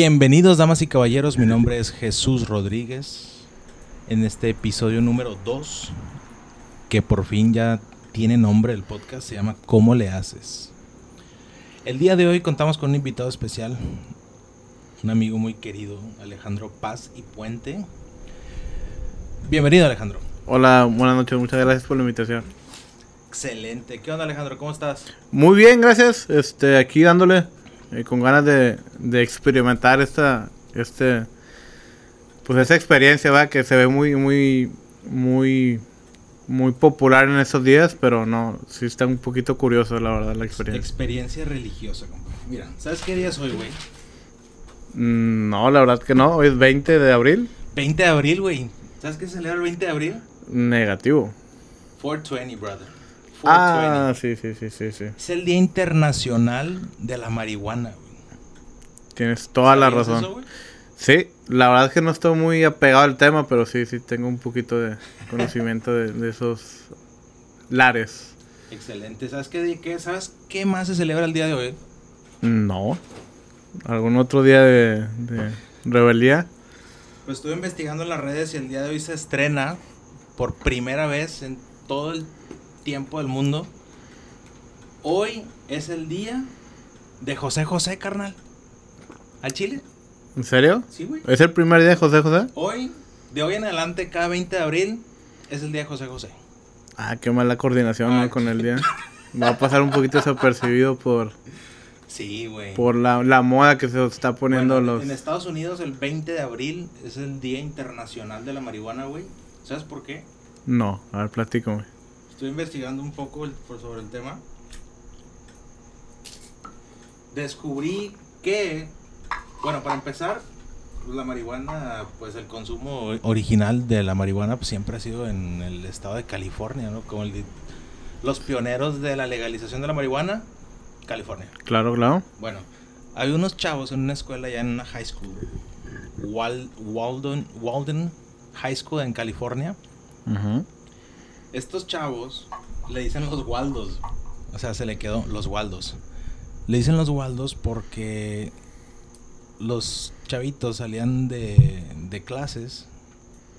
Bienvenidos, damas y caballeros. Mi nombre es Jesús Rodríguez. En este episodio número 2, que por fin ya tiene nombre el podcast, se llama ¿Cómo le haces? El día de hoy contamos con un invitado especial, un amigo muy querido, Alejandro Paz y Puente. Bienvenido, Alejandro. Hola, buenas noches, muchas gracias por la invitación. Excelente. ¿Qué onda, Alejandro? ¿Cómo estás? Muy bien, gracias. Este, aquí dándole eh, con ganas de, de experimentar esta, este, pues esa experiencia, va, que se ve muy, muy, muy, muy popular en estos días, pero no, sí está un poquito curioso, la verdad, la experiencia. Experiencia religiosa, compadre. Mira, ¿sabes qué día es hoy, güey? Mm, no, la verdad que no. Hoy es 20 de abril. 20 de abril, güey. ¿Sabes qué se celebra el 20 de abril? Negativo. 420, brother. 420. Ah, sí, sí, sí, sí, sí. Es el Día Internacional de la Marihuana, güey. Tienes toda la ¿Sabías razón. eso, güey? Sí, la verdad es que no estoy muy apegado al tema, pero sí, sí tengo un poquito de conocimiento de, de esos lares. Excelente. ¿Sabes qué, día- qué- ¿Sabes qué más se celebra el día de hoy? No. ¿Algún otro día de, de rebeldía? Pues estuve investigando en las redes y el día de hoy se estrena por primera vez en todo el tiempo del mundo. Hoy es el día de José José, carnal. ¿Al Chile? ¿En serio? Sí, güey. ¿Es el primer día de José José? Hoy, de hoy en adelante, cada 20 de abril, es el día de José José. Ah, qué mala coordinación ¿no? Ay. con el día. Va a pasar un poquito desapercibido por, Sí, güey. por la, la moda que se está poniendo Bueno, los... En Estados Unidos, el 20 de abril es el Día Internacional de la Marihuana, güey. ¿Sabes por qué? No, a ver, platícame. Estoy investigando un poco el- por sobre el tema. Descubrí que, bueno, para empezar, la marihuana, pues el consumo original de la marihuana pues, siempre ha sido en el estado de California, ¿no? Como el los pioneros de la legalización de la marihuana, California. Claro, claro. Bueno, hay unos chavos en una escuela ya en una high school, Wal- Walden, Walden High School en California. Ujú. Estos chavos le dicen los Waldos. O sea, se le quedó los Waldos. Le dicen los Waldos porque los chavitos salían de, de clases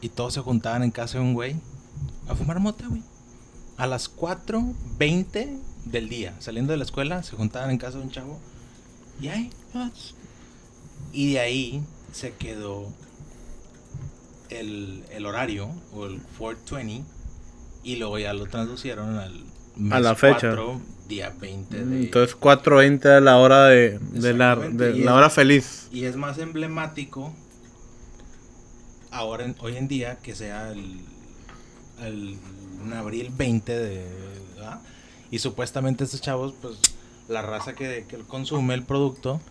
y todos se juntaban en casa de un güey a fumar mota, güey. A las 4.20 del día, saliendo de la escuela, se juntaban en casa de un chavo. Y ahí, ah, y de ahí se quedó el, el horario, o el 420, y luego ya lo traducieron al mes la fecha. 4, día 20 de... Entonces 4.20 es la hora de, de la, de la es- hora feliz. Y es más emblemático ahora en- hoy en día que sea el, el en abril 20 de ¿verdad? y supuestamente estos chavos pues la raza que, que consume el producto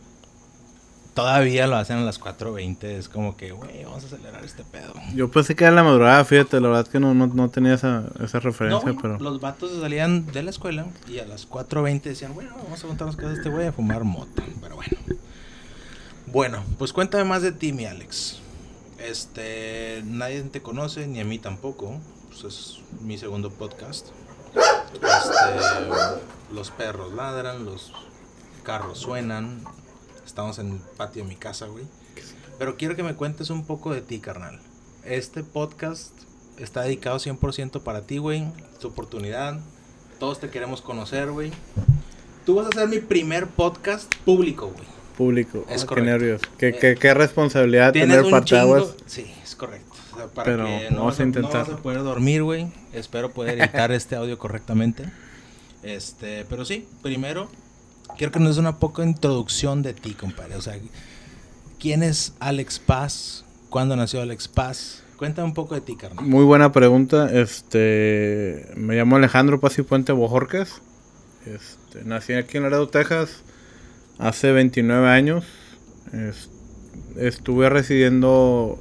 todavía lo hacen a las 4.20 es como que güey vamos a acelerar este pedo Yo pensé que era la madrugada, fíjate, la verdad es que no, no, no tenía esa, esa referencia, pero... los vatos se salían de la escuela y a las 4.20 decían, bueno, vamos a juntarnos casa de este güey a fumar mota. Pero bueno. Bueno, pues cuéntame más de ti, mi Alex. Este, nadie te conoce, ni a mí tampoco. Pues es mi segundo podcast. Este, los perros ladran, los carros suenan. Estamos en el patio de mi casa, güey. Pero quiero que me cuentes un poco de ti, carnal. Este podcast está dedicado 100% para ti, güey. Tu oportunidad. Todos te queremos conocer, güey. Tú vas a ser mi primer podcast público, güey. Público. Es Ah, qué nervios. Qué, Eh, qué, qué responsabilidad tener chingo- Sí, es correcto. O sea, para Pero que no vamos vas a a, intentar. no vas a poder dormir, güey. Espero poder editar este audio correctamente. Este, pero sí, primero quiero que nos des una poca introducción de ti, compadre. O sea, ¿quién es Alex Paz? ¿Cuándo nació Alex Paz? Cuéntame un poco de ti, carnal. Muy buena pregunta. Este, me llamo Alejandro Paz y Puente Bojorques. Este, nací aquí en Laredo, Texas, hace 29 años. Es- estuve residiendo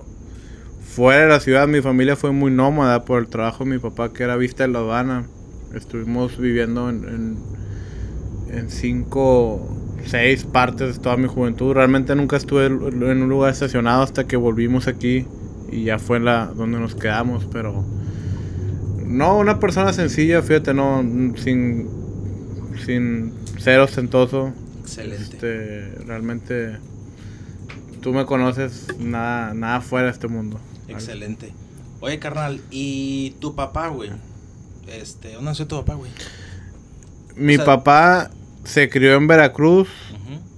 fuera de la ciudad. Mi familia fue muy nómada por el trabajo de mi papá, que era vista de la aduana. Estuvimos viviendo en, en, en cinco, seis partes de toda mi juventud. Realmente nunca estuve en un lugar estacionado hasta que volvimos aquí y ya fue la donde nos quedamos, pero no una persona sencilla, fíjate, no sin sin ser ostentoso. Excelente. Este, realmente tú me conoces nada, nada fuera de este mundo. Excelente. Oye, carnal, ¿y tu papá, güey? Este, ¿dónde nació tu papá, güey? Mi papá se crió en Veracruz.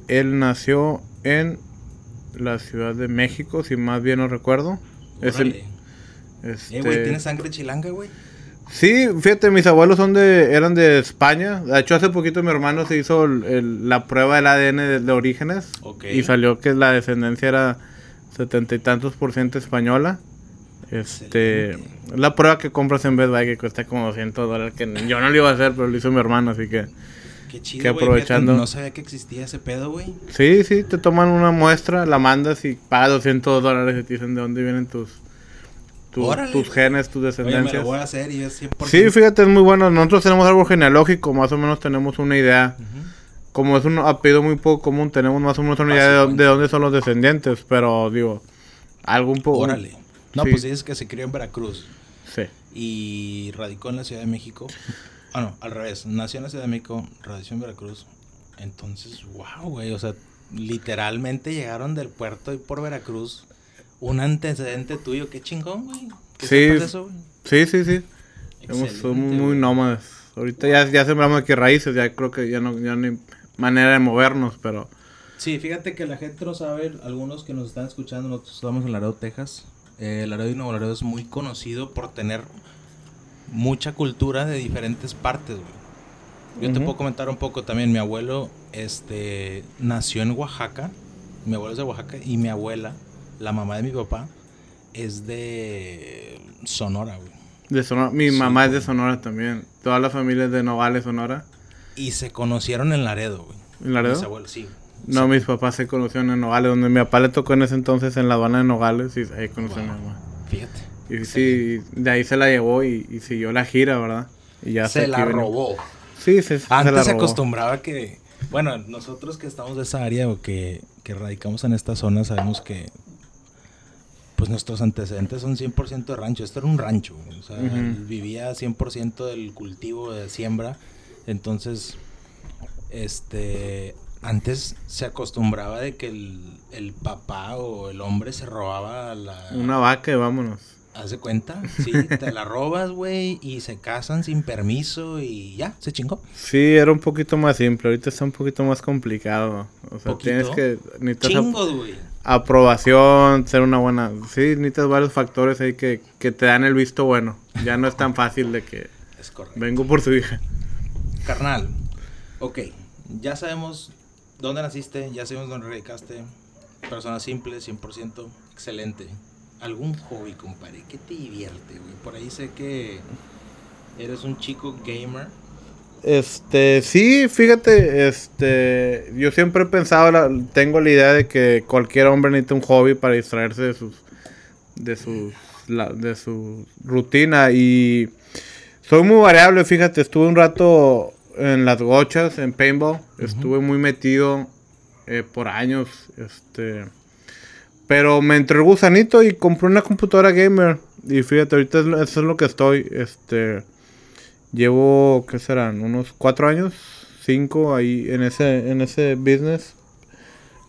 Él nació en la Ciudad de México, si más bien no recuerdo. Es el, este... Eh, güey, ¿tienes sangre chilanga, güey? Sí, fíjate, mis abuelos son de, eran de España. De hecho, hace poquito mi hermano se hizo la prueba del ADN de, orígenes. Y salió que la descendencia era setenta y tantos por ciento española. Este, la prueba que compras en Best Buy que cuesta como 200 dólares. Que yo no lo iba a hacer, pero lo hizo mi hermano, así que. Qué chido, que aprovechando. no sabía que existía ese pedo, güey. Sí, sí, te toman una muestra, la mandas y pagas 200 dólares y te dicen de dónde vienen tus tus genes, tus descendencias. voy a hacer y es 100%. Sí, fíjate, es muy bueno. Nosotros tenemos algo genealógico, más o menos tenemos una idea. Como es un apellido muy poco común, tenemos más o menos una idea de, dónde son los descendientes, pero digo, algo un poco... Órale. No, pues dices que se crió en Veracruz. Sí. Y radicó en la Ciudad de México. Ah, no, al revés. Nació en la Ciudad de México, radició en Veracruz. Entonces, wow, güey. O sea, literalmente llegaron del puerto y por Veracruz un antecedente tuyo. Qué chingón, güey. Sí, eso, sí, sí, sí. somos muy nómadas. Ahorita ya, ya sembramos aquí raíces, ya creo que ya no, ya no hay manera de movernos, pero... Sí, fíjate que la gente no sabe, algunos que nos están escuchando, nosotros estamos en Laredo, Texas. Eh, Laredo y Nuevo Laredo es muy conocido por tener mucha cultura de diferentes partes, güey. Yo te puedo comentar un poco también. Mi abuelo este, nació en Oaxaca. Mi abuelo es de Oaxaca y mi abuela la mamá de mi papá es de Sonora, güey. De Sonora. Mi mamá es de Sonora también. Toda la familia es de Nogales, Sonora. Y se conocieron en Laredo, güey. ¿En Laredo? Mis abuelos, sí. No, mis papás se conocieron en Nogales, donde mi papá le tocó en ese entonces en la aduana de Nogales y ahí conoció a mi mamá. Fíjate. Y sí, de ahí se la llevó y, siguió la gira, ¿verdad? Y ya se la robó. Sí, se, Antes se, se acostumbraba que, bueno, nosotros que estamos de esa área o que, que radicamos en esta zona sabemos que pues nuestros antecedentes son 100% de rancho. Esto era un rancho, o sea, vivía 100% del cultivo de siembra. Entonces, este, antes se acostumbraba de que el, papá o el hombre se robaba la... Una vaca y vámonos. ¿Haz de cuenta? Sí, te la robas, güey, y se casan sin permiso y ya, se chingó. Sí, era un poquito más simple, ahorita está un poquito más complicado. O sea, tienes que... Chingos, güey aprobación, ser una buena... Sí, necesitas varios factores ahí que, que te dan el visto bueno. Ya no es tan fácil de que... Es correcto. Vengo por su hija. Carnal, ok, ya sabemos dónde naciste, ya sabemos dónde radicaste. Persona simple, 100%, excelente. ¿Algún hobby, compadre? ¿Qué te divierte, güey? Por ahí sé que eres un chico gamer. Este, sí, fíjate, este, yo siempre he pensado, tengo la idea de que cualquier hombre necesita un hobby para distraerse de sus, de sus, de su rutina y soy muy variable, fíjate, estuve un rato en las gochas, en paintball, estuve muy metido eh, por años, este, pero me entró el gusanito y compré una computadora gamer y fíjate, ahorita eso es lo que estoy, este Llevo, ¿qué serán? Unos cuatro años, cinco ahí en ese, en ese business.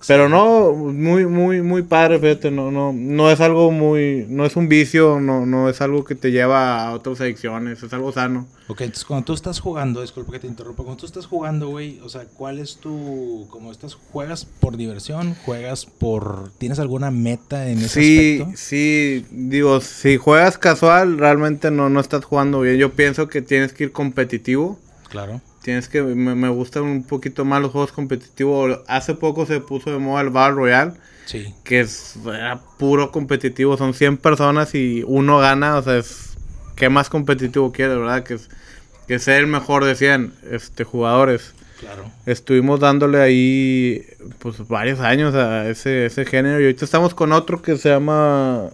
Pero no, muy, muy, muy padre, fíjate, no, no, no es algo muy, no es un vicio, no, no es algo que te lleva a otras adicciones, es algo sano. Ok, entonces cuando tú estás jugando, disculpa que te interrumpa, cuando tú estás jugando, güey, o sea, ¿cuál es tu, como estás, juegas por diversión, juegas por, tienes alguna meta en ese sí, aspecto? Sí, digo, si juegas casual, realmente no, no estás jugando bien, yo pienso que tienes que ir competitivo. Claro tienes que me, me, gustan un poquito más los juegos competitivos. Hace poco se puso de moda el Battle Royale. Sí. Que es puro competitivo. Son 100 personas y uno gana. O sea, es, ¿qué más competitivo quieres, verdad? Que, es, que ser el mejor de 100 este, jugadores. Claro. Estuvimos dándole ahí pues varios años a ese, ese género. Y ahorita estamos con otro que se llama...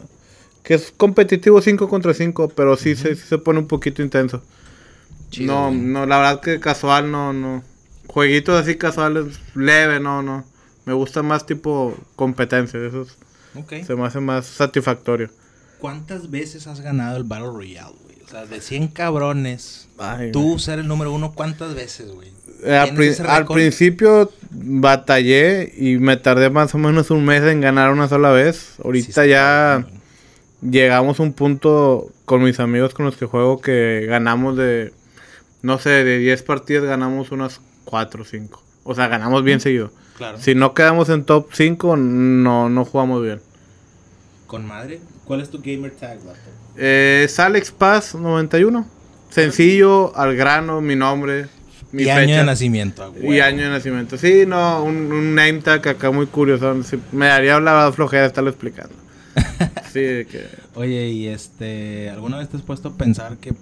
Que es competitivo 5 contra 5, pero sí, se, sí se pone un poquito intenso no, no, la verdad que casual no, no. Jueguitos así casuales, leve, no, no. Me gusta más tipo competencia, esos. Se me hace más satisfactorio. ¿Cuántas veces has ganado el Battle Royale, güey? O sea, de 100 cabrones, tú ser el número uno, ¿cuántas veces, güey? Eh, al, principio batallé y me tardé más o menos un mes en ganar una sola vez. Ahorita ya llegamos a un punto con mis amigos con los que juego que ganamos de, no sé, de 10 partidas ganamos unas 4 o 5. O sea, ganamos bien seguido. Si no quedamos en top 5, no, no jugamos bien. ¿Con madre? ¿Cuál es tu gamer tag, eh, es Alex Paz 91. Sencillo, al grano, mi nombre. Mi y año de nacimiento. Y año de nacimiento. Sí, no, un, name tag acá muy curioso. me daría la flojera estarlo explicando. sí, que... Oye, y este, ¿alguna vez te has puesto a pensar que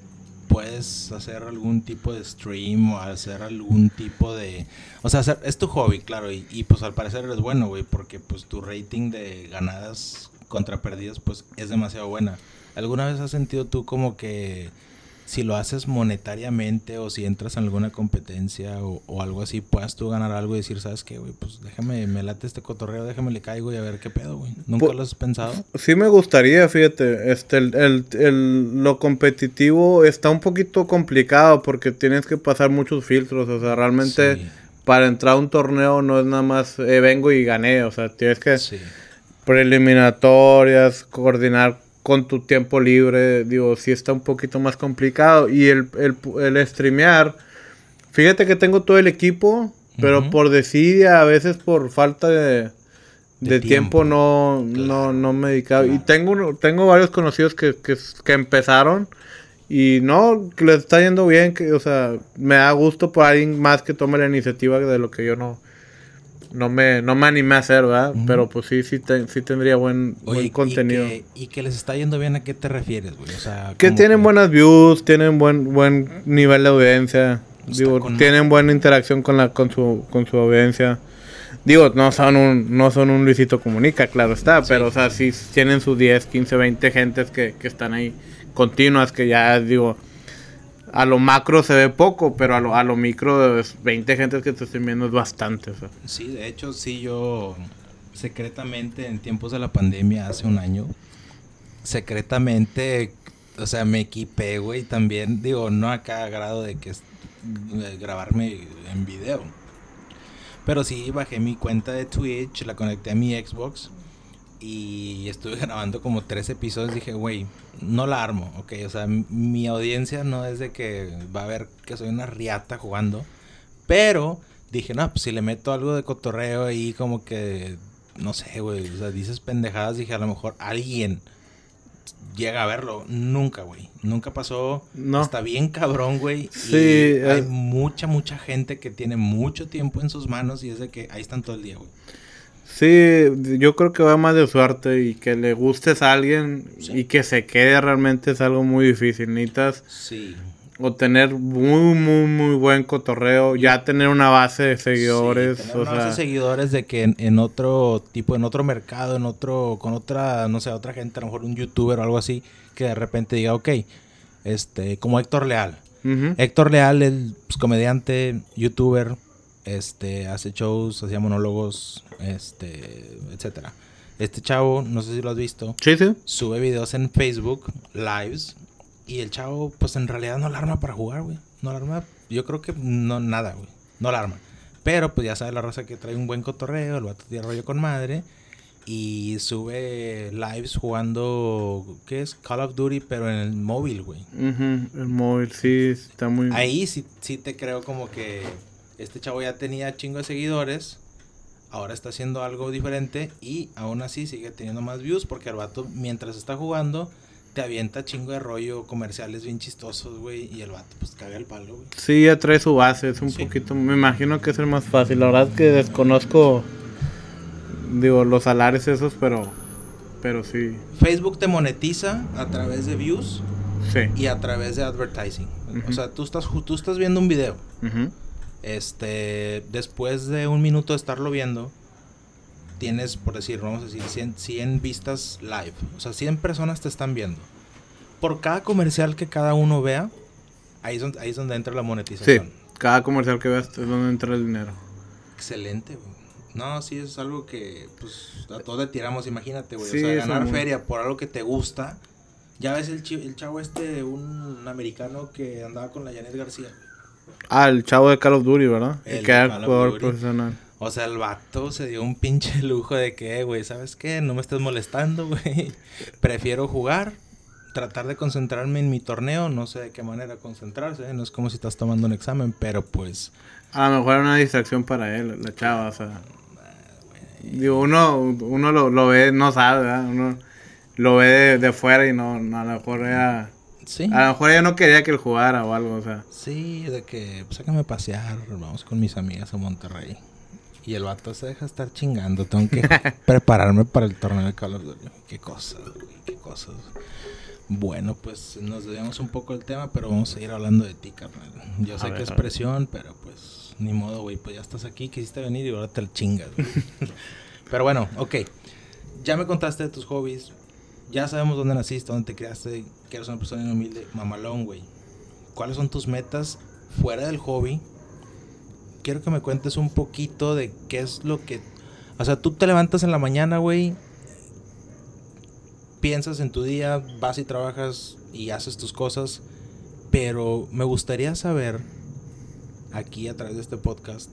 puedes hacer algún tipo de stream o hacer algún tipo de... O sea, es tu hobby, claro, y, y pues al parecer eres bueno, güey, porque pues tu rating de ganadas contra perdidas pues es demasiado buena. ¿Alguna vez has sentido tú como que si lo haces monetariamente o si entras en alguna competencia o, algo así, puedas tú ganar algo y decir, ¿sabes qué, güey? Pues déjame, me late este cotorreo, déjame le caigo y a ver qué pedo, güey. ¿Nunca lo has pensado? Sí me gustaría, fíjate, este, el, el, lo competitivo está un poquito complicado porque tienes que pasar muchos filtros, o sea, realmente... Para entrar a un torneo no es nada más eh, vengo y gané, o sea, tienes que preliminatorias, coordinar con tu tiempo libre, digo, sí está un poquito más complicado. Y el, el, streamear, fíjate que tengo todo el equipo, pero por desidia, a veces por falta de, de, tiempo, no, no, no me he dedicado. Y tengo, tengo varios conocidos que, que, que, empezaron y no, que les está yendo bien, que, o sea, me da gusto por alguien más que tome la iniciativa de lo que yo no, no me, no me animé a hacer, ¿verdad? Pero pues sí, sí, sí tendría buen, buen contenido. Y que, les está yendo bien, ¿a qué te refieres, güey? O sea, que tienen buenas views, tienen buen, buen nivel de audiencia. Digo, tienen buena interacción con la, con su, con su audiencia. Digo, no son un, no son un Luisito Comunica, claro está, pero o sea, sí tienen sus 10, 15, 20 gentes que, que están ahí continuas, que ya digo, a lo macro se ve poco, pero a lo, a lo micro, 20 gente que te estén viendo es bastante. Sí, de hecho, sí, yo secretamente en tiempos de la pandemia, hace un año, secretamente, o sea, me equipé, güey, también, digo, no a grado de que grabarme en video. Pero sí, bajé mi cuenta de Twitch, la conecté a mi Xbox y estuve grabando como tres episodios. Dije, güey, no la armo, ok. O sea, mi audiencia no es de que va a ver que soy una riata jugando. Pero dije, no, pues si le meto algo de cotorreo ahí, como que, no sé, güey. O sea, dices pendejadas. Dije, a lo mejor alguien llega a verlo. Nunca, güey. Nunca pasó. No. Está bien cabrón, güey. Sí. hay mucha, mucha gente que tiene mucho tiempo en sus manos y es de que ahí están todo el día, güey. Sí, yo creo que va más de suerte y que le gustes a alguien y que se quede realmente es algo muy difícil. Necesitas sí. o tener muy, muy, muy buen cotorreo, ya tener una base de seguidores. Sí, una base de seguidores de que en, otro tipo, en otro mercado, en otro, con otra, no sé, otra gente, a lo mejor un youtuber o algo así, que de repente diga, ok, este, como Héctor Leal. Héctor Leal, el pues, comediante, youtuber, este, hace shows, hacía monólogos, este, etcétera. Este chavo, no sé si lo has visto, sube videos en Facebook, lives, y el chavo, pues en realidad no la arma para jugar, güey. No la arma, yo creo que no, nada, güey. No la arma. Pero pues ya sabe la raza que trae un buen cotorreo, el vato tiene rollo con madre. Y sube lives jugando, ¿qué es? Call of Duty, pero en el móvil, güey. el móvil, sí, está muy... Ahí sí, sí te creo como que este chavo ya tenía chingo de seguidores, ahora está haciendo algo diferente y aún así sigue teniendo más views porque el vato mientras está jugando te avienta chingo de rollo comerciales bien chistosos, güey, y el vato pues caga el palo, güey. Sí, ya trae su base, es un poquito, me imagino que es el más fácil, la verdad es que desconozco, digo, los salares esos, pero, pero sí. Facebook te monetiza a través de views sí. y a través de advertising. O sea, tú estás, tú estás viendo un video. Este, después de un minuto de estarlo viendo, tienes, por decir, vamos a decir, 100, vistas live. O sea, 100 personas te están viendo. Por cada comercial que cada uno vea, ahí es donde, ahí es donde entra la monetización. Sí, cada comercial que veas es donde entra el dinero. Excelente, güey. No, sí, es algo que, pues, a todos le tiramos, imagínate, güey. o sea, ganar feria por algo que te gusta. Ya ves el, el chavo este, un americano que andaba con la Janet García. Ah, el chavo de Call of Duty, ¿verdad? El, que era jugador profesional. O sea, el vato se dio un pinche lujo de que, güey, ¿sabes qué? No me estés molestando, güey. Prefiero jugar, tratar de concentrarme en mi torneo. No sé de qué manera concentrarse. No es como si estás tomando un examen, pero pues... A lo mejor era una distracción para él, la chava, o sea... Digo, uno, uno lo, lo ve, no sabe, ¿verdad? Uno lo ve de, de fuera y no, no, a lo mejor era... Sí. A lo mejor ella no quería que él jugara o algo, o sea. Sí, de que pues, sácame a pasear, vamos con mis amigas a Monterrey. Y el vato se deja estar chingando. Tengo que prepararme para el torneo de Call of Duty. Qué cosas, güey, qué cosas. Bueno, pues nos desviamos un poco del tema, pero vamos a seguir hablando de ti, carnal. Yo A sé ver, que es presión, pero pues ni modo, güey. Pues ya estás aquí, quisiste venir y ahora te chingas, güey. pero bueno, ok. Ya me contaste de tus hobbies. Ya sabemos dónde naciste, dónde te criaste, que eres una persona humilde, mamalón, güey. ¿Cuáles son tus metas fuera del hobby? Quiero que me cuentes un poquito de qué es lo que... O sea, tú te levantas en la mañana, güey. Piensas en tu día, vas y trabajas y haces tus cosas. Pero me gustaría saber, aquí a través de este podcast,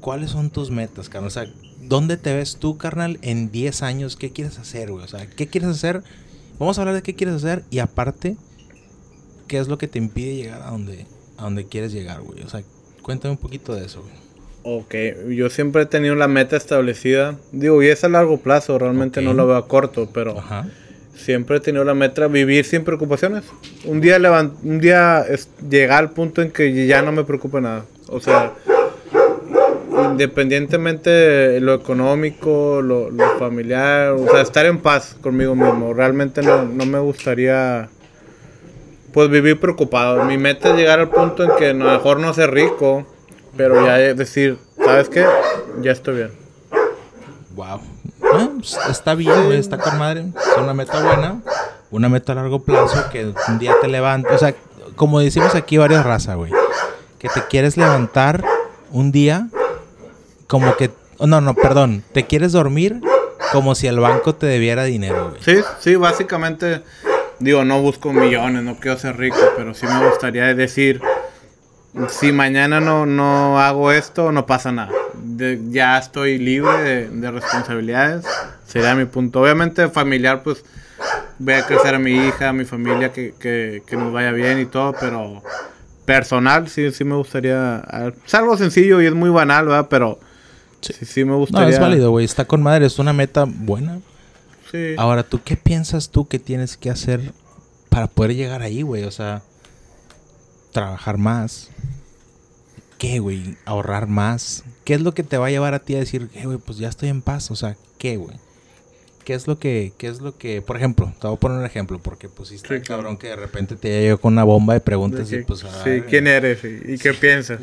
¿cuáles son tus metas, carnal? O sea, ¿dónde te ves tú, carnal, en 10 años? ¿Qué quieres hacer, güey? O sea, ¿qué quieres hacer? Vamos a hablar de qué quieres hacer y aparte, ¿qué es lo que te impide llegar a donde, a donde quieres llegar, güey? O sea, cuéntame un poquito de eso, güey. Ok, yo siempre he tenido la meta establecida. Digo, y es a largo plazo, realmente no lo veo a corto, pero Ajá. siempre he tenido la meta vivir sin preocupaciones. Un día levan- un día es llegar al punto en que ya no me preocupe nada. O sea, independientemente de lo económico, lo, lo familiar, o sea, estar en paz conmigo mismo. Realmente no, no me gustaría pues vivir preocupado. Mi meta es llegar al punto en que a lo mejor no ser rico, pero ya decir, ¿sabes qué? Ya estoy bien. Wow. Eh, pues, está bien, está con madre. Es una meta buena. Una meta a largo plazo que un día te levantas. O sea, como decimos aquí varias razas, güey. Que te quieres levantar un día como que... No, no, perdón. Te quieres dormir como si el banco te debiera dinero, güey. Sí, sí, básicamente, digo, no busco millones, no quiero ser rico, pero sí me gustaría decir, si mañana no, no hago esto, no pasa nada. Ya estoy libre de, de responsabilidades, sería mi punto. Obviamente familiar, pues voy a crecer a mi hija, a mi familia, que, que, que nos vaya bien y todo, pero personal, sí, sí me gustaría, ah, es algo sencillo y es muy banal, ¿verdad? Pero sí, sí, me No, gustaría. es válido, güey. Está con madre. Es una meta buena. Sí. Ahora, ¿tú qué piensas tú que tienes que hacer para poder llegar ahí, güey? O sea, trabajar más. ¿Qué, güey? Ahorrar más. ¿Qué es lo que te va a llevar a ti a decir, eh, güey, pues ya estoy en paz? O sea, ¿qué, güey? ¿Qué es lo que, qué es lo que, por ejemplo, te voy a poner un ejemplo, porque pues sí claro. cabrón que de repente te llegue con una bomba de preguntas De y pues a sí, ¿quién eres y, y qué piensas?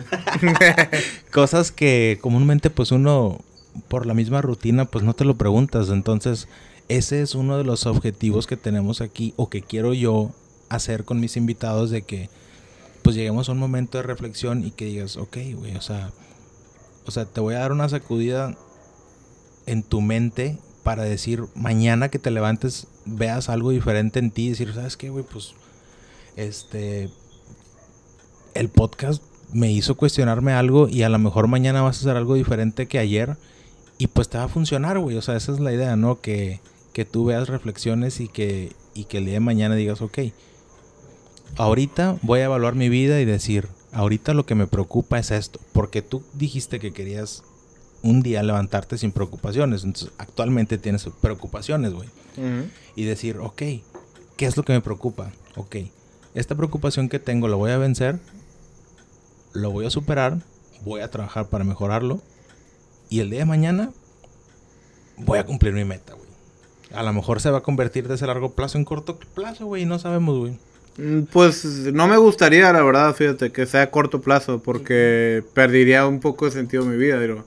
cosas que comúnmente pues uno por la misma rutina pues no te lo preguntas. Entonces ese es uno de los objetivos que tenemos aquí o que quiero yo hacer con mis invitados de que pues lleguemos a un momento de reflexión y que digas, ok, güey, o sea, o sea, te voy a dar una sacudida en tu mente para decir mañana que te levantes veas algo diferente en ti y decir, ¿sabes qué, güey? Pues este el podcast me hizo cuestionarme algo y a lo mejor mañana vas a hacer algo diferente que ayer y pues te va a funcionar, güey. O sea, esa es la idea, ¿no? Que, que tú veas reflexiones y que, y que el día de mañana digas, ok, ahorita voy a evaluar mi vida y decir, ahorita lo que me preocupa es esto. Porque tú dijiste que querías un día levantarte sin preocupaciones. Entonces, actualmente tienes preocupaciones, güey y decir, ok, ¿qué es lo que me preocupa? Ok, esta preocupación que tengo la voy a vencer, lo voy a superar, voy a trabajar para mejorarlo y el día de mañana voy a cumplir mi meta, güey. A lo mejor se va a convertir de ese largo plazo en corto plazo, güey, no sabemos, güey. Mm, Pues no me gustaría, la verdad, fíjate, que sea a corto plazo, porque perdería un poco de sentido mi vida. Digo,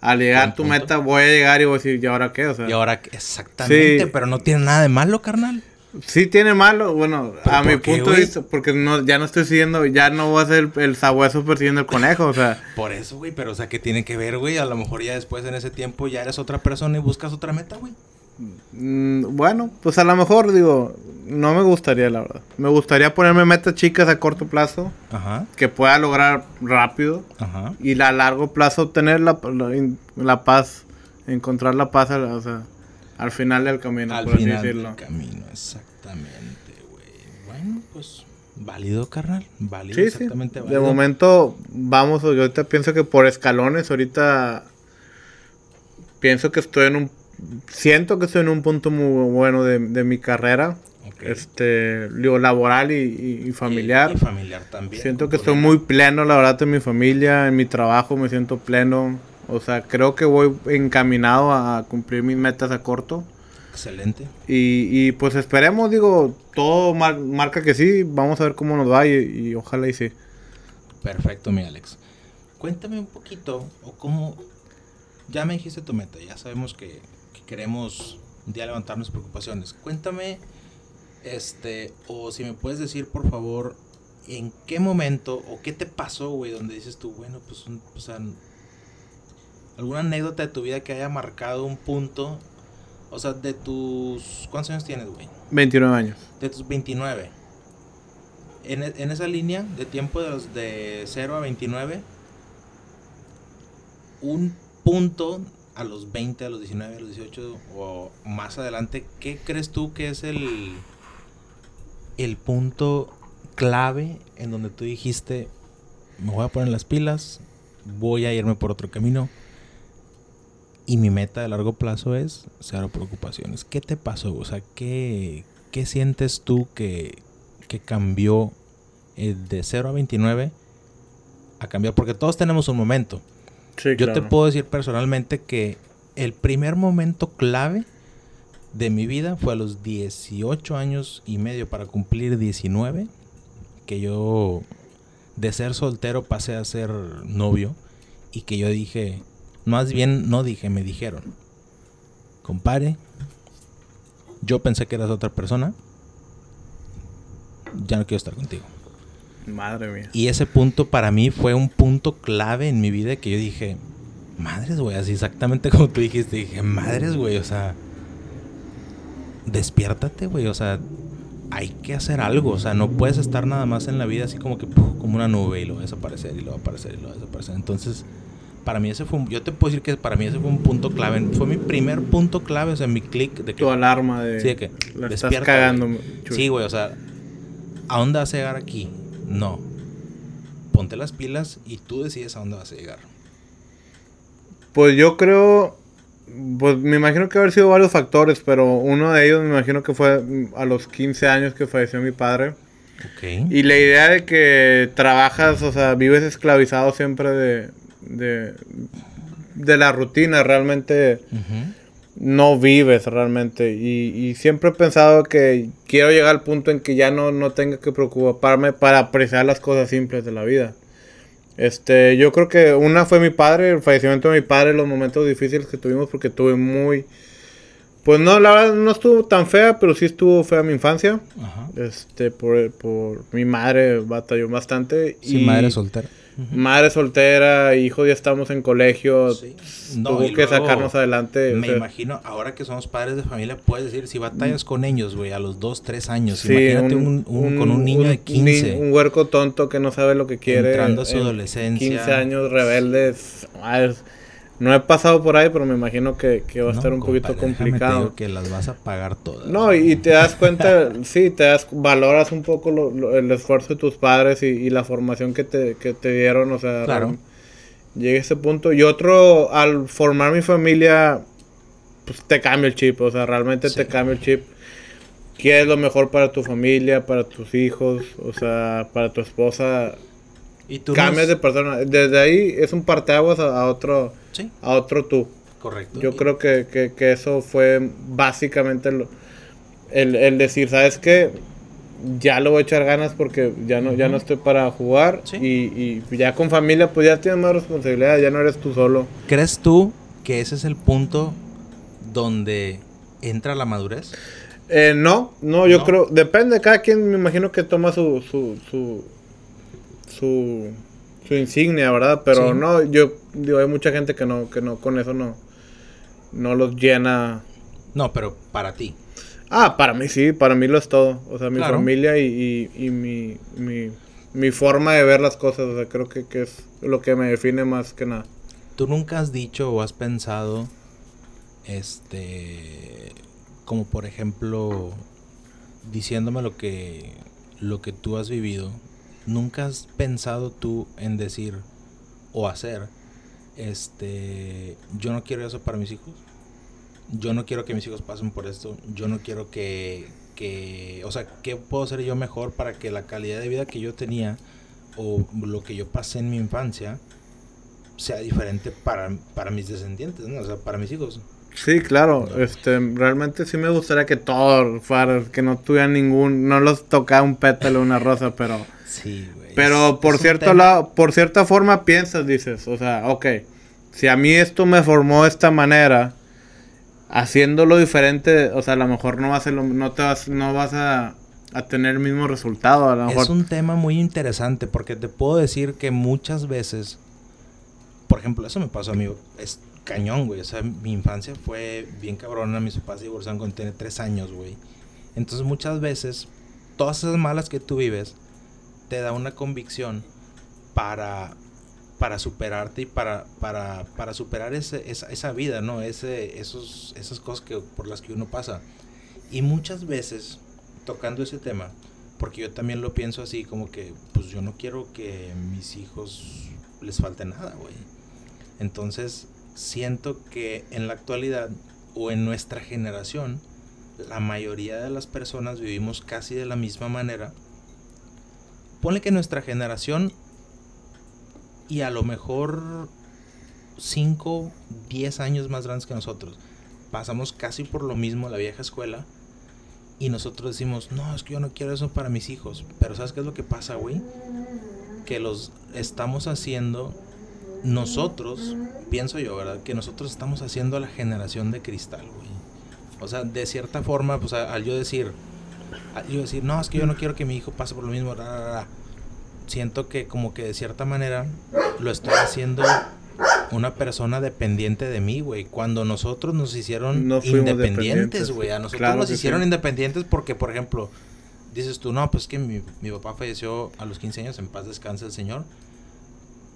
al llegar tu punto. meta, voy a llegar y voy a decir, ¿y ahora qué? O sea, Y ahora, exactamente, Sí. pero no tiene nada de malo, carnal. sí tiene malo, bueno, ¿Pero a mi qué, punto de vista, porque no, ya no estoy siguiendo, ya no voy a ser el, el sabueso persiguiendo el conejo, o sea, Por eso, güey, pero o sea, ¿qué tiene que ver, güey? A lo mejor ya después en ese tiempo ya eres otra persona y buscas otra meta, güey. mm, bueno, pues a lo mejor, digo, no me gustaría, la verdad. Me gustaría ponerme metas chicas a corto plazo. Ajá. Que pueda lograr rápido. Ajá. Y a largo plazo obtener la, la, paz. Encontrar la paz, o sea, al final del camino, al final del camino, exactamente, güey. Bueno, pues válido, carnal. Válido, sí, exactamente válido. De momento, vamos, yo ahorita pienso que por escalones, ahorita pienso que estoy en un siento que estoy en un punto muy bueno de, mi carrera. Este, digo, laboral y, familiar. Y, familiar también. Siento que estoy muy pleno, la verdad, en mi familia, en mi trabajo me siento pleno. O sea, creo que voy encaminado a cumplir mis metas a corto. Excelente. Y, pues esperemos, digo, todo marca que sí. Vamos a ver cómo nos va y, y ojalá y sí. Perfecto, mi Alex. Cuéntame un poquito, o cómo, ya me dijiste tu meta, ya sabemos que queremos un día levantarnos preocupaciones. Cuéntame, este, o si me puedes decir, por favor, en qué momento o qué te pasó, güey, donde dices tú, bueno, pues, o sea, alguna anécdota de tu vida que haya marcado un punto, o sea, de tus, ¿cuántos años tienes, güey? 29 años. De tus 29. En, en esa línea de tiempo de los de 0 a 29, un punto a los 20, a los 19, a los 18 o más adelante, ¿qué crees tú que es el, el punto clave en donde tú dijiste, me voy a poner las pilas, voy a irme por otro camino? Y mi meta de largo plazo es cero preocupaciones. ¿Qué te pasó? O sea, ¿qué, qué sientes tú que, que cambió de 0 a 29 a cambiar? Porque todos tenemos un momento. Yo te puedo decir personalmente que el primer momento clave de mi vida fue a los 18 años y medio para cumplir 19, que yo de ser soltero pasé a ser novio y que yo dije, más bien no dije, me dijeron, compare, yo pensé que eras otra persona, ya no quiero estar contigo. Madre mía. Y ese punto para mí fue un punto clave en mi vida que yo dije, madres, güey, así exactamente como tú dijiste, dije, madres, güey, o sea, despiértate, güey, o sea, hay que hacer algo, o sea, no puedes estar nada más en la vida así como que como una nube y lo va a desaparecer y lo va a aparecer y lo va a desaparecer. Entonces, para mí ese fue un, yo te puedo decir que para mí ese fue un punto clave, fue mi primer punto clave, o sea, mi clic de que tu alarma de Sí, de que la estás cagando. Sí, güey, o sea, ¿a dónde vas a llegar aquí? No. Ponte las pilas y tú decides a dónde vas a llegar. Pues yo creo, pues me imagino que haber sido varios factores, pero uno de ellos me imagino que fue a los 15 años que falleció mi padre. Okay. Y la idea de que trabajas, o sea, vives esclavizado siempre de, de, de la rutina, realmente no vives realmente. Y, siempre he pensado que quiero llegar al punto en que ya no, no tenga que preocuparme para apreciar las cosas simples de la vida. Este, yo creo que una fue mi padre, el fallecimiento de mi padre, los momentos difíciles que tuvimos porque tuve muy... Pues no, la verdad no estuvo tan fea, pero sí estuvo fea mi infancia. Este, por, por mi madre batalló bastante. Sí, madre soltera madre soltera, hijo, ya estamos en colegio, tuvo que sacarnos adelante. Me imagino, ahora que somos padres de familia, puedes decir, si batallas con ellos, güey, a los 2, 3 años, imagínate un, con un niño de 15. Un, huerco tonto que no sabe lo que quiere. Entrando a su adolescencia. 15 años, rebeldes. No he pasado por ahí, pero me imagino que, va a estar un poquito complicado. que las vas a pagar todas. No, y, te das cuenta, sí, te das, valoras un poco el esfuerzo de tus padres y, la formación que te, que te dieron, o sea, claro. llegué a ese punto. Y otro, al formar mi familia, pues te cambia el chip, o sea, realmente te cambia el chip. ¿Qué es lo mejor para tu familia, para tus hijos, o sea, para tu esposa? ¿Y tú Cambias de persona. Desde ahí es un parteaguas a otro a otro tú. Correcto. Yo creo que, eso fue básicamente el, decir, ¿sabes qué? Ya lo voy a echar ganas porque ya no, ya no estoy para jugar y, ya con familia pues ya tienes más responsabilidad, ya no eres tú solo. ¿Crees tú que ese es el punto donde entra la madurez? Eh, no, no, yo creo, depende, cada quien me imagino que toma su, su, su, su su insignia, ¿verdad? Pero no, yo digo, hay mucha gente que no, que no, con eso no, no los llena. No, pero para ti. Ah, para mí sí, para mí lo es todo. O sea, mi familia y, y, mi, mi, mi, forma de ver las cosas. O sea, creo que, que, es lo que me define más que nada. ¿Tú nunca has dicho o has pensado, este, como por ejemplo, diciéndome lo que, lo que tú has vivido, nunca has pensado tú en decir o hacer, este, yo no quiero eso para mis hijos? yo no quiero que mis hijos pasen por esto, yo no quiero que, que, o sea, ¿qué puedo hacer yo mejor para que la calidad de vida que yo tenía o lo que yo pasé en mi infancia sea diferente para, para mis descendientes, ¿no? O sea, para mis hijos. Sí, claro, este, realmente sí me gustaría que todos fueran, que no tuvieran ningún, no los tocara un pétalo, una rosa, pero... Sí, güey. Pero por cierto lado, por cierta forma piensas, dices, o sea, ok, si a mí esto me formó de esta manera, haciéndolo diferente, o sea, a lo mejor no vas a, no te vas, no vas a, tener el mismo resultado. A lo mejor. Es un tema muy interesante porque te puedo decir que muchas veces, por ejemplo, eso me pasó a mí, es cañón, güey. O sea, mi infancia fue bien cabrona, mis papás se divorciaron cuando tenía tres años, güey. Entonces muchas veces, todas esas malas que tú vives, te da una convicción para para superarte y para, para, para superar ese, esa, esa, vida, ¿no? Ese, esos, esas cosas que, por las que uno pasa. Y muchas veces, tocando ese tema, porque yo también lo pienso así, como que, pues yo no quiero que mis hijos les falte nada, güey. Entonces, siento que en la actualidad o en nuestra generación, la mayoría de las personas vivimos casi de la misma manera. Pone que nuestra generación y a lo mejor 5, 10 años más grandes que nosotros. Pasamos casi por lo mismo la vieja escuela. Y nosotros decimos, no, es que yo no quiero eso para mis hijos. Pero ¿sabes qué es lo que pasa, güey? Que los estamos haciendo nosotros, pienso yo, ¿verdad? Que nosotros estamos haciendo la generación de cristal, güey. O sea, de cierta forma, pues al yo decir, yo decir, no, es que yo no quiero que mi hijo pase por lo mismo, siento que como que de cierta manera lo estoy haciendo una persona dependiente de mí, güey. Cuando nosotros nos hicieron independientes, güey. A nosotros nos hicieron independientes porque, por ejemplo, dices tú, no, pues que mi, mi, papá falleció a los 15 años, en paz descanse el Señor.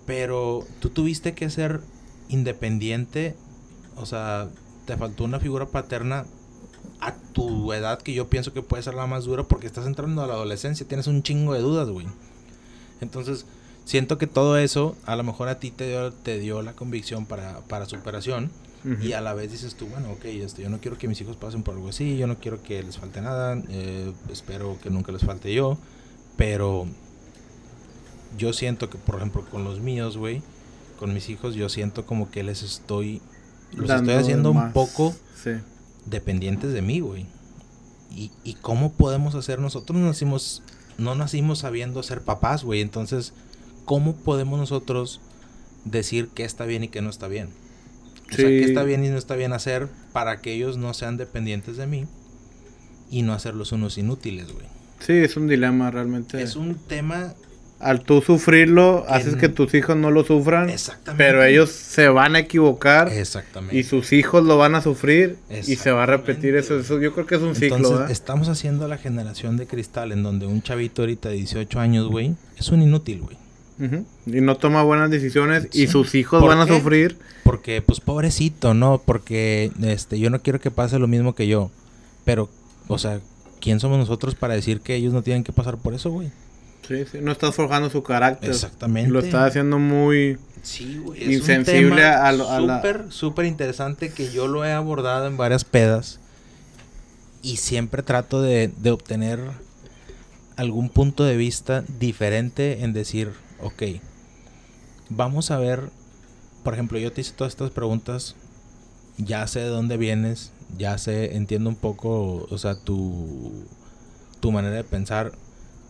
Pero tú tuviste que ser independiente, o sea, te faltó una figura paterna a tu edad que yo pienso que puede ser la más dura porque estás entrando a la adolescencia, tienes un chingo de dudas, güey. Entonces, siento que todo eso a lo mejor a ti te dio, te dio la convicción para, para superación. Y a la vez dices tú, bueno, ok, esto, yo no quiero que mis hijos pasen por algo así, yo no quiero que les falte nada, eh, espero que nunca les falte yo, pero yo siento que, por ejemplo, con los míos, güey, con mis hijos, yo siento como que les estoy, los estoy haciendo un poco dependientes de mí, güey. Y, y cómo podemos hacer nosotros nacimos no nacimos sabiendo ser papás, güey. Entonces, ¿cómo podemos nosotros decir qué está bien y qué no está bien? O sea, qué está bien y no está bien hacer para que ellos no sean dependientes de mí y no hacerlos unos inútiles, güey. Sí, es un dilema realmente. Es un tema al tú sufrirlo, haces que tus hijos no lo sufran. Exactamente. Pero ellos se van a equivocar. Exactamente. Y sus hijos lo van a sufrir. Y se va a repetir eso. eso yo creo que es un ciclo. Estamos haciendo la generación de cristal en donde un chavito ahorita de 18 años, güey, es un inútil, güey. Y no toma buenas decisiones y sus hijos van a sufrir. Porque, pues, pobrecito, ¿no? Porque este, yo no quiero que pase lo mismo que yo. Pero, o sea, ¿quién somos nosotros para decir que ellos no tienen que pasar por eso, güey? Sí, sí, no estás forjando su carácter. Exactamente. Lo estás haciendo muy sí, güey, insensible a, lo, Súper, súper interesante que yo lo he abordado en varias pedas. Y siempre trato de, de obtener algún punto de vista diferente en decir, ok, vamos a ver, por ejemplo, yo te hice todas estas preguntas, ya sé de dónde vienes, ya sé, entiendo un poco, o sea, tu, tu manera de pensar,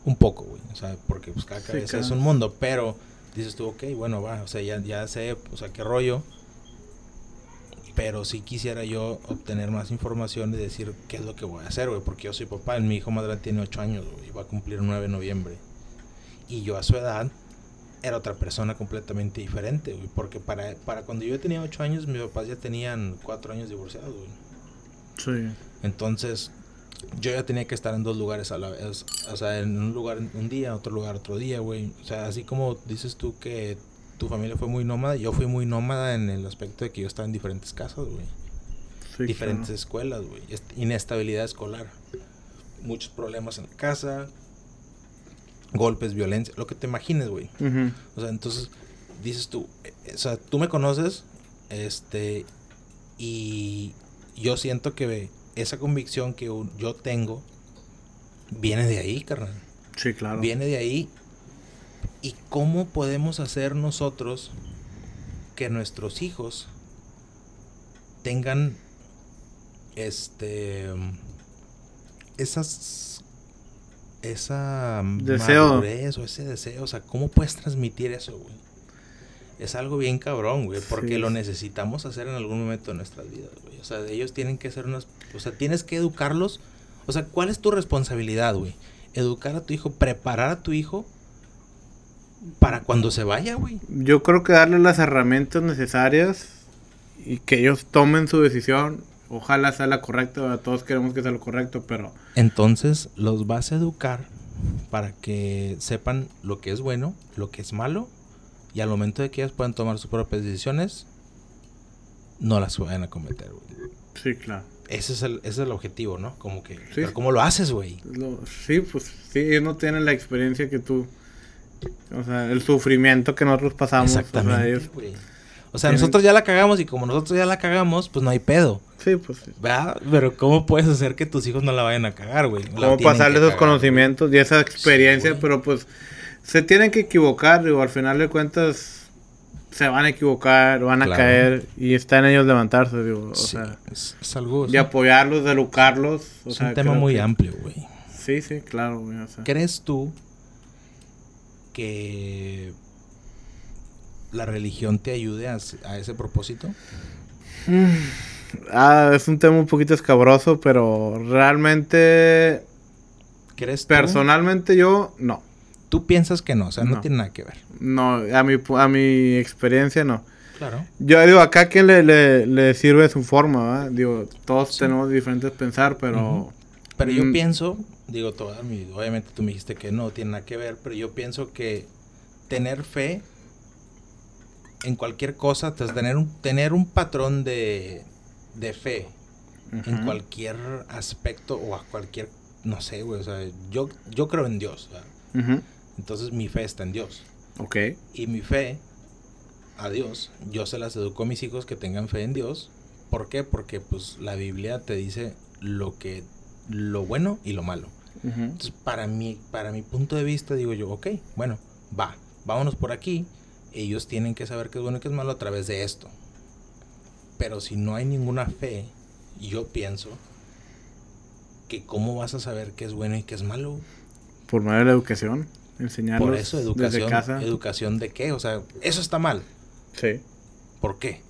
un poco, güey. O sea, porque pues cada cabeza es un mundo. Pero dices tú, ok, bueno, va. O sea, ya, ya sé, o sea, qué rollo. Pero sí quisiera yo obtener más información y decir qué es lo que voy a hacer, güey. Porque yo soy papá. Mi hijo madre tiene 8 años, güey. Va a cumplir 9 de noviembre. Y yo a su edad era otra persona completamente diferente, güey. Porque para, para cuando yo tenía 8 años, mis papás ya tenían 4 años divorciados, güey. Sí. Entonces, yo ya tenía que estar en dos lugares a la vez. O sea, en un lugar un día, otro lugar otro día, güey. O sea, así como dices tú que tu familia fue muy nómada, yo fui muy nómada en el aspecto de que yo estaba en diferentes casas, güey. diferentes escuelas, güey. Inestabilidad escolar. Muchos problemas en la casa. Golpes, violencia, lo que te imagines, güey. O sea, entonces dices tú, eh, o sea, tú me conoces, este, y yo siento que esa convicción que yo tengo viene de ahí, carnal. Sí, claro. Viene de ahí. ¿Y cómo podemos hacer nosotros que nuestros hijos tengan este esas esa deseo. o ese deseo, o sea, ¿cómo puedes transmitir eso, güey? es algo bien cabrón, güey, porque lo necesitamos hacer en algún momento de nuestras vidas, güey. O sea, ellos tienen que ser unas, o sea, tienes que educarlos. O sea, ¿cuál es tu responsabilidad, güey? Educar a tu hijo, preparar a tu hijo para cuando se vaya, güey. Yo creo que darle las herramientas necesarias y que ellos tomen su decisión. Ojalá sea la correcta, todos queremos que sea lo correcto, pero... Entonces los vas a educar para que sepan lo que es bueno, lo que es malo y al momento de que ellas puedan tomar sus propias decisiones, no las vayan a cometer, güey. Sí, claro. Ese es el, ese es el objetivo, ¿no? Como que... ¿cómo lo haces, güey? Sí, pues sí, ellos no tienen la experiencia que tú... O sea, el sufrimiento que nosotros pasamos. Exactamente, o sea, nosotros ya la cagamos y como nosotros ya la cagamos, pues no hay pedo. Sí, pues sí. ¿Verdad? Pero ¿cómo puedes hacer que tus hijos no la vayan a cagar, güey? ¿Cómo pasarle esos conocimientos y esa experiencia? pero pues se tienen que equivocar, digo, al final de cuentas se van a equivocar, van a caer y está en ellos levantarse, digo, o sea, es, algo de apoyarlos, de educarlos, es un tema muy amplio, güey. Sí, sí, claro, güey, o sea. ¿Crees tú que la religión te ayude a, ese propósito? Ah, es un tema un poquito escabroso, pero realmente ¿Crees Personalmente yo no. Tú piensas que no, o sea, no, tiene nada que ver. No, a mi, a mi experiencia no. Claro. Yo digo, acá quien le, le, sirve su forma, ¿verdad? Digo, todos tenemos diferentes pensar, pero... Pero yo mm. pienso, digo, toda obviamente tú me dijiste que no tiene nada que ver, pero yo pienso que tener fe en cualquier cosa, tener un, tener un patrón de, de fe en cualquier aspecto o a cualquier, no sé, güey, o sea, yo, yo creo en Dios, ¿verdad? Entonces mi fe está en Dios. Ok. Y mi fe a Dios, yo se las educo a mis hijos que tengan fe en Dios. ¿Por qué? Porque pues la Biblia te dice lo que lo bueno y lo malo. Entonces, para mi, para mi punto de vista, digo yo, ok, bueno, va, vámonos por aquí. Ellos tienen que saber qué es bueno y qué es malo a través de esto. Pero si no hay ninguna fe, yo pienso que cómo vas a saber qué es bueno y qué es malo. Por medio de la educación. Enseñarlos Por eso, educación, casa. ¿Educación de qué? O sea, eso está mal. Sí. ¿Por qué?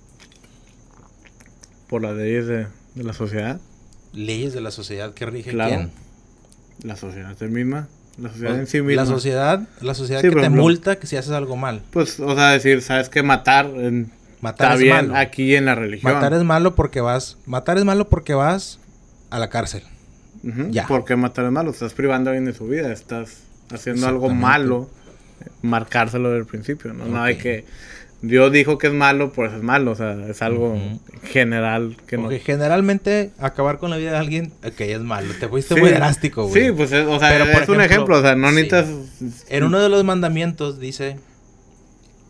Por las leyes de, la sociedad. ¿Leyes de la sociedad que rige quién? La sociedad misma. La sociedad en sí misma. La sociedad, la sociedad que te multa que si haces algo mal. Pues, o sea, decir, ¿sabes qué? Matar, en, matar está bien aquí en la religión. Matar es malo porque vas... Matar es malo porque vas a la cárcel. Ya. ¿Por qué matar es malo? Estás privando a alguien de su vida. Estás haciendo algo malo, marcárselo desde el principio, ¿no? No hay que... Dios dijo que es malo, pues es malo, o sea, es algo general que Porque generalmente acabar con la vida de alguien, ok, es malo. Te fuiste muy drástico, güey. Sí, pues, o sea, Pero, es un ejemplo, o sea, no necesitas... En uno de los mandamientos dice,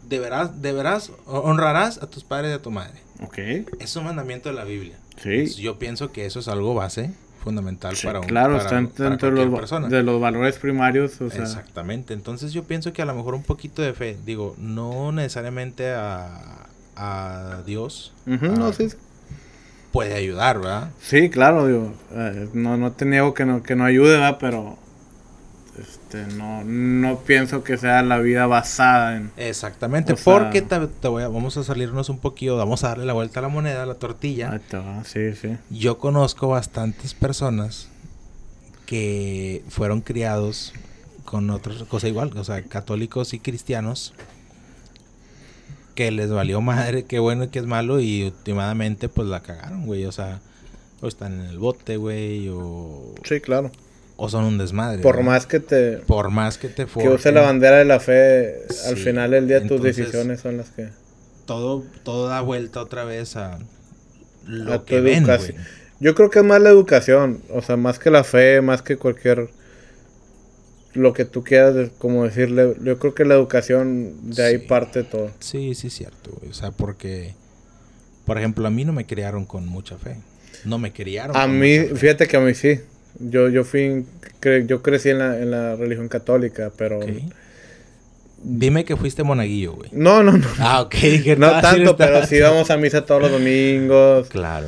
deberás, deberás, honrarás a tus padres y a tu madre. Ok. Es un mandamiento de la Biblia. Sí. yo pienso que eso es algo base fundamental para un Claro, está dentro de los, de los valores primarios. Exactamente. Entonces yo pienso que a lo mejor un poquito de fe, digo, no necesariamente a, a Dios. no, sí. Puede ayudar, ¿verdad? Sí, claro, digo, eh, no, no te niego que no, que no ayude, ¿verdad? Pero este, no, no pienso que sea la vida basada en... Exactamente, porque te, voy a, vamos a salirnos un poquito, vamos a darle la vuelta a la moneda, a la tortilla. sí, sí. Yo conozco bastantes personas que fueron criados con otra cosa igual, o sea, católicos y cristianos, que les valió madre qué bueno y qué es malo y últimamente pues la cagaron, güey, o sea, o están en el bote, güey, o... Sí, claro. O son un desmadre. Por más que te... Por más que te Que use la bandera de la fe, al final del día tus decisiones son las que... Todo, todo da vuelta otra vez a lo que ven, güey. Yo creo que es más la educación, o sea, más que la fe, más que cualquier lo que tú quieras, como decirle, yo creo que la educación de ahí parte todo. Sí, sí, cierto, güey. O sea, porque, por ejemplo, a mí no me criaron con mucha fe. No me criaron. A mí, fíjate que a mí sí. Yo, yo fui, yo crecí en la, en la religión católica, pero... Dime que fuiste monaguillo, güey. No, no, no. Ah, ok. no tanto, pero sí íbamos a misa todos los domingos. Claro.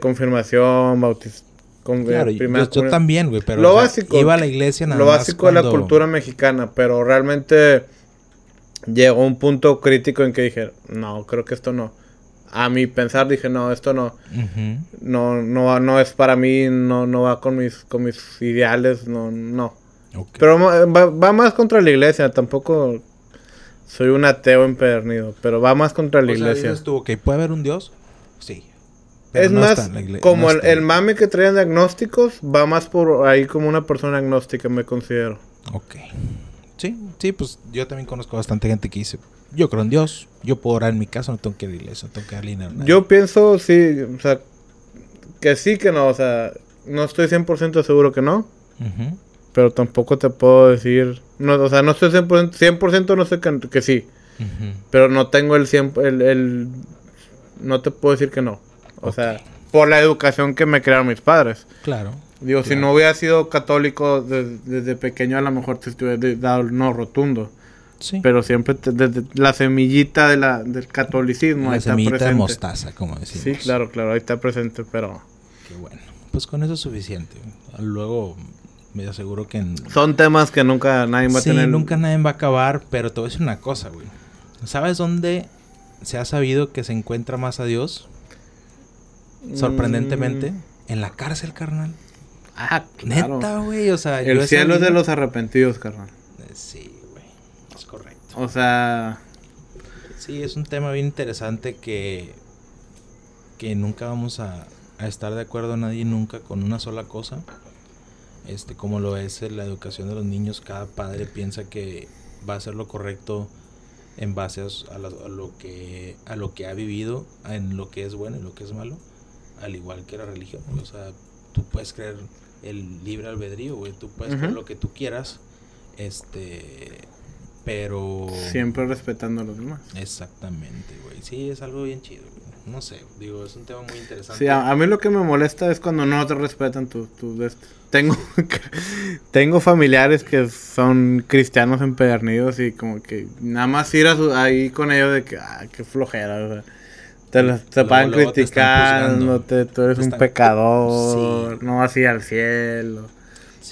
confirmación, bautizo. claro, yo, también, güey, pero lo básico, iba a la iglesia nada Lo básico de la cultura mexicana, pero realmente llegó un punto crítico en que dije, no, creo que esto no a mi pensar dije, no, esto no, no, no, no es para mí, no, no va con mis, con mis ideales, no, no. Pero va, más contra la iglesia, tampoco soy un ateo empedernido, pero va más contra la iglesia. Sea, que ¿puede haber un Dios? Sí. es más, como el, el, mame que traían de agnósticos, va más por ahí como una persona agnóstica, me considero. Ok. Sí, sí, pues yo también conozco bastante gente que dice, yo creo en Dios, yo puedo orar en mi casa, no tengo que ir a iglesia, no tengo que alinear nada. Yo pienso, sí, o sea, que sí, que no, o sea, no estoy 100% seguro que no, pero tampoco te puedo decir, no, o sea, no estoy 100%, 100% no sé que, que sí, pero no tengo el 100%, el, el, no te puedo decir que no, o sea, por la educación que me crearon mis padres. Claro. Digo, si no hubiera sido católico desde, desde pequeño, a lo mejor te estuviera dado el no rotundo. Pero siempre desde la semillita de la, del catolicismo. La semillita de mostaza, como decimos. Sí, claro, claro, ahí está presente, pero... Qué bueno. Pues con eso es suficiente. Luego me aseguro que... Son temas que nunca nadie va a tener... nunca nadie va a acabar, pero te voy a decir una cosa, güey. ¿Sabes dónde se ha sabido que se encuentra más a Dios? Sorprendentemente, mm. en la cárcel, carnal. Ah, claro. Neta, güey, o sea... El cielo es de los arrepentidos, carnal. Sí, o sea... Sí, es un tema bien interesante que, que nunca vamos a, estar de acuerdo nadie nunca con una sola cosa. Este, como lo es la educación de los niños, cada padre piensa que va a ser lo correcto en base a, lo que a lo que ha vivido, en lo que es bueno y lo que es malo, al igual que la religión. O sea, tú puedes creer el libre albedrío, güey, tú puedes creer lo que tú quieras, este, pero... Siempre respetando a los demás. Exactamente, güey. Sí, es algo bien chido. No sé, digo, es un tema muy interesante. Sí, a, mí lo que me molesta es cuando no te respetan tus tu, tengo tengo familiares que son cristianos empedernidos y como que nada más ir ahí con ellos de que, ah, qué flojera, o sea, te, te pagan criticándote, tú eres un pecador, no vas a ir al cielo.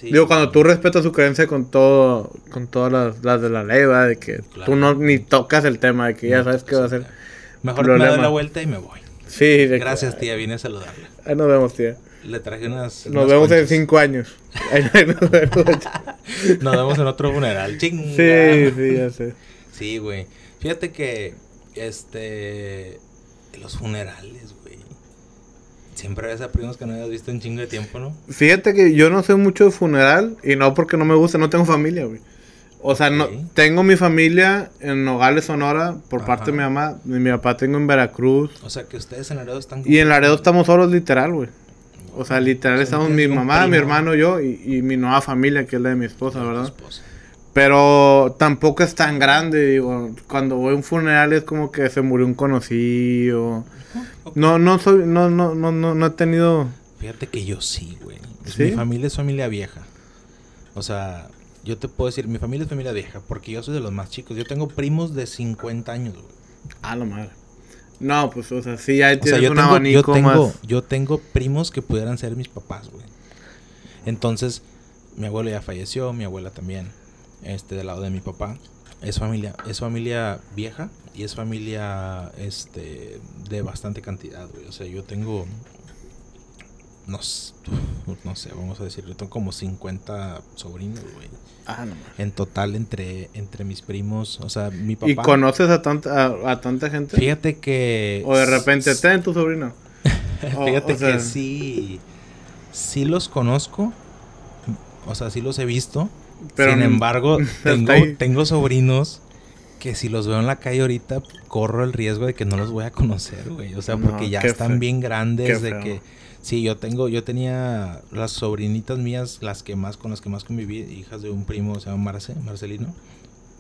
Digo, cuando tú respetas su creencia con todo, con todas las, de la ley, ¿verdad? De que tú no ni tocas el tema, de que ya sabes qué va a ser. Mejor me doy la vuelta y me voy. Sí. Gracias, tía, vine a saludarle. Ahí nos vemos, tía. Le traje unas. Nos vemos en cinco años. nos, vemos. en otro funeral. Sí, sí, ya sé. Sí, güey. Fíjate que, este. Los funerales, Siempre ves a primos que no hayas visto en chingo de tiempo, ¿no? Fíjate que yo no sé mucho de funeral y no porque no me guste, no tengo familia, güey. O sea, no, tengo mi familia en Nogales, Sonora, por parte de mi mamá. Mi papá tengo en Veracruz. O sea, que ustedes en Laredo están... Y en Laredo estamos solos, literal, güey. O sea, literal estamos mi mamá, mi hermano, yo y, mi nueva familia, que es la de mi esposa, ¿verdad? Esposa. Pero tampoco es tan grande, digo. Cuando voy a un funeral es como que se murió un conocido. No, no soy, no, no, no, no, no he tenido. Fíjate que yo sí, güey. Mi familia es familia vieja. O sea, yo te puedo decir, mi familia es familia vieja, porque yo soy de los más chicos. Yo tengo primos de 50 años, güey. Ah, lo madre. No, pues, o sea, sí, ahí tienes un abanico yo tengo, Yo tengo primos que pudieran ser mis papás, güey. Entonces, mi abuelo ya falleció, mi abuela también, este, del lado de mi papá. Es familia, es familia vieja y es familia este de bastante cantidad, güey. O sea, yo tengo no, no sé, vamos a decir, yo tengo como 50 sobrinos, güey. Ah, no. En total entre entre mis primos, o sea, mi papá. ¿Y conoces a tanta a, tanta gente? Fíjate que o de repente está en tu sobrino. Fíjate que sí. Sí los conozco. O sea, sí los he visto. Pero Sin embargo, tengo, tengo sobrinos que si los veo en la calle ahorita, corro el riesgo de que no los voy a conocer, güey. O sea, porque ya están bien grandes, de que... Sí, yo tengo, yo tenía las sobrinitas mías, las que más, con las que más conviví, hijas de un primo, se llama Marce, Marcelino.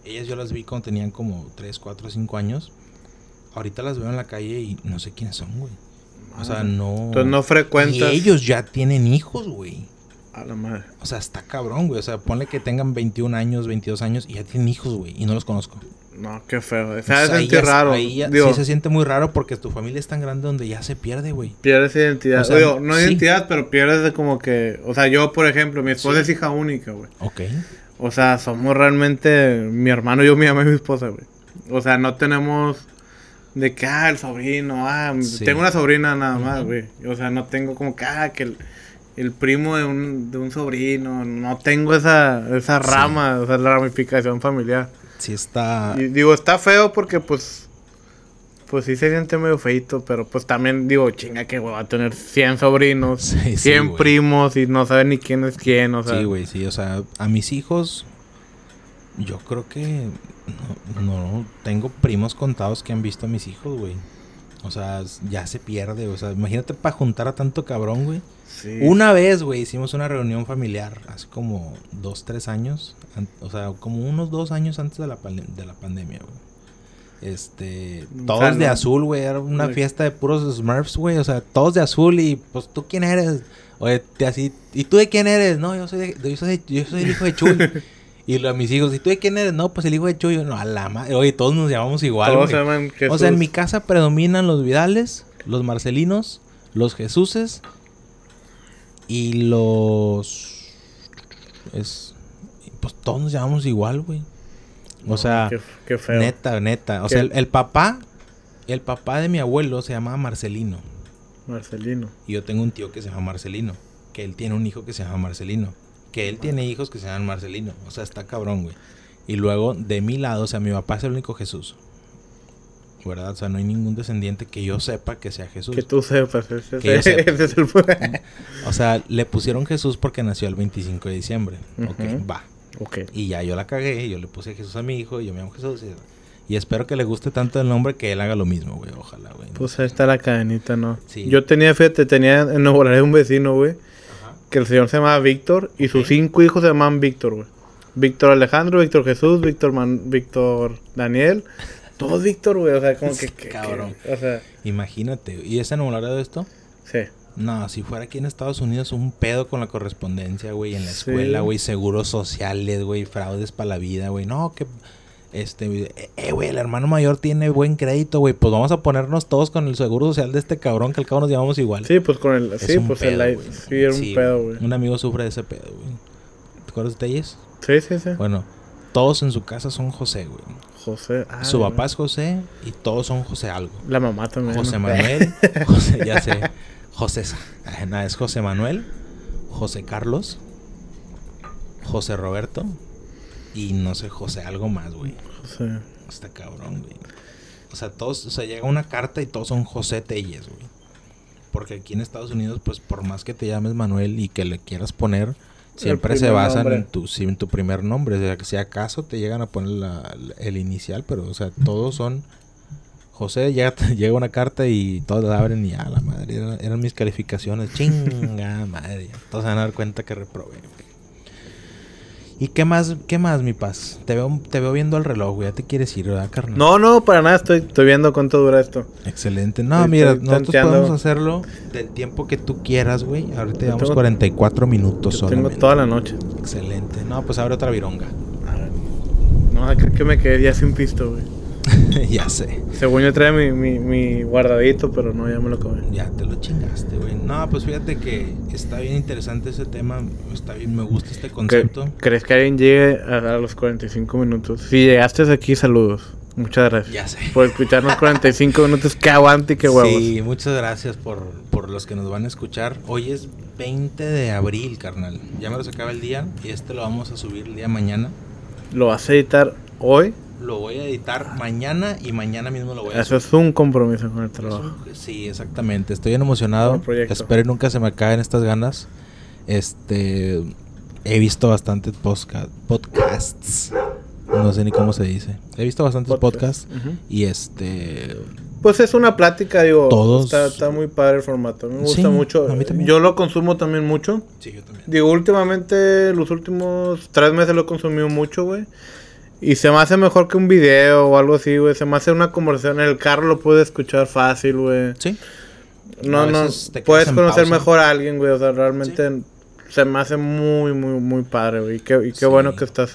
Ellas yo las vi cuando tenían como 3, 4, 5 años. Ahorita las veo en la calle y no sé quiénes son, güey. O sea, no... Entonces no frecuentas... Y ellos ya tienen hijos, güey. A la madre. O sea, está cabrón, güey. O sea, ponle que tengan 21 años, 22 años y ya tienen hijos, güey. Y no los conozco. No, qué feo. Se siente raro. sí se siente muy raro porque tu familia es tan grande donde ya se pierde, güey. Pierdes identidad. Digo, no identidad, pero pierdes de como que... O sea, yo, por ejemplo, mi esposa es hija única, güey. Ok. O sea, somos realmente... Mi hermano, yo, mi mamá y mi esposa, güey. O sea, no tenemos... De que, ah, el sobrino, ah... Tengo una sobrina nada más, güey. O sea, no tengo como que, ah, que... El, primo de un, de un sobrino, no tengo esa, esa rama, o sea, la ramificación familiar sí está... Y digo, está feo porque pues... Pues sí se siente medio feito, pero pues también digo, chinga que va a tener 100 sobrinos, 100 primos y no sabe ni quién es quién, o sea. Sí, güey, sí, o sea, a mis hijos yo creo que no, no, tengo primos contados que han visto a mis hijos, güey. O sea, ya se pierde, o sea, imagínate para juntar a tanto cabrón, güey. Una vez, güey, hicimos una reunión familiar, hace como dos, tres años, o sea, como unos dos años antes de la, de la pandemia, güey. Este, todos de azul, güey, era una fiesta de puros Smurfs, güey, o sea, todos de azul y pues tú quién eres, oye, te así, ¿y tú de quién eres? No, yo soy, yo soy, yo soy el hijo de Chuy. y a mis hijos, ¿y tú de quién eres? No, pues el hijo de Chuy, no, a la madre, oye, todos nos llamamos igual, Todos se llaman O sea, en mi casa predominan los Vidales, los Marcelinos, los Jesuses y los. Es. Pues todos nos llamamos igual, güey. O sea, qué, feo. neta, neta. O sea, el, papá, el papá de mi abuelo se llamaba Marcelino. Marcelino. Y yo tengo un tío que se llama Marcelino. Que él tiene un hijo que se llama Marcelino. Que él tiene hijos que se llaman Marcelino. O sea, está cabrón, güey. Y luego, de mi lado, o sea, mi papá es el único Jesús. ¿verdad? O sea, no hay ningún descendiente que yo sepa que sea Jesús. Que tú sepas, ese, es el... o sea, le pusieron Jesús porque nació el 25 de diciembre. Ok, va. Ok. Y ya yo la cagué, yo le puse Jesús a mi hijo, y yo me llamo Jesús. Y, espero que le guste tanto el nombre que él haga lo mismo, güey. Ojalá, güey. Pues ahí está la cadenita, ¿no? Sí. Yo tenía, fíjate, tenía en Nuevo un vecino, güey. Que el señor se llamaba Víctor y sus cinco hijos se llamaban Víctor, güey. Víctor Alejandro, Víctor Jesús, Víctor Man Víctor Daniel, todo Víctor, güey. O sea, como que. Cabrón. o sea. Imagínate. ¿Y es enamorado de esto? Sí. No, si fuera aquí en Estados Unidos, un pedo con la correspondencia, güey, en la escuela, güey, seguros sociales, güey, fraudes para la vida, güey. No, que. Este, eh, güey, el hermano mayor tiene buen crédito, güey. Pues vamos a ponernos todos con el seguro social de este cabrón que al cabo nos llamamos igual. Sí, pues con el. sí, pues el. Sí, era un pedo, güey. Un amigo sufre de ese pedo, güey. ¿Te acuerdas de ellos? Sí, sí, sí. Bueno, todos en su casa son José, güey. José. Ah, Su papá es José y todos son José algo. La mamá también. José Manuel. José, ya sé. José. Nada, es José Manuel. José Carlos. José Roberto. Y no sé, José algo más, güey. José. Está cabrón, güey. O sea, todos, o sea, llega una carta y todos son José Telles, güey. Porque aquí en Estados Unidos, pues por más que te llames Manuel y que le quieras poner Siempre se basan en tu, en tu primer nombre. O sea, que si acaso te llegan a poner el inicial, pero, o sea, todos son. José, llega, llega una carta y todos la abren y ya, la madre. Eran, mis calificaciones. Chinga madre. Todos se van a dar cuenta que reprobé. ¿Y qué más, qué más, mi paz? Te veo, te veo viendo el reloj, güey. Ya te quieres ir, ¿verdad, carnal? No, no, para nada. Estoy, estoy viendo cuánto dura esto. Excelente. No, mira, nosotros podemos hacerlo del tiempo que tú quieras, güey. Ahorita llevamos 44 minutos solo. Tengo toda la noche. Excelente. No, pues abre otra vironga. No, creo que me quedé ya sin pisto, güey. ya sé. Según yo trae mi, mi, mi, guardadito, pero no, ya me lo acabé. Ya te lo chingaste, güey. No, pues fíjate que está bien interesante ese tema. Está bien, me gusta este concepto. ¿Crees que alguien llegue a, los 45 minutos? Si llegaste aquí, saludos. Muchas gracias. Ya sé. Por escucharnos 45 minutos. Que aguante y que huevos. Sí, muchas gracias por, por los que nos van a escuchar. Hoy es 20 de abril, carnal. Ya me lo acaba el día y este lo vamos a subir el día mañana. ¿Lo vas a editar hoy? Lo voy a editar mañana y mañana mismo lo voy a Eso es un compromiso con el trabajo. Sí, exactamente. Estoy bien emocionado. Espero y nunca se me acaben estas ganas. Este. He visto bastantes podcasts. No sé ni cómo se dice. He visto bastantes podcasts. Y este. Pues es una plática, digo. Todos. Está, muy padre el formato. Me gusta mucho. A mí también. Yo lo consumo también mucho. Sí, yo también. Digo, últimamente, los últimos tres meses lo he consumido mucho, güey. Y se me hace mejor que un video o algo así, güey. Se me hace una conversación. En el carro lo puedes escuchar fácil, güey. Sí. No, no. puedes conocer mejor a alguien, güey. O sea, realmente se me hace muy, muy, muy padre, güey. Y qué, y qué bueno que estás.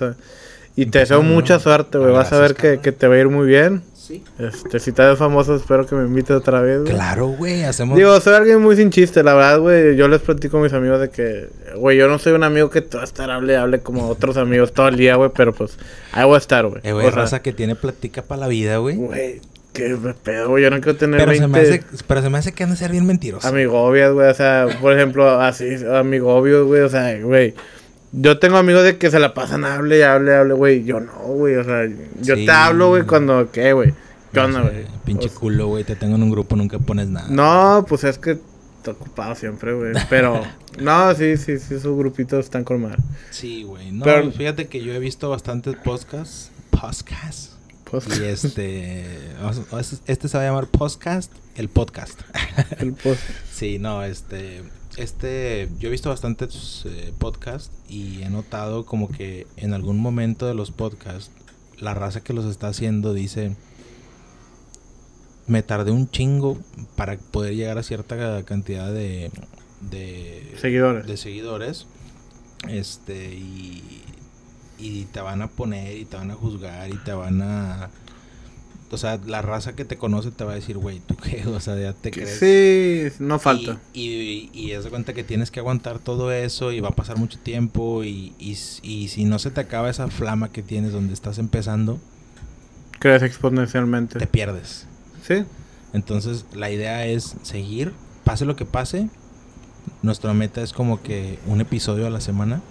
y te deseo mucha suerte, güey. Vas a ver que, que, te va a ir muy bien. Sí. Este, si te ves famoso, espero que me invites otra vez, güey. Claro, güey, hacemos... Digo, soy alguien muy sin chiste, la verdad, güey. Yo les platico a mis amigos de que, güey, yo no soy un amigo que a estar hable, hable como otros amigos todo el día, güey, pero pues, ahí voy a estar, güey. Eh, güey, raza que tiene plática para la vida, güey. Güey, qué pedo, güey, yo no quiero tener pero Se me hace, pero se me hace que han de ser bien mentirosos. Amigobias, güey, o sea, por ejemplo, así, amigobios, güey, o sea, güey... Yo tengo amigos de que se la pasan hable hable, hable, güey. Yo no, güey. O sea, yo te hablo, güey, cuando, ¿qué, güey? ¿Qué onda, güey? Pinche culo, güey. Te tengo en un grupo, nunca pones nada. No, pues es que estoy ocupado siempre, güey. Pero, no, sí, sí, sí, esos grupitos están con mal. Sí, güey. No, Pero, fíjate que yo he visto bastantes podcasts. Podcasts. Y este, este se va a llamar podcast, el podcast. El podcast. sí, no, este, este, yo he visto bastantes eh, podcasts y he notado como que en algún momento de los podcasts, la raza que los está haciendo dice, me tardé un chingo para poder llegar a cierta cantidad de, de seguidores. De seguidores. Este, y, y te van a poner y te van a juzgar y te van a... O sea, la raza que te conoce te va a decir, güey, ¿tú qué? O sea, ya te crees. Sí, no falta. Y, y, es de cuenta que tienes que aguantar todo eso y va a pasar mucho tiempo y, y, y si no se te acaba esa flama que tienes donde estás empezando... Crees exponencialmente. Te pierdes. Entonces la idea es seguir, pase lo que pase. Nuestra meta es como que un episodio a la semana.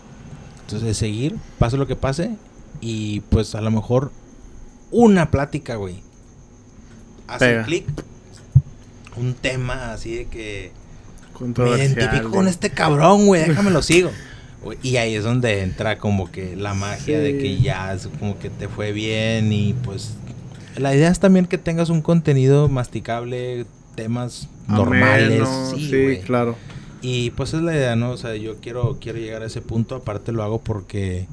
Entonces es seguir, pase lo que pase. Y pues a lo mejor una plática, güey. Hace clic. Un tema así de que... Me identifico con este cabrón, güey. Déjame lo sigo. Y ahí es donde entra como que la magia de que ya es como que te fue bien y pues la idea es también que tengas un contenido masticable, temas normales. sí, claro. Y pues es la idea, ¿no? O sea, yo quiero, quiero llegar a ese punto. Aparte lo hago porque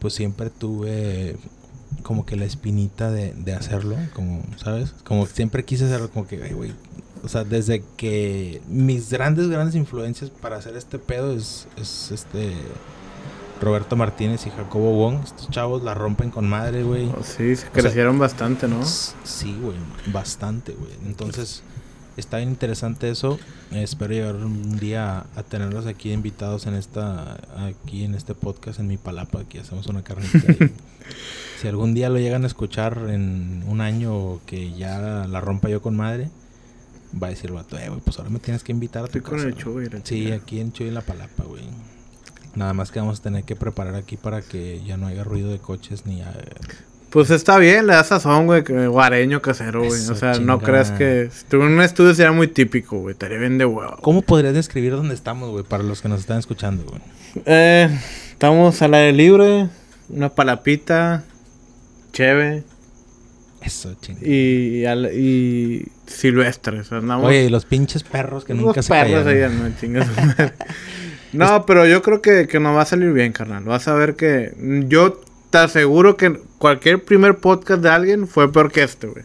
pues siempre tuve como que la espinita de, de hacerlo, como, ¿sabes? Como siempre quise hacerlo, como que, güey, o sea, desde que mis grandes, grandes influencias para hacer este pedo es, es este Roberto Martínez y Jacobo Wong. Estos chavos la rompen con madre, güey. Oh, sí, se crecieron bastante, ¿no? Sí, güey, bastante, güey. Entonces, está bien interesante eso. espero llegar un día a, tenerlos aquí invitados en esta aquí en este podcast en mi palapa, aquí hacemos una carnita. si algún día lo llegan a escuchar en un año que ya la rompa yo con madre, va a decir el vato, eh, güey, pues ahora me tienes que invitar a tu Estoy con el Chuy, Sí, aquí en Chuy la palapa, güey. Nada más que vamos a tener que preparar aquí para que ya no haya ruido de coches ni... Pues está bien, le das sazón, güey, guareño casero, güey. O sea, no creas que... Si tuviera un estudio sería muy típico, güey. Estaría bien de huevo. ¿Cómo podrías describir dónde estamos, güey, para los que nos están escuchando, güey? Eh, estamos al aire libre, una palapita, cheve. Eso, chingada. Y, y, silvestres. Andamos... Oye, y los pinches perros que nunca se perros ahí, no, chingas. No, pero yo creo que, que nos va a salir bien, carnal. Vas a ver que. Yo te aseguro que cualquier primer podcast de alguien fue peor que este, güey.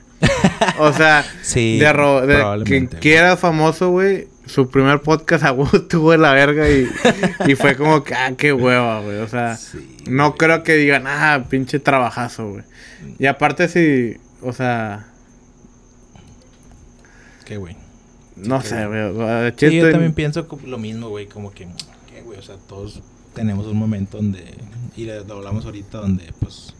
O sea, sí, de, quien quiera famoso, güey, su primer podcast a tuvo de la verga y, y, fue como que, ah, qué hueva, güey. O sea, no creo que digan, ah, pinche trabajazo, güey. Y aparte, si, o sea. Qué güey. No sé, güey. Sí, yo también pienso lo mismo, güey. Como que o sea, todos tenemos un momento donde, y lo hablamos ahorita, donde pues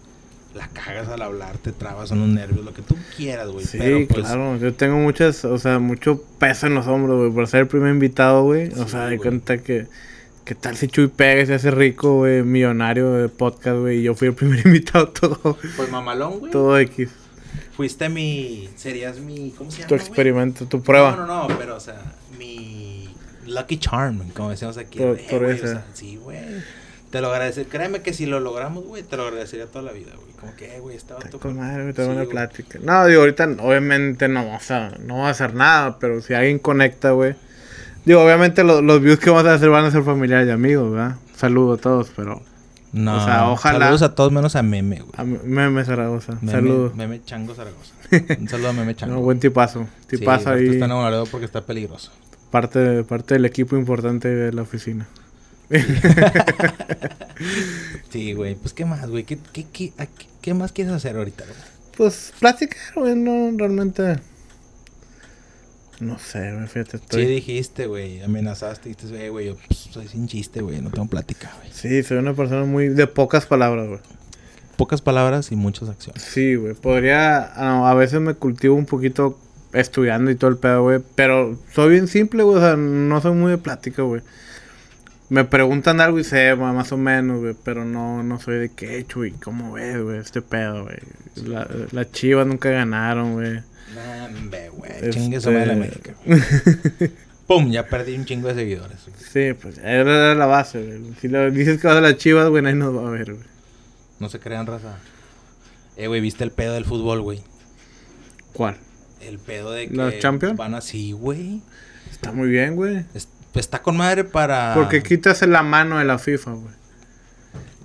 la cagas al hablar, te trabas, son los nervios, lo que tú quieras, güey. Sí, pues, claro, yo tengo muchas, o sea, mucho peso en los hombros, güey, por ser el primer invitado, güey. o sea, de cuenta que, ¿Qué tal si Chuy Pérez se hace rico, güey, millonario de podcast, güey? Y yo fui el primer invitado, todo. Pues mamalón, güey. Todo X. Fuiste mi. Serías mi. ¿Cómo se llama? Tu experimento, tu prueba. No, no, no, pero, o sea, mi. Lucky Charm, como decíamos aquí. Por- Eh, eso. o sea, sí, güey. Te lo agradecería. Créeme que si lo logramos, güey, te lo agradecería toda la vida, güey. Como que, eh, güey, estaba todo con madre, Sí, una plática. No, digo, ahorita obviamente no vamos a, no vamos a hacer nada, pero si alguien conecta, güey. Digo, obviamente lo- los views que vamos a hacer van a ser familiares y amigos, ¿verdad? Saludos a todos, pero No, O sea, ojalá- Saludos a todos menos a Meme, güey. a Meme Zaragoza. Meme, Saludos. Meme Chango Zaragoza. Un saludo a Meme Chango. No, buen tipazo. Sí, Tipazo ahorita ahí. está enamorado porque está peligroso. Parte, parte del equipo importante de la oficina. Sí, güey. Pues, ¿qué más, güey? ¿Qué, qué, qué, a qué- más quieres hacer ahorita, güey? Pues platicar, güey, no, realmente. No sé, güey, fíjate, estoy. Sí dijiste, güey. Amenazaste dijiste, "Eh, güey, yo pues, soy sin chiste, güey. No tengo plática, güey. Sí, soy una persona muy de pocas palabras, güey. Pocas palabras y muchas acciones. Sí, güey. Podría. a veces me cultivo un poquito estudiando y todo el pedo, güey. Pero soy bien simple, güey. O sea, no soy muy de plática, güey. Me preguntan algo y sé, ma- más o menos, güey. Pero no, no soy de que, chuy, ¿cómo ves, güey? Este pedo, güey. La- Las chivas nunca ganaron, güey. Nambe, güey. Este- Chingue madre la América. güey. Pum, ya perdí un chingo de seguidores. güey. Sí, pues era la base, güey. Si lo dices que vas a las chivas, güey, nadie nos va a ver, güey. No se crean, raza. Eh, güey, ¿viste el pedo del fútbol, güey? ¿Cuál? El pedo de que ¿Los Champions? van así, güey. Está muy bien, güey. Es- pues, está con madre para... Porque quitas la mano de la FIFA, güey.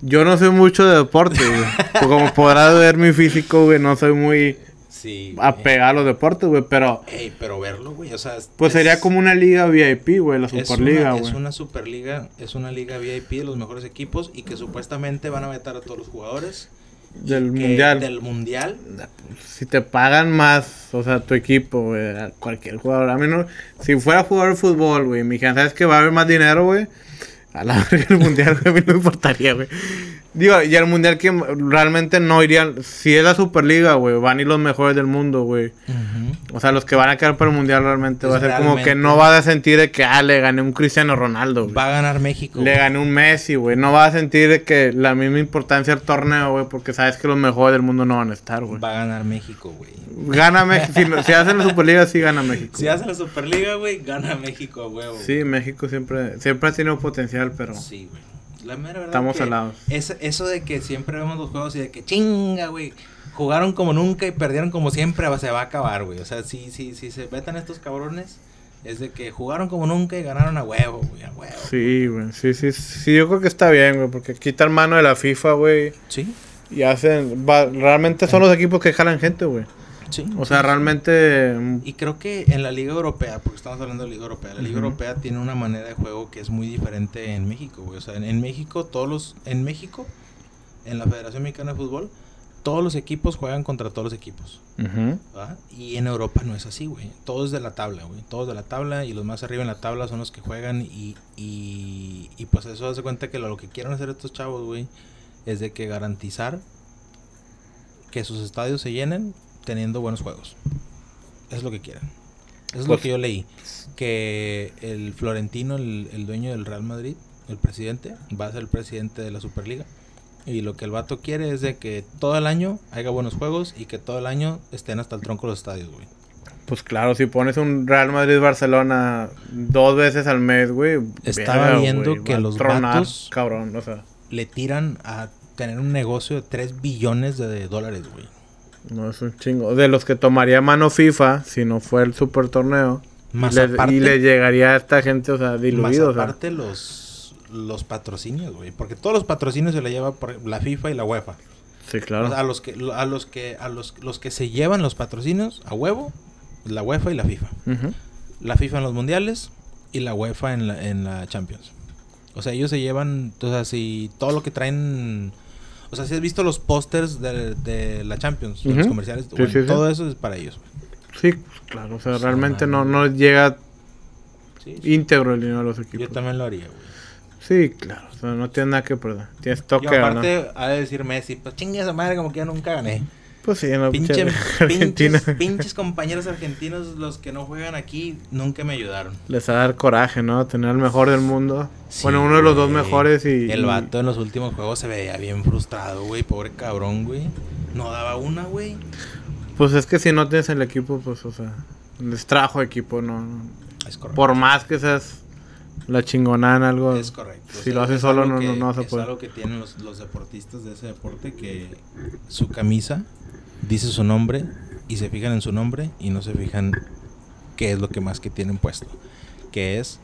Yo no soy mucho de deporte, güey. Como podrás ver mi físico, güey, no soy muy Sí. apegado a los deportes, güey. Pero, Ey, pero verlo, güey, o sea... es- pues es- sería como una liga VIP, güey, la Superliga, güey. Es una superliga, es una liga VIP de los mejores equipos y que supuestamente van a vetar a todos los jugadores. Del que- mundial. Del mundial. Si te pagan más, o sea, tu equipo, güey, a cualquier jugador. A mí no. Si fuera a jugar fútbol, güey, mi dijeran, ¿sabes que va a haber más dinero, güey? A la verga el mundial, güey, a mí no me importaría, güey. Digo, y el mundial que realmente no irían. Si es la Superliga, güey, van a ir los mejores del mundo, güey. O sea, los que van a quedar para el mundial realmente Pues va a ser como que no vas a sentir de que, ah, le gané un Cristiano Ronaldo, güey. Va a ganar México. Le güey. gané un Messi, güey. No vas a sentir de que la misma importancia al torneo, güey, porque sabes que los mejores del mundo no van a estar, güey. Va a ganar México, güey. Gana México. Si, si hacen la Superliga, sí gana México. Si hace la Superliga, güey, gana México huevo. Sí, México siempre, siempre ha tenido potencial, pero Sí, güey. La mera verdad estamos que alados. es- eso de que siempre vemos los juegos y de que chinga, güey. Jugaron como nunca y perdieron como siempre, se va a acabar, güey. O sea, si, si, si se metan estos cabrones, es de que jugaron como nunca y ganaron a huevo, güey, a huevo. Sí, güey. Sí, sí, sí. Yo creo que está bien, güey, porque quitan mano de la FIFA, güey. Sí, Y hacen. va- realmente son los equipos que jalan gente, güey. Sí. O sea, realmente. mm, Y creo que en la Liga Europea, porque estamos hablando de Liga Europea, la Liga. Europea tiene una manera de juego que es muy diferente en México, güey. O sea, en, en México, todos los. En México, en la Federación Mexicana de Fútbol, todos los equipos juegan contra todos los equipos. ¿va? Y en Europa no es así, güey. Todos de la tabla, güey. Todos de la tabla y los más arriba en la tabla son los que juegan y, y, y pues eso hace cuenta que lo, lo que quieren hacer estos chavos, güey, es de que garantizar que sus estadios se llenen teniendo buenos juegos. Es lo que quieren. Es lo Pues- que yo leí. Que el Florentino, el, el dueño del Real Madrid, el presidente, va a ser el presidente de la Superliga. Y lo que el vato quiere es de que todo el año haya buenos juegos y que todo el año estén hasta el tronco los estadios, güey. Pues claro, si pones un Real Madrid-Barcelona dos veces al mes, güey. Estaba viendo güey, que los tronar, vatos- Cabrón, o sea. Le tiran a tener un negocio de 3 billones de dólares, güey. No es un chingo. De los que tomaría mano FIFA, si no fue el super torneo. Más y, le, aparte- y le llegaría a esta gente, o sea, Más diluido. o sea. aparte los, los patrocinios, güey. Porque todos los patrocinios se le lleva por la FIFA y la UEFA. Sí, claro. A los que, a los que, a los, los que se llevan los patrocinios a huevo, la UEFA y la FIFA. La FIFA en los mundiales y la UEFA en la, en la Champions. O sea, ellos se llevan, o sea, si todo lo que traen, o sea, si has visto los pósters de, de la Champions, los comerciales, Sí, bueno, sí, sí. todo eso es para ellos. Sí, claro. O sea, realmente no, no llega íntegro el dinero de los equipos. Yo también lo haría, güey. Sí, claro. O sea, no tienes nada que perder. Tienes Y toque ganar. aparte, ha de decir Messi, pues chingue esa madre como que yo nunca gané. Pues sí, no, Pinche, Argentina. pinches, pinches compañeros argentinos, los que no juegan aquí, nunca me ayudaron. Les va a dar coraje, ¿no? Tener al mejor del mundo. Sí, bueno, uno de los dos mejores y... El vato en los últimos juegos se veía bien frustrado, güey. Pobre cabrón, güey. No daba una, güey. Pues es que si no tienes el equipo, pues, o sea... Les trajo equipo, no... Es correcto. Por más que seas la chingonada en algo... Es correcto. Si lo haces es solo, no, que- no, no vas a Es algo que tienen los, los deportistas de ese deporte que su camisa dice su nombre y se fijan en su nombre y no se fijan qué es lo que más que tienen puesto. Que es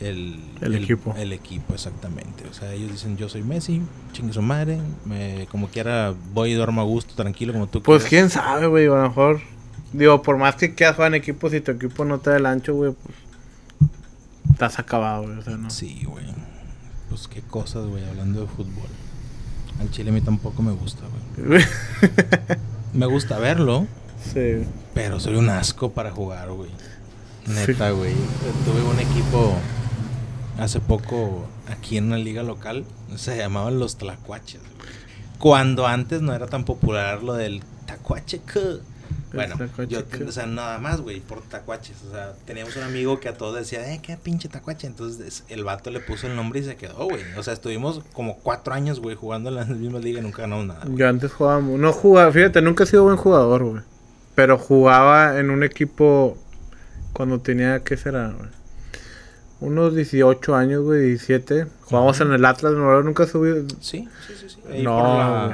el, El equipo. El equipo, exactamente. O sea, ellos dicen yo soy Messi, chingue su madre, me, como quiera voy y duermo a gusto, tranquilo, como tú Pues quién sabe, güey, a lo mejor... Digo, por más que quieras jugar en equipo, si tu equipo no te da el ancho, güey, pues... Estás acabado, güey, o sea, no. Sí, güey. Pues qué cosas, güey, hablando de fútbol. Al chile a mí tampoco me gusta, güey. Me gusta verlo, sí. pero soy un asco para jugar, güey. Neta, güey. Tuve un equipo hace poco aquí en una liga local. Se llamaban los Tlacuaches. güey. Cuando antes no era tan popular lo del Tacuache. Bueno, yo, o sea, nada más, güey, por tacuaches. O sea, teníamos un amigo que a todos decía, eh, qué pinche tacuache. Entonces es- el vato le puso el nombre y se quedó, güey. O sea, estuvimos como cuatro años, güey, jugando en la misma liga y nunca ganamos nada. Yo antes jugaba, no jugaba, fíjate, nunca he sido buen jugador, güey. Pero jugaba en un equipo cuando tenía, ¿qué será, güey? Unos 18 años, güey, 17. Jugábamos Ajá. en el Atlas, no, nunca subí. Sí, sí, sí. sí. Ahí No, por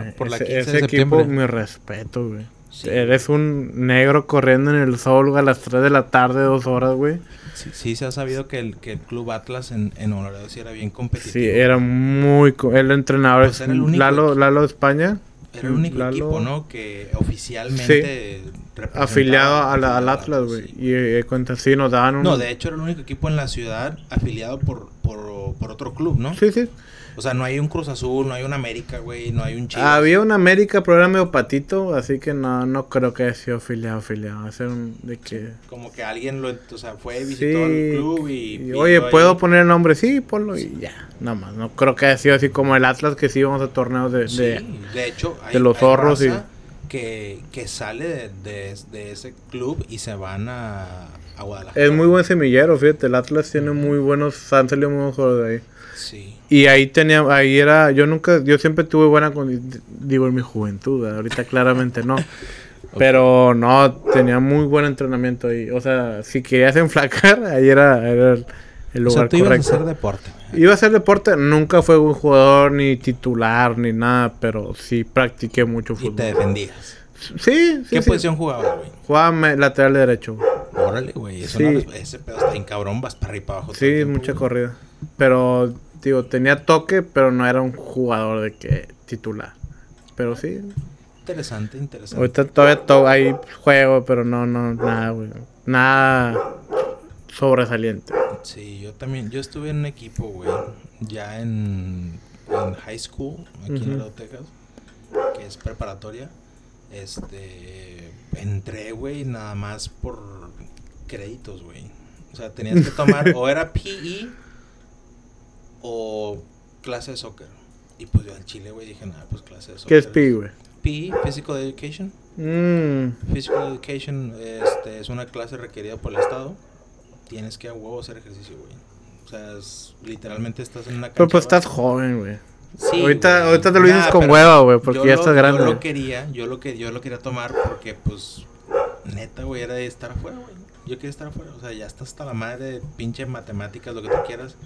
la, por la ese, 15 ese de equipo, mi respeto, güey. Sí. Eres un negro corriendo en el sol a las 3 de la tarde, dos horas, güey. Sí, sí se ha sabido que el, que el club Atlas en, en Olaredo sí era bien competitivo. Sí, era muy... El entrenador Pues es era el único Lalo. Lalo España. Era el único Lalo- equipo, ¿no? Que oficialmente representaba- Afiliado a la- al Atlas, güey. sí. Y eh, cuenta, sí, nos daban un... No, de hecho era el único equipo en la ciudad afiliado por, por, por otro club, ¿no? Sí, sí. O sea, no hay un Cruz Azul, no hay un América, güey, no hay un Chivas. Había un América, pero era medio patito, así que no, no creo que haya sido afiliado. Hacer un de que... Como que alguien lo, o sea, fue, Sí. visitó al club y... oye, ahí- ¿puedo poner el nombre? Sí, ponlo y ya. Nada más. No creo que haya sido así como el Atlas, que sí íbamos a torneos de... Sí, de- de hecho, hay, de los zorros y- que, que sale de, de- de ese club y se van a. Es muy buen semillero, fíjate. El Atlas tiene muy buenos... Han salido muy buenos jugadores de ahí. Sí. Y ahí tenía, ahí era, yo nunca, yo siempre tuve buena condición, digo en mi juventud, ahorita claramente no. Pero no, tenía muy buen entrenamiento ahí. O sea, si querías enflacar, ahí era, era el, el O sea, lugar tú ibas a hacer deporte. Iba a hacer deporte, nunca fue un jugador ni titular ni nada, pero sí practiqué mucho Y fútbol. te defendías. Sí, sí, ¿Qué sí. posición jugabas, güey? Jugaba lateral derecho. Órale, güey. Eso Sí. no ese pedo está en cabrón, vas para arriba y para abajo. Sí, mucha corrida. Pero, digo, tenía toque, pero no era un jugador de que titular. Pero sí, Interesante, interesante. Ahorita todavía to hay juego, pero no, no, nada, güey. Nada sobresaliente. Sí, yo también. Yo estuve en un equipo, güey. Ya en, en high school, aquí en. Laredo, Texas. Que es preparatoria. Este. Entré, güey, nada más por créditos, güey. O sea, tenías que tomar o era PE o clase de soccer. Y pues yo al chile, güey, dije, nada, pues clase de soccer. ¿Qué es pi, güey? PE, Physical Education. Mm, Physical Education este, es una clase requerida por el Estado. Tienes que a huevo hacer ejercicio, güey. O sea, es- literalmente estás en una cancha. pero pues estás joven, güey. Sí, ahorita, güey. ahorita te lo dices Nah, con hueva, güey, porque ya lo- estás grande. Yo lo quería, yo lo, que, yo lo quería tomar porque, pues, neta, güey, era de estar afuera, güey. Yo quería estar afuera. O sea, ya estás hasta la madre de pinche matemáticas, lo que tú quieras.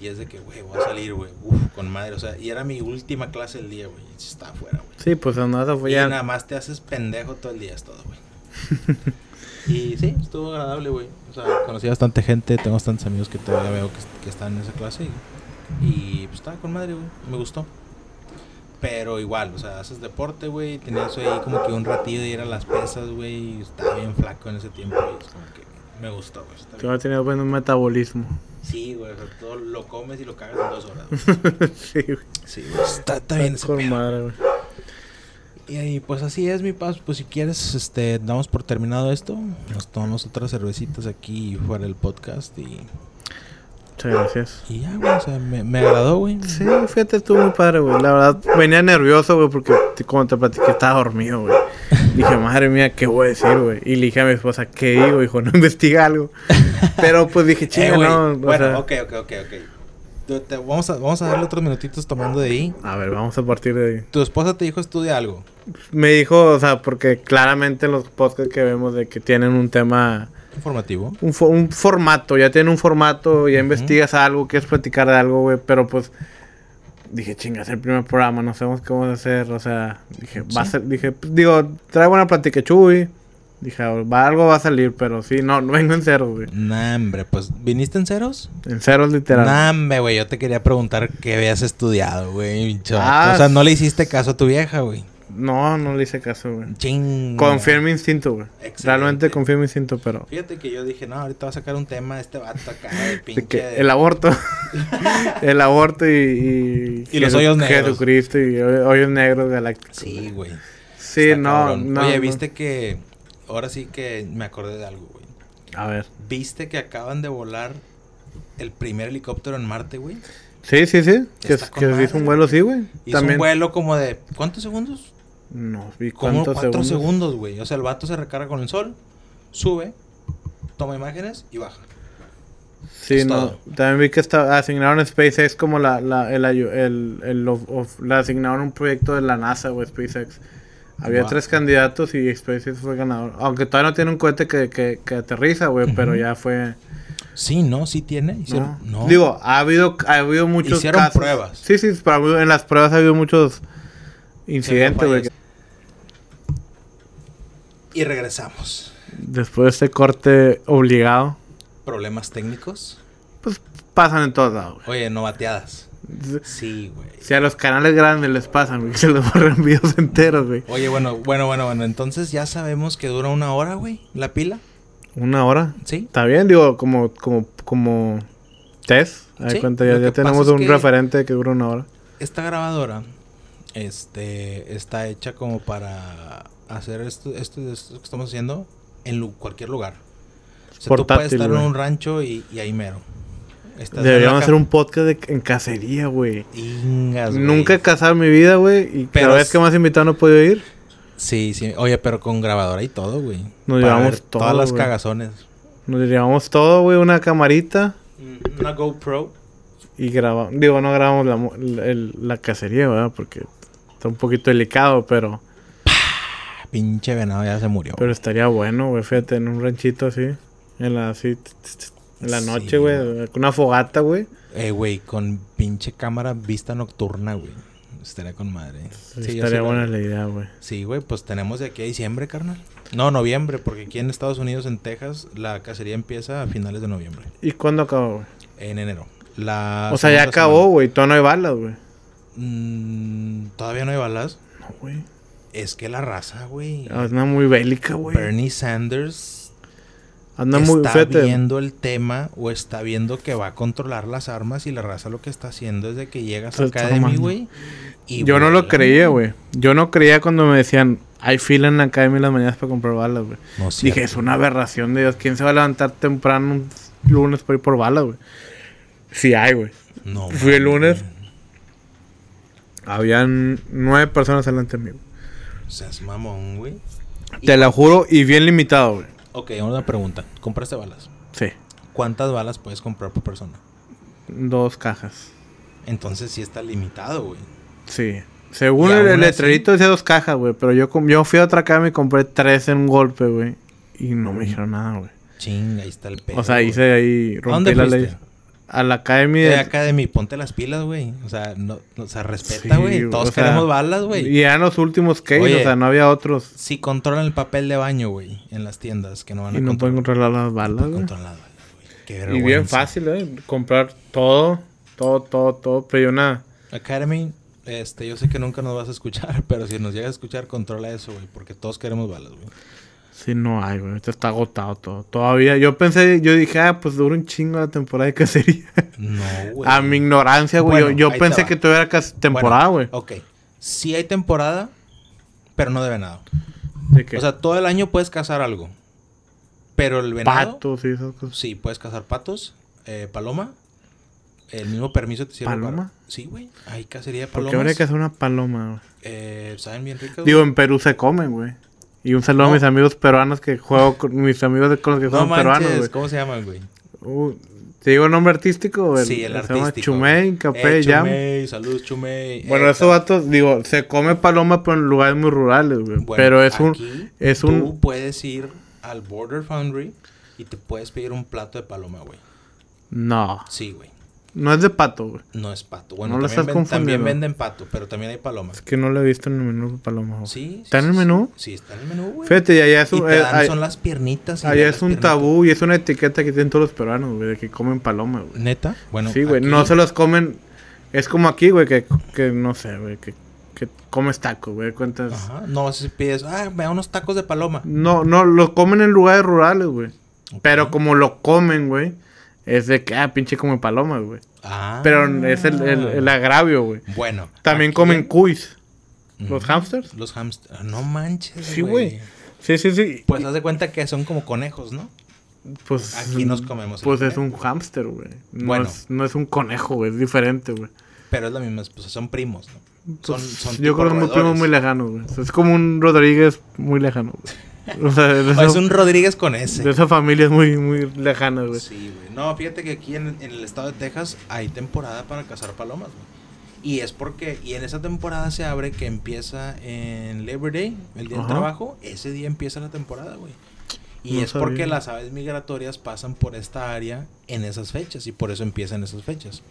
Y es de que, güey, voy a salir, güey. Uf, con madre. O sea, y era mi última clase del día, güey. Y estaba afuera, güey. Sí, pues nada, fue Y ya. nada más te haces pendejo todo el día, es todo, güey. y sí, estuvo agradable, güey. O sea, conocí a bastante gente, tengo bastantes amigos que todavía veo que, que están en esa clase. Y, y, pues estaba con madre, güey. Me gustó. Pero igual, o sea, haces deporte, güey. Tenías ahí como que un ratillo de ir a las pesas, güey. Estaba bien flaco en ese tiempo, y es como que me gustó, güey. va a tener buen metabolismo. Sí, güey, o sea, todo lo comes y lo cagas en dos horas. güey. sí, güey. Sí, güey. Está, está bien ese pedo. madre, güey. Y ahí, pues así es mi paso. Pues si quieres, este, damos por terminado esto. Nos tomamos otras cervecitas aquí fuera del podcast y, Muchas gracias. y ya, güey. O sea, me, me agradó, güey. Sí, fíjate, estuvo muy padre, güey. La verdad, venía nervioso, güey, porque como te platiqué, estaba dormido, güey. Dije, madre mía, ¿qué voy a decir, güey? Y le dije a mi esposa, ¿qué digo? Dijo, no investiga algo. Pero pues dije, Eh, chinga, güey, no. bueno, ok, ok, ok, ok. Te- vamos, a, vamos a darle otros minutitos tomando de ahí. A ver, vamos a partir de ahí. Tu esposa te dijo estudia algo. Me dijo, o sea, porque claramente los podcasts que vemos de que tienen un tema, Un, un formato, ya tienen un formato, ya investigas algo, quieres platicar de algo, güey, pero pues dije, chinga, es el primer programa, no sabemos qué vamos a hacer, o sea, dije, va a Sí. ser, dije, pues, digo, trae buena plática, Chuy. Dije, va, algo va a salir, pero sí, no, no vengo en ceros, güey. Nah, hombre, pues, ¿viniste en ceros? En ceros literal. Nah, hombre, güey, yo te quería preguntar qué habías estudiado, güey. Ah, o sea, no le hiciste caso a tu vieja, güey. No, no le hice caso, güey. Ching. Confía en mi instinto, güey. Realmente confío en mi instinto, pero... Fíjate que yo dije, no, ahorita va a sacar un tema de este vato acá, de pinche. que el aborto. el aborto y... Y, Y los hoyos negros. Jesucristo y hoy- hoyos negros galácticos. Sí, güey. Sí, Está no, cabrón. no. Oye, no. viste que. Ahora sí que me acordé de algo, güey. A ver. ¿Viste que acaban de volar el primer helicóptero en Marte, güey? Sí, sí, sí. Que, que hizo un vuelo así, güey. Hizo También. un vuelo como de. ¿Cuántos segundos? No, vi Como cuántos cuatro segundos. güey. O sea, el vato se recarga con el sol, sube, toma imágenes y baja. Sí, Es no. todo. También vi que está, asignaron SpaceX como la, la, el, el, el of- of- le asignaron un proyecto de la NASA, güey, SpaceX. Había Wow. tres candidatos y SpaceX fue ganador. Aunque todavía no tiene un cohete que, que, que aterriza, güey, pero ya fue... Sí, ¿no? Sí tiene. No. Digo, ha habido, ha habido muchos Hicieron casos. pruebas. Sí, sí, pero en las pruebas ha habido muchos incidentes, güey. Y regresamos. Después de este corte obligado, Problemas técnicos. pues pasan en todos lados, güey. Oye, no bateadas. Sí, güey. Si a los canales grandes les pasan, güey, se les borran videos enteros, güey. Oye, bueno, bueno, bueno, bueno. Entonces ya sabemos que dura una hora, güey, la pila. Una hora. Sí. Está bien, digo, como, como, como test. Ahí Sí, cuenta, ya, tenemos es un que- referente que dura una hora. Esta grabadora, este, está hecha como para hacer esto, esto, esto que estamos haciendo en lu- cualquier lugar. O sea, tú puedes Portátil, estar en un rancho y, y ahí mero. Estás Deberíamos la hacer un podcast de, en cacería, güey. Nunca he casado en mi vida, güey. Y Pero cada vez que me has invitado no he podido ir. Sí, sí. Oye, pero con grabadora y todo, güey. Nos Para llevamos ver todo, Todas las cagazones. Nos llevamos todo, güey, una camarita. Una GoPro. Y grabamos. Digo, no grabamos la, el- la cacería, ¿verdad? Porque está un poquito delicado, pero. Pinche venado ya se murió. Pero estaría bueno, güey. Fíjate, en un ranchito así. En la, así, en la noche, güey. Con una fogata, güey. Eh, güey, con pinche cámara vista nocturna, güey. Estaría con madre. Sí, Sí, estaría buena la idea, güey. Sí, güey, pues tenemos de aquí a diciembre, carnal. No, noviembre, porque aquí en Estados Unidos, en Texas, la cacería empieza a finales de noviembre, ¿Y cuándo acabó, güey? en enero. La O sea, ya acabó, güey. Todavía no hay balas, güey. Mm, Todavía no hay balas. No, güey. Es que la raza, güey. Anda muy bélica, güey. Bernie Sanders Anda muy. está viendo el tema o está viendo que va a controlar las armas y la raza lo que está haciendo es de que llegas acá de mí, güey. Yo no lo creía, güey. Yo no creía cuando me decían, hay fila en la academia las mañanas para comprar balas, güey. No, Dije, es una aberración de Dios. ¿Quién se va a levantar temprano un lunes para ir por balas, güey? Sí hay, güey. No, Fui el lunes. Habían nueve personas delante de mí. güey. Seas mamón, güey. Te la juro, y bien limitado, güey. Ok, una pregunta. ¿Compraste balas? Sí. ¿Cuántas balas puedes comprar por persona? Dos cajas. Entonces sí está limitado, güey. Sí. Según el, letrerito decía dos cajas, güey. Pero yo, yo fui a otra academia y compré tres en un golpe, güey. Y no me dijeron nada, güey. Chinga, ahí está el pedo. O sea, hice ahí, ¿A dónde rompí la fuiste? ley. A la academia. De de- Academy, ponte las pilas, güey. O sea, no, o sea, respeta, Sí, güey. Todos o sea, queremos balas, güey. Y eran los últimos Oye. o sea, no había otros. Si controlan el papel de baño, güey, en las tiendas que no van a Y no pueden controlar las balas, güey. Qué Y bien fácil, ¿eh? Comprar todo, todo, todo, todo. Pedí una... Academy, este, yo sé que nunca nos vas a escuchar, pero si nos llega a escuchar, controla eso, güey, porque todos queremos balas, güey. Sí, no hay, güey. Esto está agotado todo. Todavía, yo pensé, yo dije, ah, pues dura un chingo la temporada de cacería. No, güey. A mi ignorancia, güey. Bueno, yo pensé que todavía era temporada, güey. Ok. Sí hay temporada, pero no de venado. ¿De qué? O sea, todo el año puedes cazar algo. Pero el venado... patos y esas cosas. Sí, puedes cazar patos, eh, paloma. El mismo permiso te sirve ¿Paloma? para- Sí, güey. Hay cacería de ¿Por palomas. qué habría que hacer una paloma, güey? Eh, Saben bien ricas. Digo, en Perú se comen, güey. Y un saludo a mis amigos peruanos que juego con mis amigos con los que No son peruanos, güey. ¿cómo se llaman, güey? Uh, ¿Te digo el nombre artístico? El, Sí, el se artístico. llama Chumey, Capé, Eh, Jam. Chumey, saludos, Chumey. Bueno, Eh, esos vatos, digo, se come paloma pero en lugares muy rurales, güey. Bueno, pero es un... es tú un- puedes ir al Border Foundry y te puedes pedir un plato de paloma, güey. No, Sí, güey. No es de pato, güey. No es pato. Bueno, No lo también, estás ven- también venden pato, pero también hay paloma. Es que no lo he visto en el menú de paloma. güey. Sí. sí, ¿Está en el menú? Sí, está en el menú, güey. Fíjate, y allá es Y un, te eh, dan- ay- son las piernitas. y allá es un piernitas. tabú y es una etiqueta que tienen todos los peruanos, güey, de que comen paloma, güey. ¿Neta? Bueno, sí, güey, aquí- no se los comen... Es como aquí, güey, que, que no sé, güey, que, que comes taco, güey, cuentas... Ajá. No, si pides, ah, me da unos tacos de paloma. No, no, lo comen en lugares rurales, güey. Pero como lo comen, güey, es de que, ah, pinche come paloma, güey. Ah. Pero es el, el, el agravio, güey. Bueno. También aquí- comen cuis. ¿Los Ujú. hamsters? Los hamsters. No manches, Sí, güey. Sí, sí, sí. Pues haz de cuenta que son como conejos, ¿no? Pues, Aquí nos comemos Pues es un hámster, güey. No, Bueno. es, no es un conejo, güey. Es diferente, güey. Pero es la misma, pues son primos, ¿no? Son, Pues, son yo tipo creo que es muy primo roedores. muy lejano, güey. O sea, es como un Rodríguez muy lejano, güey. O sea, de, O esa, es un Rodríguez con ese. de esa familia es muy, muy lejana, güey. Sí, güey. No, fíjate que aquí en, en el estado de Texas hay temporada para cazar palomas, güey. Y es porque, y en esa temporada se abre que empieza en Labor Day, el día del Ajá. trabajo, ese día empieza la temporada, güey. Y No es porque sabía. las aves migratorias pasan por esta área en esas fechas y por eso empiezan esas fechas.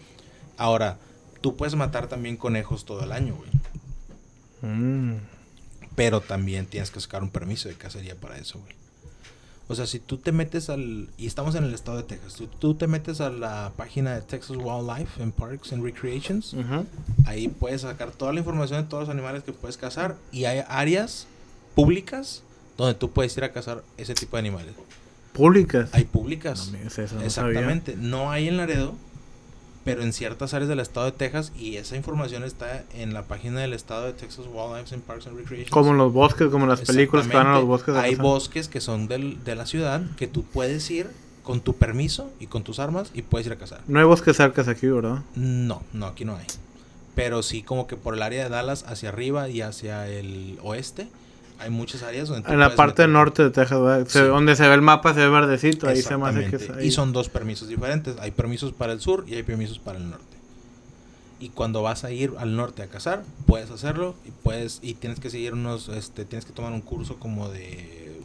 Ahora, tú puedes matar también conejos todo el año, güey. Mm. Pero también tienes que sacar un permiso de cacería para eso, güey. O sea, si tú te metes al... Y estamos en el estado de Texas. Tú, tú te metes a la página de Texas Wildlife en Parks and Recreations. Ahí puedes sacar toda la información de todos los animales que puedes cazar. Y hay áreas públicas donde tú puedes ir a cazar ese tipo de animales. Públicas. Hay públicas. No, eso no Exactamente. No hay en Laredo, pero en ciertas áreas del estado de Texas. Y esa información está en la página del estado de Texas Wildlife and Parks and Recreations. Como en los bosques, como en las películas que van a los bosques. a Hay bosques que son del- de la ciudad que tú puedes ir con tu permiso y con tus armas y puedes ir a cazar. No hay bosques cercas aquí, ¿verdad? No, no, aquí no hay. Pero sí como que por el área de Dallas hacia arriba y hacia el oeste hay muchas áreas donde En la parte meter- norte de Texas, Sí. donde se ve el mapa, se ve verdecito. Ahí se me hace que es ahí. Y son dos permisos diferentes. Hay permisos para el sur y hay permisos para el norte. Y cuando vas a ir al norte a cazar, puedes hacerlo y puedes y tienes que seguir unos, este, tienes que tomar un curso como de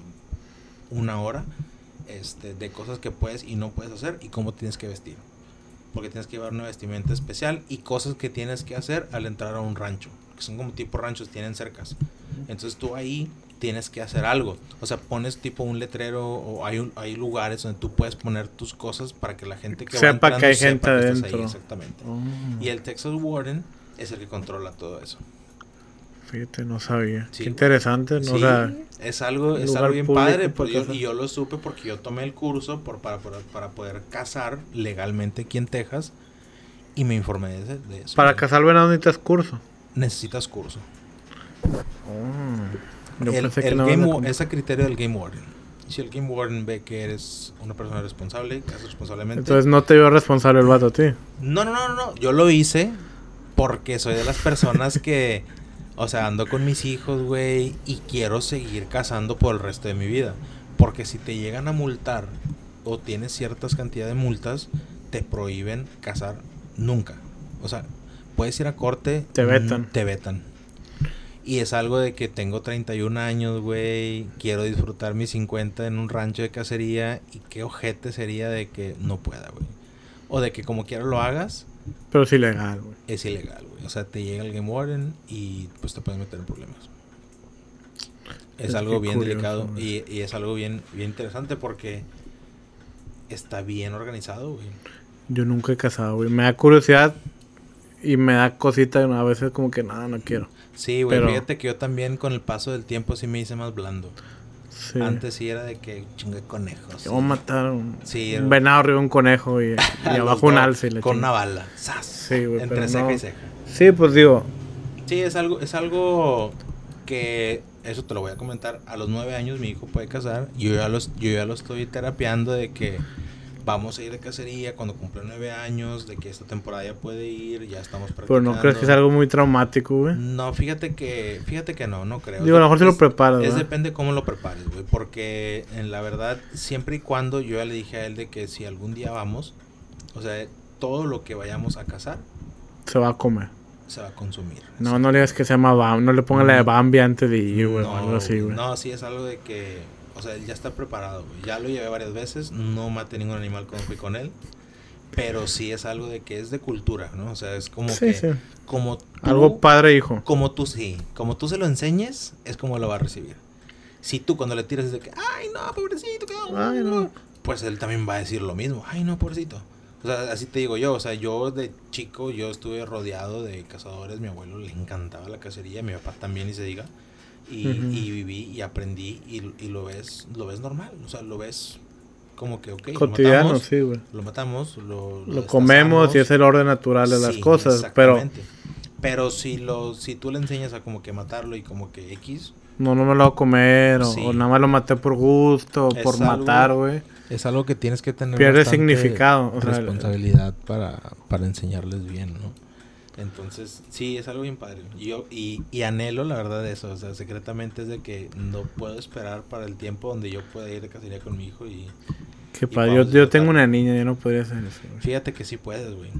una hora, este, de cosas que puedes y no puedes hacer y cómo tienes que vestir, porque tienes que llevar una vestimenta especial y cosas que tienes que hacer al entrar a un rancho, que son como tipo ranchos, tienen cercas. Entonces tú ahí tienes que hacer algo. O sea, pones tipo un letrero o hay, un- hay lugares donde tú puedes poner tus cosas para que la gente que va Sepa que entrando hay sepa gente que estás ahí, exactamente. Oh, Y el Texas Warden es el que controla todo eso. Fíjate, no sabía. Sí, Qué interesante, ¿no? Sí, O sea, es algo, es algo bien padre, yo- y yo lo supe porque yo tomé el curso por, para, para, para poder cazar legalmente aquí en Texas y me informé de, de eso. para cazar venado necesitas curso. Necesitas curso. Oh, yo el, pensé que el no game, era wa- como- es a criterio del Game Warden. Si el Game Warden ve que eres una persona responsable, que haces responsablemente. Entonces no te vio responsable el vato a ti. No, no, no, no, no. Yo lo hice porque soy de las personas que, o sea, ando con mis hijos, güey, y quiero seguir cazando por el resto de mi vida. Porque si te llegan a multar o tienes ciertas cantidades de multas, te prohíben cazar nunca. O sea, puedes ir a corte. Te vetan. Te vetan. Y es algo de que tengo 31 años, güey. Quiero disfrutar mis 50 en un rancho de cacería. Y qué ojete sería de que no pueda, güey. O de que como quiera lo hagas, Pero es ilegal, güey. es ilegal, güey. O sea, te llega el Game Warden y pues te puedes meter en problemas. Es Es algo bien curioso, delicado y, y es algo bien, bien interesante porque está bien organizado, güey. Yo nunca he cazado, güey. Me da curiosidad y me da cosita a veces como que nada, no quiero. Sí, güey, Pero- fíjate que yo también con el paso del tiempo sí me hice más blando. Sí. Antes sí era de que chingue conejos. Vamos a matar un, Sí, un venado arriba de un conejo y, abajo un alce. Con una bala. ¡Zas! Sí, güey, Entre ceja no. y ceja. Sí, pues digo, Sí, es algo, es algo que eso te lo voy a comentar. A los nueve años mi hijo puede casar. Yo ya los, yo ya lo estoy terapiando de que vamos a ir de cacería cuando cumple nueve años, de que esta temporada ya puede ir, ya estamos Pero no crees que es algo muy traumático, güey. No, fíjate que, fíjate que no, no creo. Digo, a lo mejor se lo preparas, Es depende cómo lo prepares, güey, porque en la verdad, siempre y cuando yo ya le dije a él de que si algún día vamos, o sea, todo lo que vayamos a cazar. Se va a comer. Se va a consumir. No, no le digas que se llama Bambi, no le ponga la de Bambi antes de ir, güey, no, algo así, güey. No, sí, es algo de que o sea, ya está preparado, Ya lo llevé varias veces, no maté ningún animal cuando fui con él. Pero sí es algo de que es de cultura, ¿no? O sea, es como que... Como algo padre, hijo. Como tú, sí. Como tú se lo enseñes, es como lo va a recibir. Si tú cuando le tiras de que, ay, no, pobrecito, que ay, no. Pues él también va a decir lo mismo. Ay, no, pobrecito. O sea, así te digo yo. O sea, yo de chico, yo estuve rodeado de cazadores. Mi abuelo le encantaba la cacería. Mi papá también, y se diga y, viví y aprendí y, lo ves lo ves normal, o sea, lo ves como que, ok, cotidiano, lo matamos, sí, güey. Lo matamos, lo, comemos y es el orden natural de las cosas, pero pero si lo si tú le enseñas a como que matarlo y como que X no, no me lo voy a comer, o, nada más lo maté por gusto, por matar, güey. Es algo que tienes que tener Pierde significado. responsabilidad para, para enseñarles bien, ¿no? Entonces, sí, es algo bien padre. Yo, y, y anhelo, la verdad, eso. O sea, secretamente es de que no puedo esperar para el tiempo donde yo pueda ir de cacería con mi hijo y... Qué padre. Yo, yo, tengo una niña, yo no podría hacer eso. Fíjate que sí puedes, güey.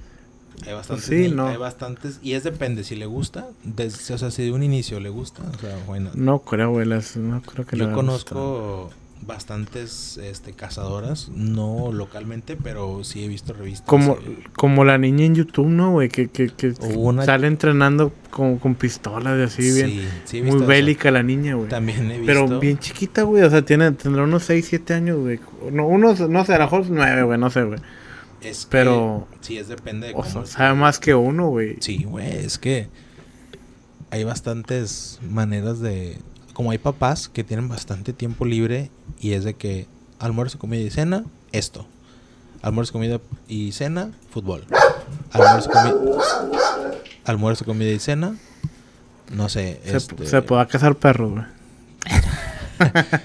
Hay bastantes, sí, no. hay bastantes. Y es depende, si le gusta, o sea, si de un inicio le gusta, o sea, bueno. No creo, güey, no creo que Yo conozco bastantes este, cazadoras, no localmente, pero sí he visto revistas. Como, como la niña en YouTube, ¿no, güey? Que, que, que sale entrenando con, con pistolas y así, bien. Sí, muy bélica la niña, güey. También he visto. Pero bien chiquita, güey. O sea, tiene, tendrá unos 6, 7 años, güey. No, unos, no sé, a lo mejor 9, güey, no sé, güey. Es pero. sí, es depende de cómo. O sea, sabe más que uno, güey. Sí, güey, es que. Hay bastantes maneras de como hay papás que tienen bastante tiempo libre y es de que almuerzo, comida y cena, esto. Almuerzo, comida y cena, fútbol. Almuerzo, comida, almuerzo comida y cena, no sé. Se, este... se puede cazar perros, güey.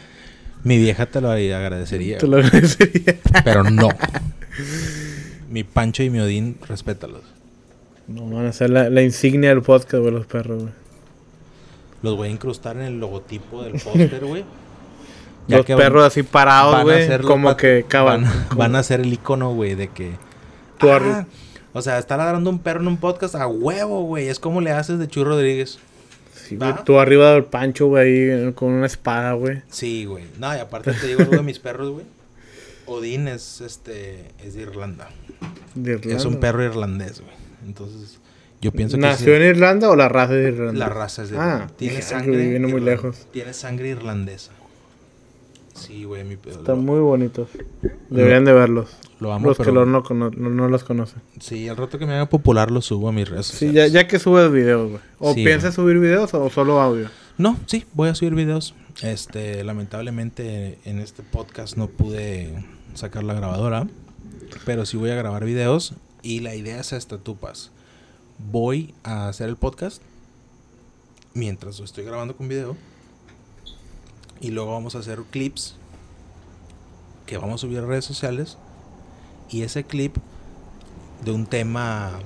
Mi vieja te lo agradecería. Te lo agradecería. Pero no. Mi Pancho y mi Odín, respétalos. No van a ser la, la insignia del podcast, güey, los perros, güey. Los voy a incrustar en el logotipo del póster, güey. Los perros así parados, güey. Como que caban. Van, a ser el icono, güey, de que. Ah, o sea, está ladrando un perro en un podcast a huevo, güey. Es como le haces de Chuy Rodríguez. Sí, Tú arriba del pancho, güey, con una espada, güey. Sí, güey. No, y aparte te digo algo de mis perros, güey. Odín es, este, es de Irlanda. De Irlanda. Es un perro irlandés, güey. Entonces, yo pienso ¿Nació en Irlanda o la raza es de Irlanda? La raza es de Irlanda. Ah, tiene sangre. Viene muy lejos. Tiene sangre irlandesa. Sí, güey, mi pedo. Están muy bonitos. Deberían de verlos. Lo amo, los que no, no, los conocen. Sí, el rato que me haga popular los subo a mis redes Sí, ya, ya, que subes videos, güey. ¿O piensas subir videos o solo audio? No, sí, voy a subir videos. Este, lamentablemente en este podcast no pude sacar la grabadora. Pero sí voy a grabar videos. Y la idea es esta, tupas voy a hacer el podcast mientras lo estoy grabando con video. Y luego vamos a hacer clips que vamos a subir a redes sociales. Y ese clip de un tema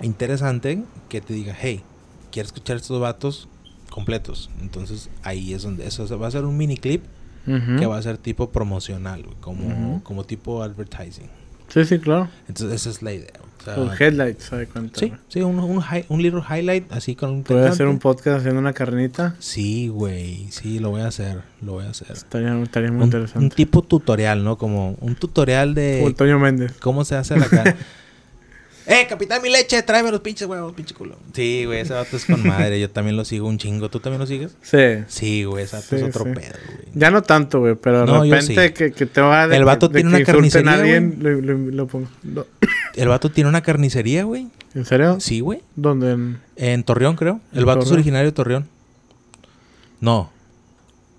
interesante que te diga, hey, quiero escuchar estos vatos completos. Entonces ahí es donde eso va a ser un mini clip que va a ser tipo promocional, como, como tipo advertising. Sí, sí, claro. Entonces esa es la idea. Un headlights, ¿sabes cuánto? Sí, sí, un, un, un little highlight así con un ¿Puedes hacer un podcast haciendo una carnita? Sí, güey, sí, lo voy a hacer, lo voy a hacer. Estaría, estaría muy interesante. Un tipo tutorial, ¿no? Como un tutorial de... Toño Méndez. ¿Cómo se hace la carne? ¡Eh, capitán, mi leche! Tráeme los pinches huevos, pinche culo. Sí, güey, ese vato es con madre. Yo también lo sigo un chingo. ¿Tú también lo sigues? Sí. Sí, güey, ese vato es otro pedo, güey. Ya no tanto, güey, pero de repente que, que, te va a... El vato tiene una carnicería, alguien, lo pongo. El vato tiene una carnicería, güey. ¿En serio? Sí, güey. ¿Dónde? En... Torreón, creo. El vato es originario de Torreón. No.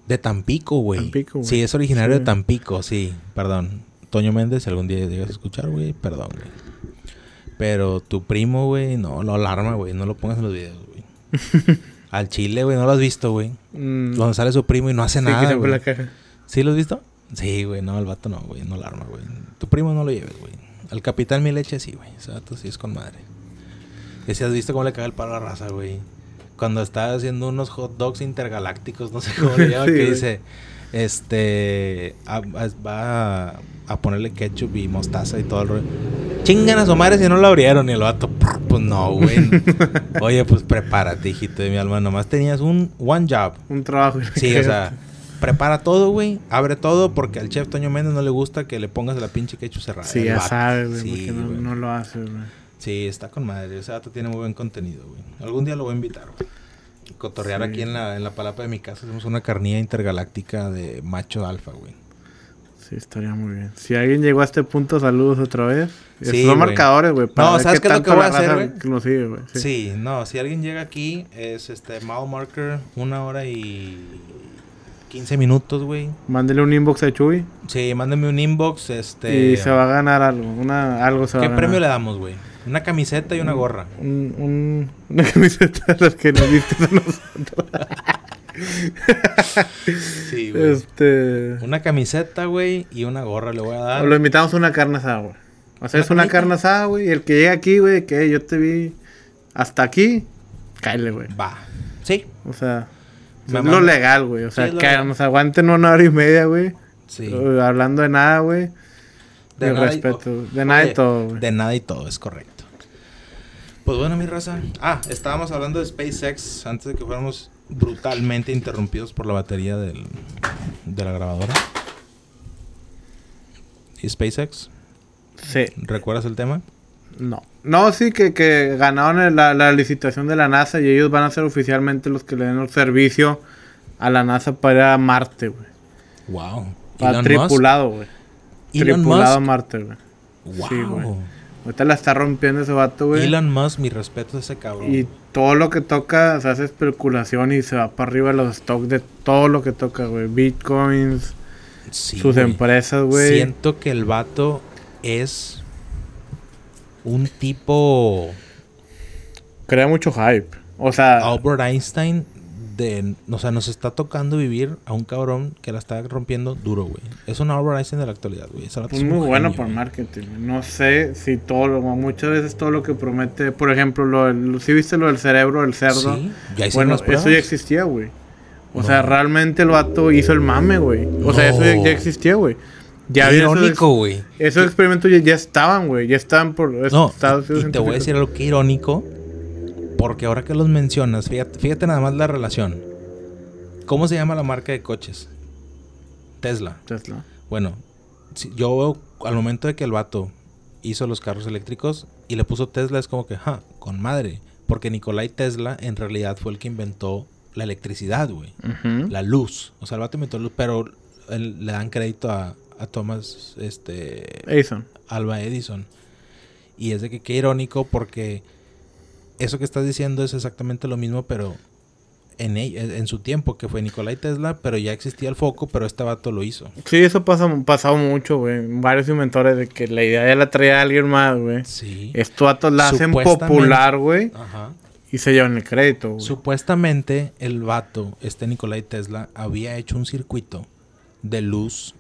De Tampico, güey. Tampico, güey. Sí, es originario de Tampico, sí. Perdón. Toño Méndez, si algún día llegas a escuchar, güey, perdón, güey. Pero tu primo, güey, no, lo alarma, güey. No lo pongas en los videos, güey. Al chile, güey, no lo has visto, güey. Mm. Donde sale su primo y no hace nada. güey. La caja. ¿Sí lo has visto? Sí, güey, no, el vato no, güey, no la arma, güey. Tu primo no lo lleves, güey. Al capitán mi leche sí, güey. Ese vato sí es con madre. Y si has visto cómo le caga el palo a la raza, güey. Cuando está haciendo unos hot dogs intergalácticos, no sé cómo le llama, Sí, que güey. dice, este, a- a- va a, a ponerle ketchup y mostaza y todo el rollo. Chingan a su madre si no lo abrieron. Y el vato, pues no, güey. Oye, pues prepárate, hijito de mi alma. Nomás tenías un one job. Un trabajo. Sí, o sea, prepara todo, güey. Abre todo porque al chef Toño Méndez no le gusta que le pongas la pinche ketchup cerrada. Sí, ya sabes, güey, Sí, porque no, lo hace, güey. Sí, está con madre. Ese vato tiene muy buen contenido, güey. Algún día lo voy a invitar, güey. Cotorrear Sí. aquí en la, en la palapa de mi casa. Hacemos una carnilla intergaláctica de macho alfa, güey. Sí, estaría muy bien. Si alguien llegó a este punto, saludos otra vez. Sí, Son marcadores, güey. No, ¿sabes qué es lo que voy a hacer, güey. Sí. Sí. no, si alguien llega aquí, es este mile marker, una hora y 15 minutos, güey. Mándele un inbox a Chuy Sí, mándenme un inbox, este... y se va a ganar algo. Una, algo se va ¿Qué a ganar. premio le damos, güey? Una camiseta y una gorra. Un, un, una camiseta de las que nos diste a nosotros. Sí, güey. este. Una camiseta, güey, y una gorra le voy a O dar. lo invitamos a una carne asada, güey. O sea, ¿Una es una carne asada, güey. Y el que llega aquí, güey, que yo te vi hasta aquí, cáele, güey. Va. Sí, O sea, Me es lo legal, güey. O sea, que nos aguanten una hora y media, güey. sí. Hablando de nada, güey. De, nada y- respeto. de nada y todo, güey. De nada y todo, es correcto. Pues bueno, mi raza. Ah, estábamos hablando de SpaceX antes de que fuéramos brutalmente interrumpidos por la batería del, de la grabadora. ¿Y SpaceX? Sí. ¿Recuerdas el tema? No. No, sí, que, que ganaron la, la licitación de la NASA y ellos van a ser oficialmente los que le den el servicio a la NASA para ir a Marte, güey. Wow. Para tripulado, güey. Tripulado a Musk. Marte, güey. Wow. Sí, güey. Ahorita la está rompiendo ese vato, güey. Elon Musk, mi respeto a ese cabrón. Y todo lo que toca se hace especulación y se va para arriba los stocks de todo lo que toca, güey. Bitcoins, Sí, sus empresas, güey. Siento que el vato es un tipo Crea mucho hype. O sea, Albert Einstein de, o sea, nos está tocando vivir a un cabrón que la está rompiendo duro, güey. Es un Albert Einstein de la actualidad, güey. Es muy bueno por marketing. No sé si todo lo, muchas veces todo lo que promete, por ejemplo, lo del, si viste lo del cerebro del cerdo, Sí, ya bueno, eso ya existía, güey. O No. sea, realmente el vato hizo el mame, güey. O sea, eso ya existía, güey. Ya irónico, güey. Esos experimentos ya, ya estaban, güey. Ya estaban por No, Estados y, y te voy a decir algo que irónico. Porque ahora que los mencionas, fíjate, fíjate nada más la relación. ¿Cómo se llama la marca de coches? Tesla. Tesla. Bueno, si- yo al momento de que el vato hizo los carros eléctricos y le puso Tesla, es como que, ja, con madre. Porque Nikolai Tesla en realidad fue el que inventó la electricidad, güey. La luz. O sea, el vato inventó luz, pero él- le dan crédito a, a Thomas este, Edison. Alba Edison. Y es de que qué irónico porque eso que estás diciendo es exactamente lo mismo, pero en, en su tiempo, que fue Nikolai Tesla, pero ya existía el foco, pero este vato lo hizo. Sí, eso pasa pasado mucho, güey. Varios inventores de que la idea ya la traía alguien más, güey. Sí. Estos datos la hacen popular, güey. Ajá. Y se llevan el crédito, güey. Supuestamente el vato, este Nikolai Tesla, había hecho un circuito de luz.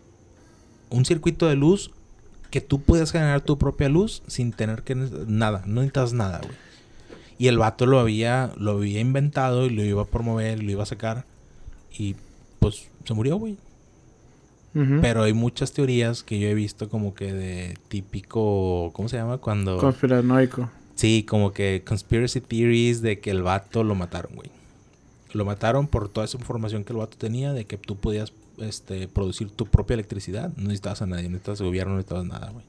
Un circuito de luz que tú puedes generar tu propia luz sin tener que nada, no necesitas nada, güey. Y el vato lo había, lo había inventado y lo iba a promover, lo iba a sacar. Y pues se murió, güey. Pero hay muchas teorías que yo he visto como que de típico, ¿cómo se llama? Cuando... Conspiranoico. Sí, como que conspiracy theories de que el vato lo mataron, güey. Lo mataron por toda esa información que el vato tenía de que tú podías este, producir tu propia electricidad. No necesitabas a nadie, no necesitabas gobierno, no necesitabas nada, güey.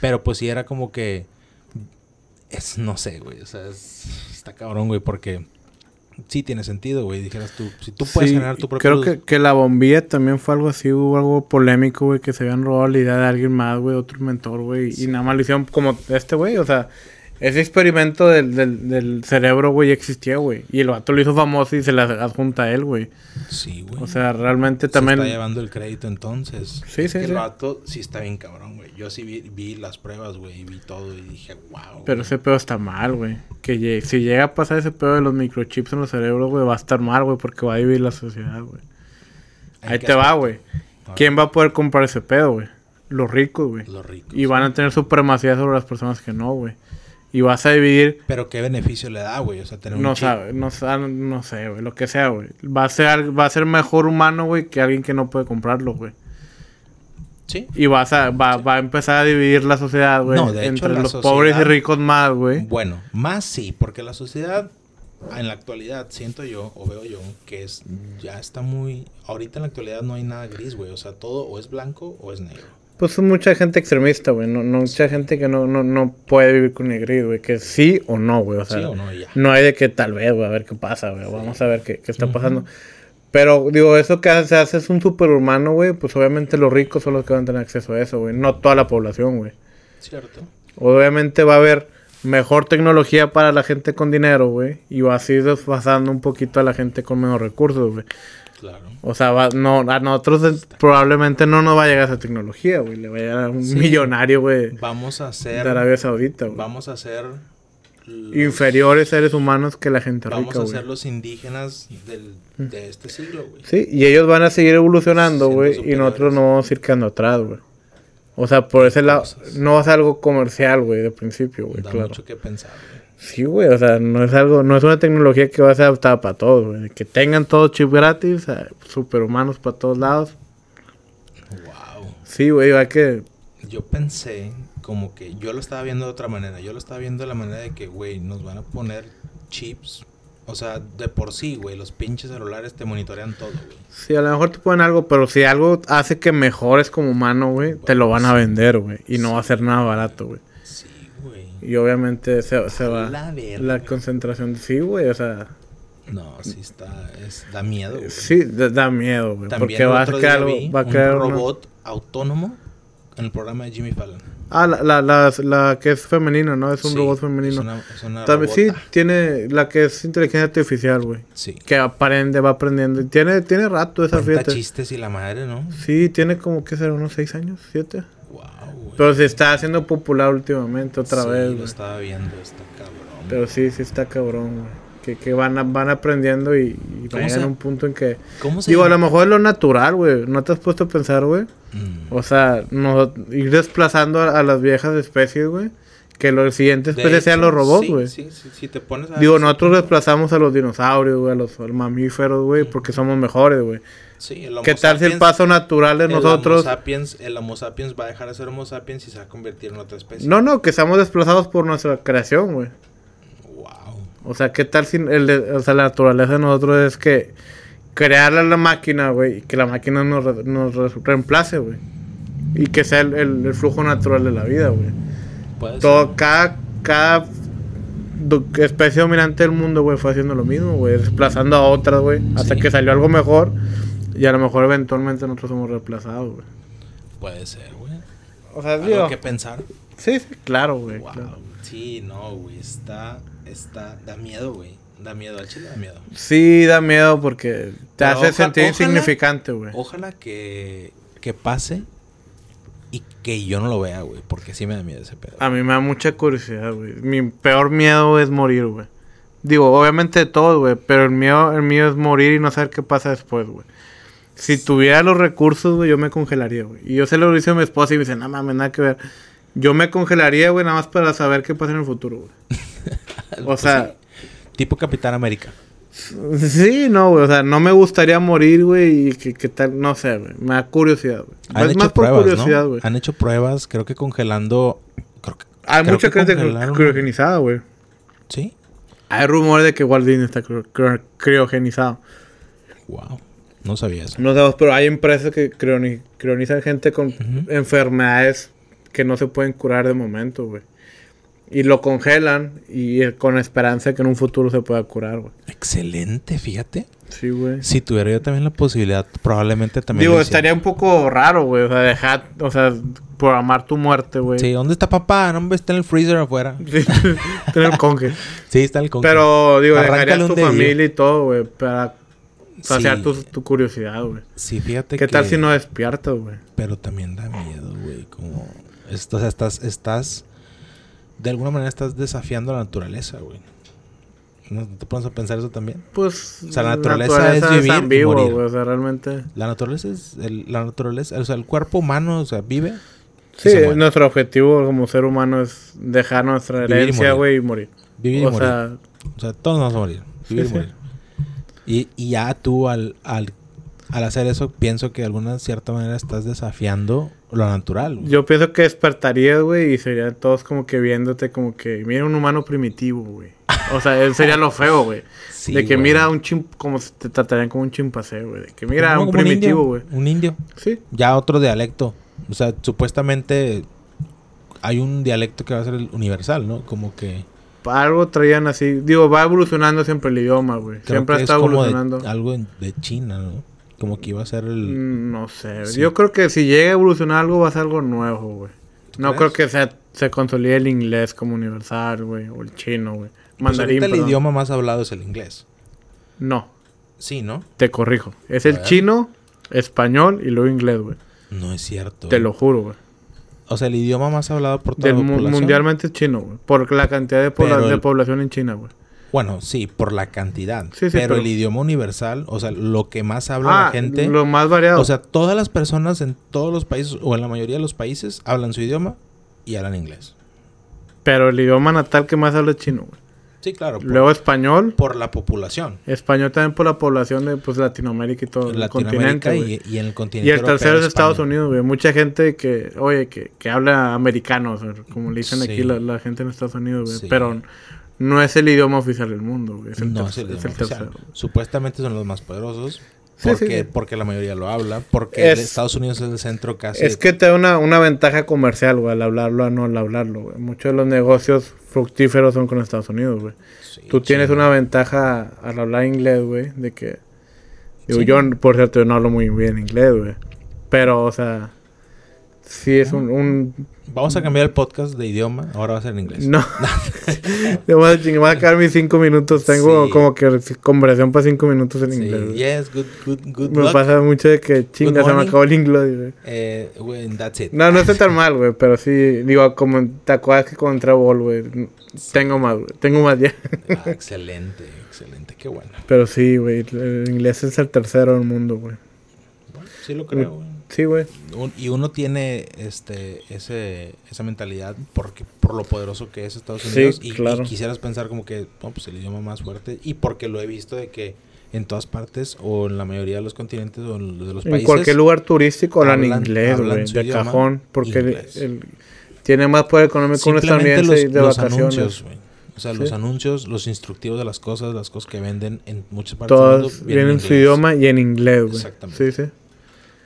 Pero pues sí era como que... Es, no sé, güey. O sea, es- está cabrón, güey, porque... Sí tiene sentido, güey. Dijeras tú, si tú puedes Sí, generar tu propia creo que, que la bombilla también fue algo así, hubo algo polémico, güey, que se habían robado la idea de alguien más, güey, otro mentor, güey, y nada más lo hicieron como este, güey, o sea, ese experimento del, del, del cerebro, güey, ya existía, güey, y el vato lo hizo famoso y se le adjunta a él, güey. Sí, güey. O sea, realmente Se también... está llevando el crédito entonces. Sí, Es sí, que sí. El vato sí está bien cabrón, güey. Yo sí vi, vi las pruebas, güey, y vi todo y dije, wow. Pero ese pedo está mal, güey. Que si llega a pasar ese pedo de los microchips en los cerebros, güey, va a estar mal, güey, porque va a dividir la sociedad, güey. ¿En Ahí te va, güey. ¿Quién va a poder comprar ese pedo, güey? Los ricos, güey. Los ricos. Y van a tener supremacía sobre las personas que no, güey. Y vas a dividir. Pero qué beneficio le da, güey. O sea, tener un No chip. sabe, no, no sé, güey. Lo que sea, güey. Va a ser, va a ser mejor humano, güey, que alguien que no puede comprarlo, güey. Sí. Y vas a, va, va a empezar a dividir la sociedad, güey. No, de hecho, entre los sociedad- pobres y ricos más, güey. Bueno, más sí, porque la sociedad en la actualidad siento yo o veo yo que es ya está muy ahorita en la actualidad no hay nada gris, güey, o sea, todo o es blanco o es negro. Pues es mucha gente extremista, güey. No, no, mucha gente que no, no, no puede vivir con el gris, güey. Que sí o no, güey. O sea, sí o no ya. No hay de que tal vez, güey, a ver qué pasa, güey. Vamos a ver qué, qué está pasando. Pero, digo, eso que se hace es un superhumano, güey. Pues obviamente los ricos son los que van a tener acceso a eso, güey. No toda la población, güey. Cierto. Obviamente va a haber mejor tecnología para la gente con dinero, güey. Y va así desfasando un poquito a la gente con menos recursos, güey. Claro. O sea, va- no, a nosotros probablemente no nos va a llegar esa tecnología, güey. Le va a llegar a un Sí. millonario, güey, Vamos a de hacer Arabia Saudita, güey. vamos a los- Inferiores seres humanos que la gente Vamos rica, a güey. ser los indígenas del, de este siglo, güey. Sí, y ellos van a seguir evolucionando, güey, y nosotros no vamos a ir quedando atrás, güey. O sea, por ese lado, no va a ser algo comercial, güey, de principio, güey, Da claro. mucho que pensar, güey. Sí, güey, o sea, no es algo, no es una tecnología que va a ser adaptada para todos, güey. Que tengan todo chip gratis, eh, superhumanos para todos lados. Wow. Sí, güey, va que... Yo pensé como que yo lo estaba viendo de otra manera. Yo lo estaba viendo de la manera de que, güey, nos van a poner chips. O sea, de por sí, güey, los pinches celulares te monitorean todo, güey. Sí, a lo mejor te ponen algo, pero si algo hace que mejores como humano, güey, te lo van a vender, güey. Y no va a ser nada barato, güey. Y obviamente se, se va... La. La concentración, sí, güey, o sea... No, sí está, es, da miedo, güey. Sí, da, da miedo, güey. También Porque va a crear Va a un crear una- robot autónomo en el programa de Jimmy Fallon. Ah, la, la, la, la que es femenina, ¿no? Es un Sí, robot Es femenino. una, es una También sí, tiene la que es inteligencia artificial, güey. Sí. Que aprende, va aprendiendo. Tiene, tiene rato esa Cuenta fiesta. chistes y la madre, ¿no? Sí, tiene como que ser unos seis años, siete. Pero se está haciendo popular últimamente, otra Sí, vez, lo estaba viendo, está cabrón. Pero sí, sí está cabrón, güey. Que, que van, a- van aprendiendo y, y ¿Cómo llegan se- a un punto en que... ¿Cómo se Digo, a lo mejor es lo natural, güey. ¿No te has puesto a pensar, güey? Mm. O sea, no, ir desplazando a, a las viejas especies, güey. Que los siguientes De especies sean hecho, los robots, sí, güey. Sí, sí, si te pones a Digo, nosotros desplazamos a los dinosaurios, güey, a los, mamíferos, güey, porque somos mejores, güey. Sí, el Homo ¿Qué tal si el paso natural de el nosotros... Homo sapiens, el Homo sapiens va a dejar de ser Homo sapiens y se va a convertir en otra especie. No, no, que seamos desplazados por nuestra creación, güey. Wow. O sea, ¿qué tal si el de- o sea, la naturaleza de nosotros es que crearle a la máquina, güey, y que la máquina nos, re- nos re- reemplace, güey? Y que sea el, el- el flujo natural de la vida, güey. Puede Todo, ser. cada, cada especie dominante del mundo, güey, fue haciendo lo mismo, güey, desplazando a otras, güey, hasta Sí. que salió algo mejor y a lo mejor eventualmente nosotros somos reemplazados, güey. Puede ser, güey. O sea, Algo digo, que pensar. sí, sí, claro, güey. Wow. claro. Sí, no, güey. Está, está, da miedo, güey. Da miedo, al chile da miedo. Sí, da miedo porque te Pero hace oja- sentir ojalá- insignificante, güey. Ojalá que, que pase y que yo no lo vea, güey. Porque sí me da miedo ese pedo. A mí me da mucha curiosidad, güey. Mi peor miedo es morir, güey. Digo, obviamente de todo, güey, pero el mío, el mío es morir y no saber qué pasa después, güey. Si tuviera los recursos, güey, yo me congelaría, güey. Y yo se lo hice a mi esposa y me dice, no mames, nada que ver. Yo me congelaría, güey, nada más para saber qué pasa en el futuro, güey. O Pues sea. Tipo Capitán América. Sí, no, güey. O sea, no me gustaría morir, güey, y que, que tal, no sé, güey. Me da curiosidad, güey. Han Es hecho más por pruebas, curiosidad, ¿no? güey. Han hecho pruebas, creo que congelando. Creo que, Hay creo mucha gente criogenizada, güey. Sí. Hay rumores de que Walt Disney está crio- crio- criogenizado. Wow. No sabía eso. No sabemos, pero hay empresas que crioni- crionizan gente con enfermedades que no se pueden curar de momento, güey. Y lo congelan y eh, con esperanza de que en un futuro se pueda curar, güey. Excelente, fíjate. Sí, güey. Si tuviera yo también la posibilidad, probablemente también. Digo, estaría un poco raro, güey. O sea, dejar, o sea, programar tu muerte, güey. Sí, ¿dónde está papá? No, hombre, está en el freezer afuera. Sí, tener el conge. Sí, está el con Pero, digo, dejarías tu familia y todo, güey, para saciar Sí. tu, tu curiosidad, güey. Sí, fíjate ¿Qué tal si no despiertas, güey? Pero también da miedo, güey. Como. Esto, o sea, estás, estás. De alguna manera estás desafiando la naturaleza, güey. ¿No te pones a pensar eso también? Pues. O sea, la naturaleza, es vivir y morir. güey, o sea, realmente. La naturaleza es... El, la naturaleza... O sea, el cuerpo humano, o sea, vive... Sí, se nuestro objetivo como ser humano es dejar nuestra herencia, güey, y morir. Vivir y o morir. sea, O sea, todos nos vamos a morir. Vivir y sí. morir. Y, y ya tú al, al, al hacer eso, pienso que de alguna cierta manera estás desafiando lo natural. güey. yo pienso que despertarías, güey, y serían todos como que viéndote como que, mira un humano primitivo, güey. O sea, eso sería lo feo, güey. Sí, de que güey. mira un chimp, como te tratarían como un chimpancé, güey. De que mira un primitivo, güey. Un indio. Sí. Ya otro dialecto. O sea, supuestamente hay un dialecto que va a ser el universal, ¿no? Como que... Algo traían así. Digo, va evolucionando siempre el idioma, güey. Siempre está es de- evolucionando. algo de China, ¿no? Como que iba a ser el... Mm, No sé. Sí. Yo creo que si llega a evolucionar algo va a ser algo nuevo, güey. ¿Tú No crees? creo que se, se consolide el inglés como universal, güey. O el chino, güey. Pues Mandarín, ahorita el idioma más hablado es el inglés. No, Sí, ¿no? te corrijo. Es A el ver. chino, español y luego inglés, güey. No es cierto. Te lo juro, güey. O sea, el idioma más hablado por toda Del la población. mundialmente es chino, güey. Por la cantidad de, población en China, güey. Bueno, sí, por la cantidad. Sí, sí, pero, pero- el idioma universal, o sea, lo que más habla la Ah, gente. lo más variado. O sea, todas las personas en todos los países, o en la mayoría de los países, hablan su idioma y hablan inglés. pero el idioma natal que más habla es chino, güey. Sí, claro. Por, Luego español. por la población. Español también por la población de pues, Latinoamérica y todo En el Latinoamérica continente, y, y en el continente Y el tercero es Estados. Unidos, güey. Mucha gente que, oye, que, que habla americano, como le dicen Sí. aquí la, la gente en Estados Unidos, güey. Sí. Pero no es el idioma oficial del mundo. Es el, No es el es tercero. Supuestamente son los más poderosos. Porque, sí, sí. porque la mayoría lo habla. Porque Es- Estados Unidos es el centro casi. Es que te da una, una ventaja comercial, güey, al hablarlo a no al hablarlo, güey. Muchos de los negocios fructíferos son con Estados Unidos, güey. Tú tienes una ventaja al hablar inglés, güey, de que... Digo, yo, por cierto, yo no hablo muy bien inglés, güey. Pero, o sea, sí es un... un Vamos a cambiar el podcast de idioma. Ahora va a ser en inglés. no. me voy a, quedar mis cinco minutos. Tengo Sí. como que conversación para cinco minutos en Sí, inglés. Yes, good, good, good Me luck. pasa mucho de que chinga, se me acabó el inglés, güey. Eh, well, that's it. No, no está tan mal, güey, pero sí, digo, como te acuerdas que contra Ball, güey, tengo más, güey, tengo más ya. Ah, excelente, excelente. Qué bueno. Pero sí, güey, el inglés es el tercero del mundo, güey. Bueno, sí lo creo, güey. Sí, güey. Un- y uno tiene este ese esa mentalidad porque por lo poderoso que es Estados Sí, Unidos y, claro. y quisieras pensar como que no, pues el idioma más fuerte y porque lo he visto de que en todas partes o en la mayoría de los continentes o en los de los En países cualquier lugar turístico hablan, hablan- inglés, güey, de idioma cajón, porque el- el- tiene más poder económico un estadounidense los, de los vacaciones. anuncios. O sea, Sí. los anuncios, los instructivos de las cosas, las cosas que venden en muchas partes del Todos mundo vienen en su idioma y en inglés, güey. Exactamente. Sí, sí.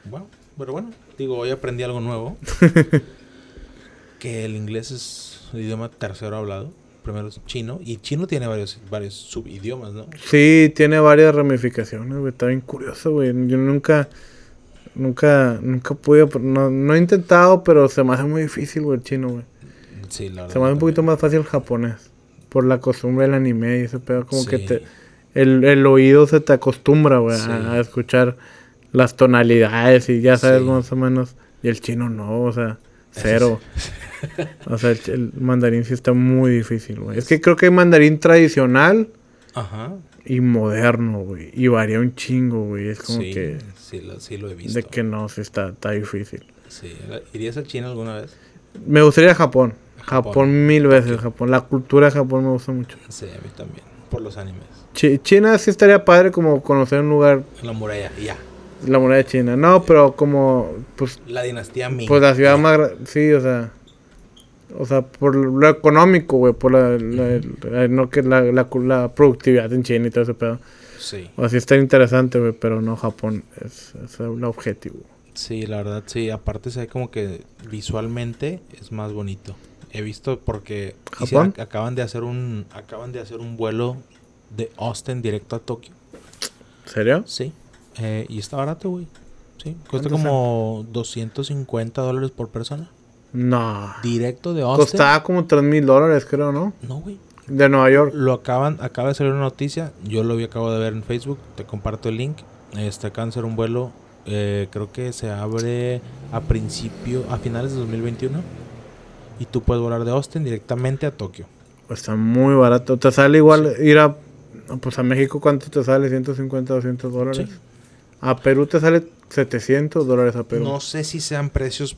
Bueno, pero bueno, digo, hoy aprendí algo nuevo. que el inglés es el idioma tercero hablado. Primero es chino. Y chino tiene varios, varios subidiomas, ¿no? Sí, tiene varias ramificaciones, güey. Está bien curioso, güey. Yo nunca, nunca, nunca pude, no, no he intentado, pero se me hace muy difícil, güey, el chino, güey. Sí, la verdad. Se me hace un poquito más fácil el japonés. Por la costumbre del anime y ese pedo, como que te, el, el oído se te acostumbra, güey, Sí. a, a escuchar las tonalidades y ya sabes Sí. más o menos. Y el chino no, o sea, cero. o sea, el, el mandarín sí está muy difícil, güey. Es que creo que hay mandarín tradicional Ajá. y moderno, güey. Y varía un chingo, güey. Es como sí, que... sí, lo, sí lo he visto. De que no, sí está, está difícil. Sí. ¿Irías a China alguna vez? Me gustaría Japón. Japón. Japón, mil veces, Japón. La cultura de Japón me gusta mucho. Sí, a mí también. Por los animes. Chi- China sí estaría padre como conocer un lugar, La muralla, ya. La muralla china. No, pero como, pues, La dinastía Ming. pues la ciudad más, sí, o sea, o sea, por lo económico, güey, por la, no que la, la, la productividad en China y todo ese pedo. Sí. O sea, sí está interesante, güey, pero no Japón, es, es el objetivo. Sí, la verdad, sí. Aparte se ve como que visualmente es más bonito. He visto porque ¿Japón? acaban de hacer un acaban de hacer un vuelo de Austin directo a Tokio. ¿Serio? Sí. Eh, y está barato, güey. Sí. Cuesta ¿Cuánto como 250 dólares por persona. No. Directo de Austin. Costaba como 3 mil dólares, creo, ¿no? No, güey. De Nueva York. Lo acaban, acaba de salir una noticia. Yo lo vi, acabo de ver en Facebook. Te comparto el link. Este acaban de hacer un vuelo. eh, creo que se abre a principio, a finales de 2021. Y tú puedes volar de Austin directamente a Tokio. Está muy barato. Te sale igual ir a Pues a México, ¿cuánto te sale? 150, 200 dólares. A Perú te sale 700 dólares a Perú. No sé si sean precios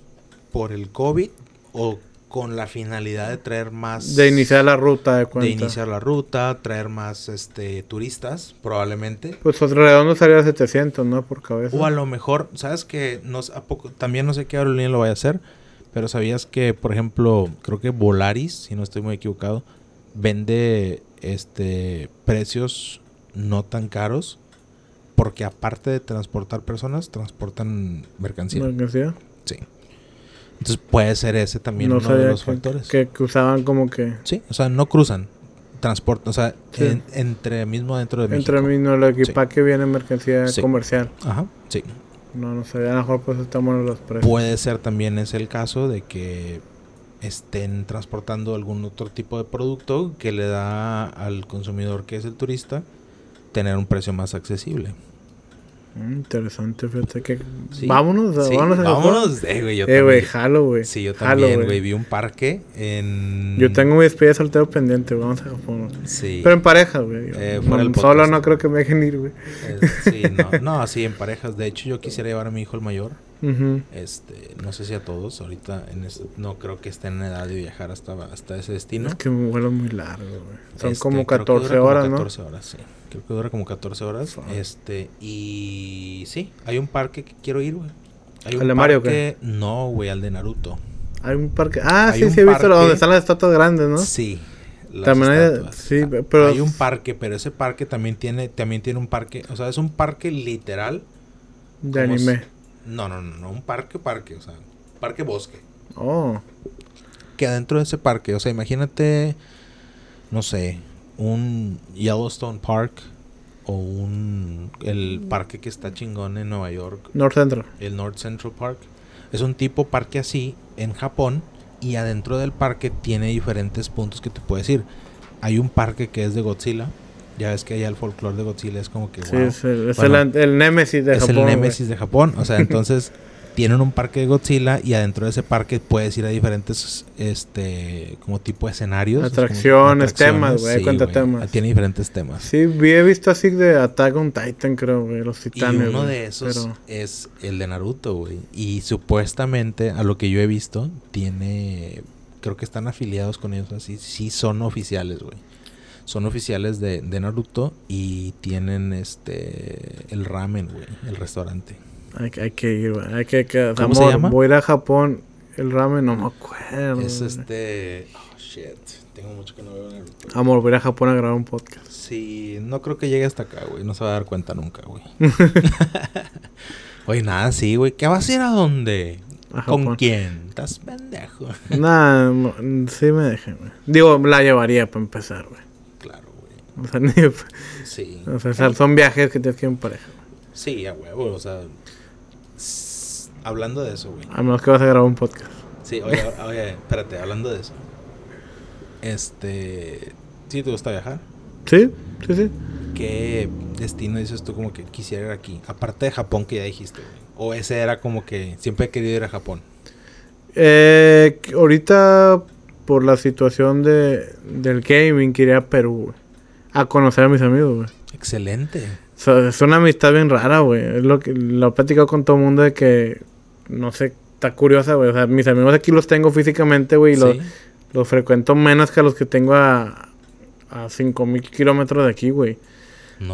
por el COVID o con la finalidad de traer más... De iniciar la ruta, de cuenta. De iniciar la ruta, traer más este turistas, probablemente. Pues redondo salía 700, ¿no? Por cabeza. O a lo mejor, ¿sabes que a poco, También no sé qué aerolínea lo vaya a hacer, pero ¿sabías que, por ejemplo, creo que Volaris, si no estoy muy equivocado, vende este precios no tan caros porque aparte de transportar personas, transportan mercancía. ¿Mercancía? Sí. Entonces puede ser ese también uno de los factores. Que cruzaban como que... Sí, o sea, no cruzan. Transportan, o sea, entre mismo dentro de México. Entre mismo, el equipaje viene mercancía comercial. Ajá, sí. No, no sé, a lo mejor pues estamos en los precios. Puede ser también es el caso de que estén transportando algún otro tipo de producto que le da al consumidor que es el turista tener un precio más accesible. Mm, interesante, fíjate que... Vámonos, vámonos. vámonos. Eh, güey, yo eh, güey, jalo, güey. Sí, yo también, güey. Vi un parque en... Yo tengo mi despedida soltero pendiente, vamos a Japón. Sí. Pero en parejas, güey. Eh, solo no creo que me dejen ir, güey. Eh, sí, no, no, sí, en parejas. De hecho, yo quisiera llevar a mi hijo el mayor. Este, no sé si a todos, ahorita en este, no creo que estén en edad de viajar hasta, hasta ese destino. Es que un vuelo muy largo, güey. Son este, como 14 horas, como 14 horas, sí. Creo que dura como 14 horas. Este, y sí, hay un parque que quiero ir, güey. Hay un ¿Al de Mario qué? No, güey, al de Naruto. Hay un parque. Ah, sí, sí, he visto donde están las estatuas grandes, ¿no? Sí. también hay, sí, pero hay un parque, pero ese parque también tiene también tiene un parque, o sea, es un parque literal de anime. No, no, no, no, un parque, parque, o sea, parque bosque. Oh. Que adentro de ese parque, o sea, imagínate, no sé, un Yellowstone Park o un el parque que está chingón en Nueva York. North Central. El North Central Park. Es un tipo parque así en Japón y adentro del parque tiene diferentes puntos que te puedes ir. Hay un parque que es de Godzilla ya ves que allá el folclore de Godzilla es como que. Sí, es, el, es el, Némesis de Japón. Es el Némesis de Japón. O sea, entonces tienen un parque de Godzilla y adentro de ese parque puedes ir a diferentes, este, como tipo escenarios. Atracciones, temas, güey. cuenta temas. Tiene diferentes temas. Sí, he visto así de Attack on Titan, creo, güey. Los titanes. Y uno de esos es el de Naruto, güey. Y supuestamente, a lo que yo he visto, tiene. Creo que están afiliados con ellos así. Sí, son oficiales, güey son oficiales de, de Naruto y tienen este el ramen, güey, el restaurante. Hay, hay que ir, güey. Hay que, que ¿Cómo se llama? Voy a ir a Japón. El ramen no me acuerdo. Es este. Oh shit. Tengo mucho que no veo Naruto. Amor, voy a ir a Japón a grabar un podcast. Sí, no creo que llegue hasta acá, güey. No se va a dar cuenta nunca, güey. Oye, nada, sí, güey. ¿Qué vas a ir a dónde? ¿Con quién? ¿Estás pendejo? Nada, sí me dejan, güey. Digo, la llevaría para empezar, güey. O sea, ni, sí. O sea, son viajes que te en pareja. Sí, a huevo, o sea. Hablando de eso, güey. A menos que vas a grabar un podcast. Sí, oye, oye, espérate, hablando de eso. Este. ¿Sí te gusta viajar? Sí, sí, sí. ¿Qué destino dices tú como que quisiera ir aquí? Aparte de Japón que ya dijiste, güey. O ese era como que siempre he querido ir a Japón. Eh, ahorita, por la situación de, del gaming, quería a Perú, güey a conocer a mis amigos, güey. Excelente. es una amistad bien rara, güey. Es lo que lo he platicado con todo el mundo de que, no sé, está curiosa, güey. O sea, mis amigos aquí los tengo físicamente, güey, y los, los, frecuento menos que a los que tengo a, a 5000 kilómetros de aquí, güey.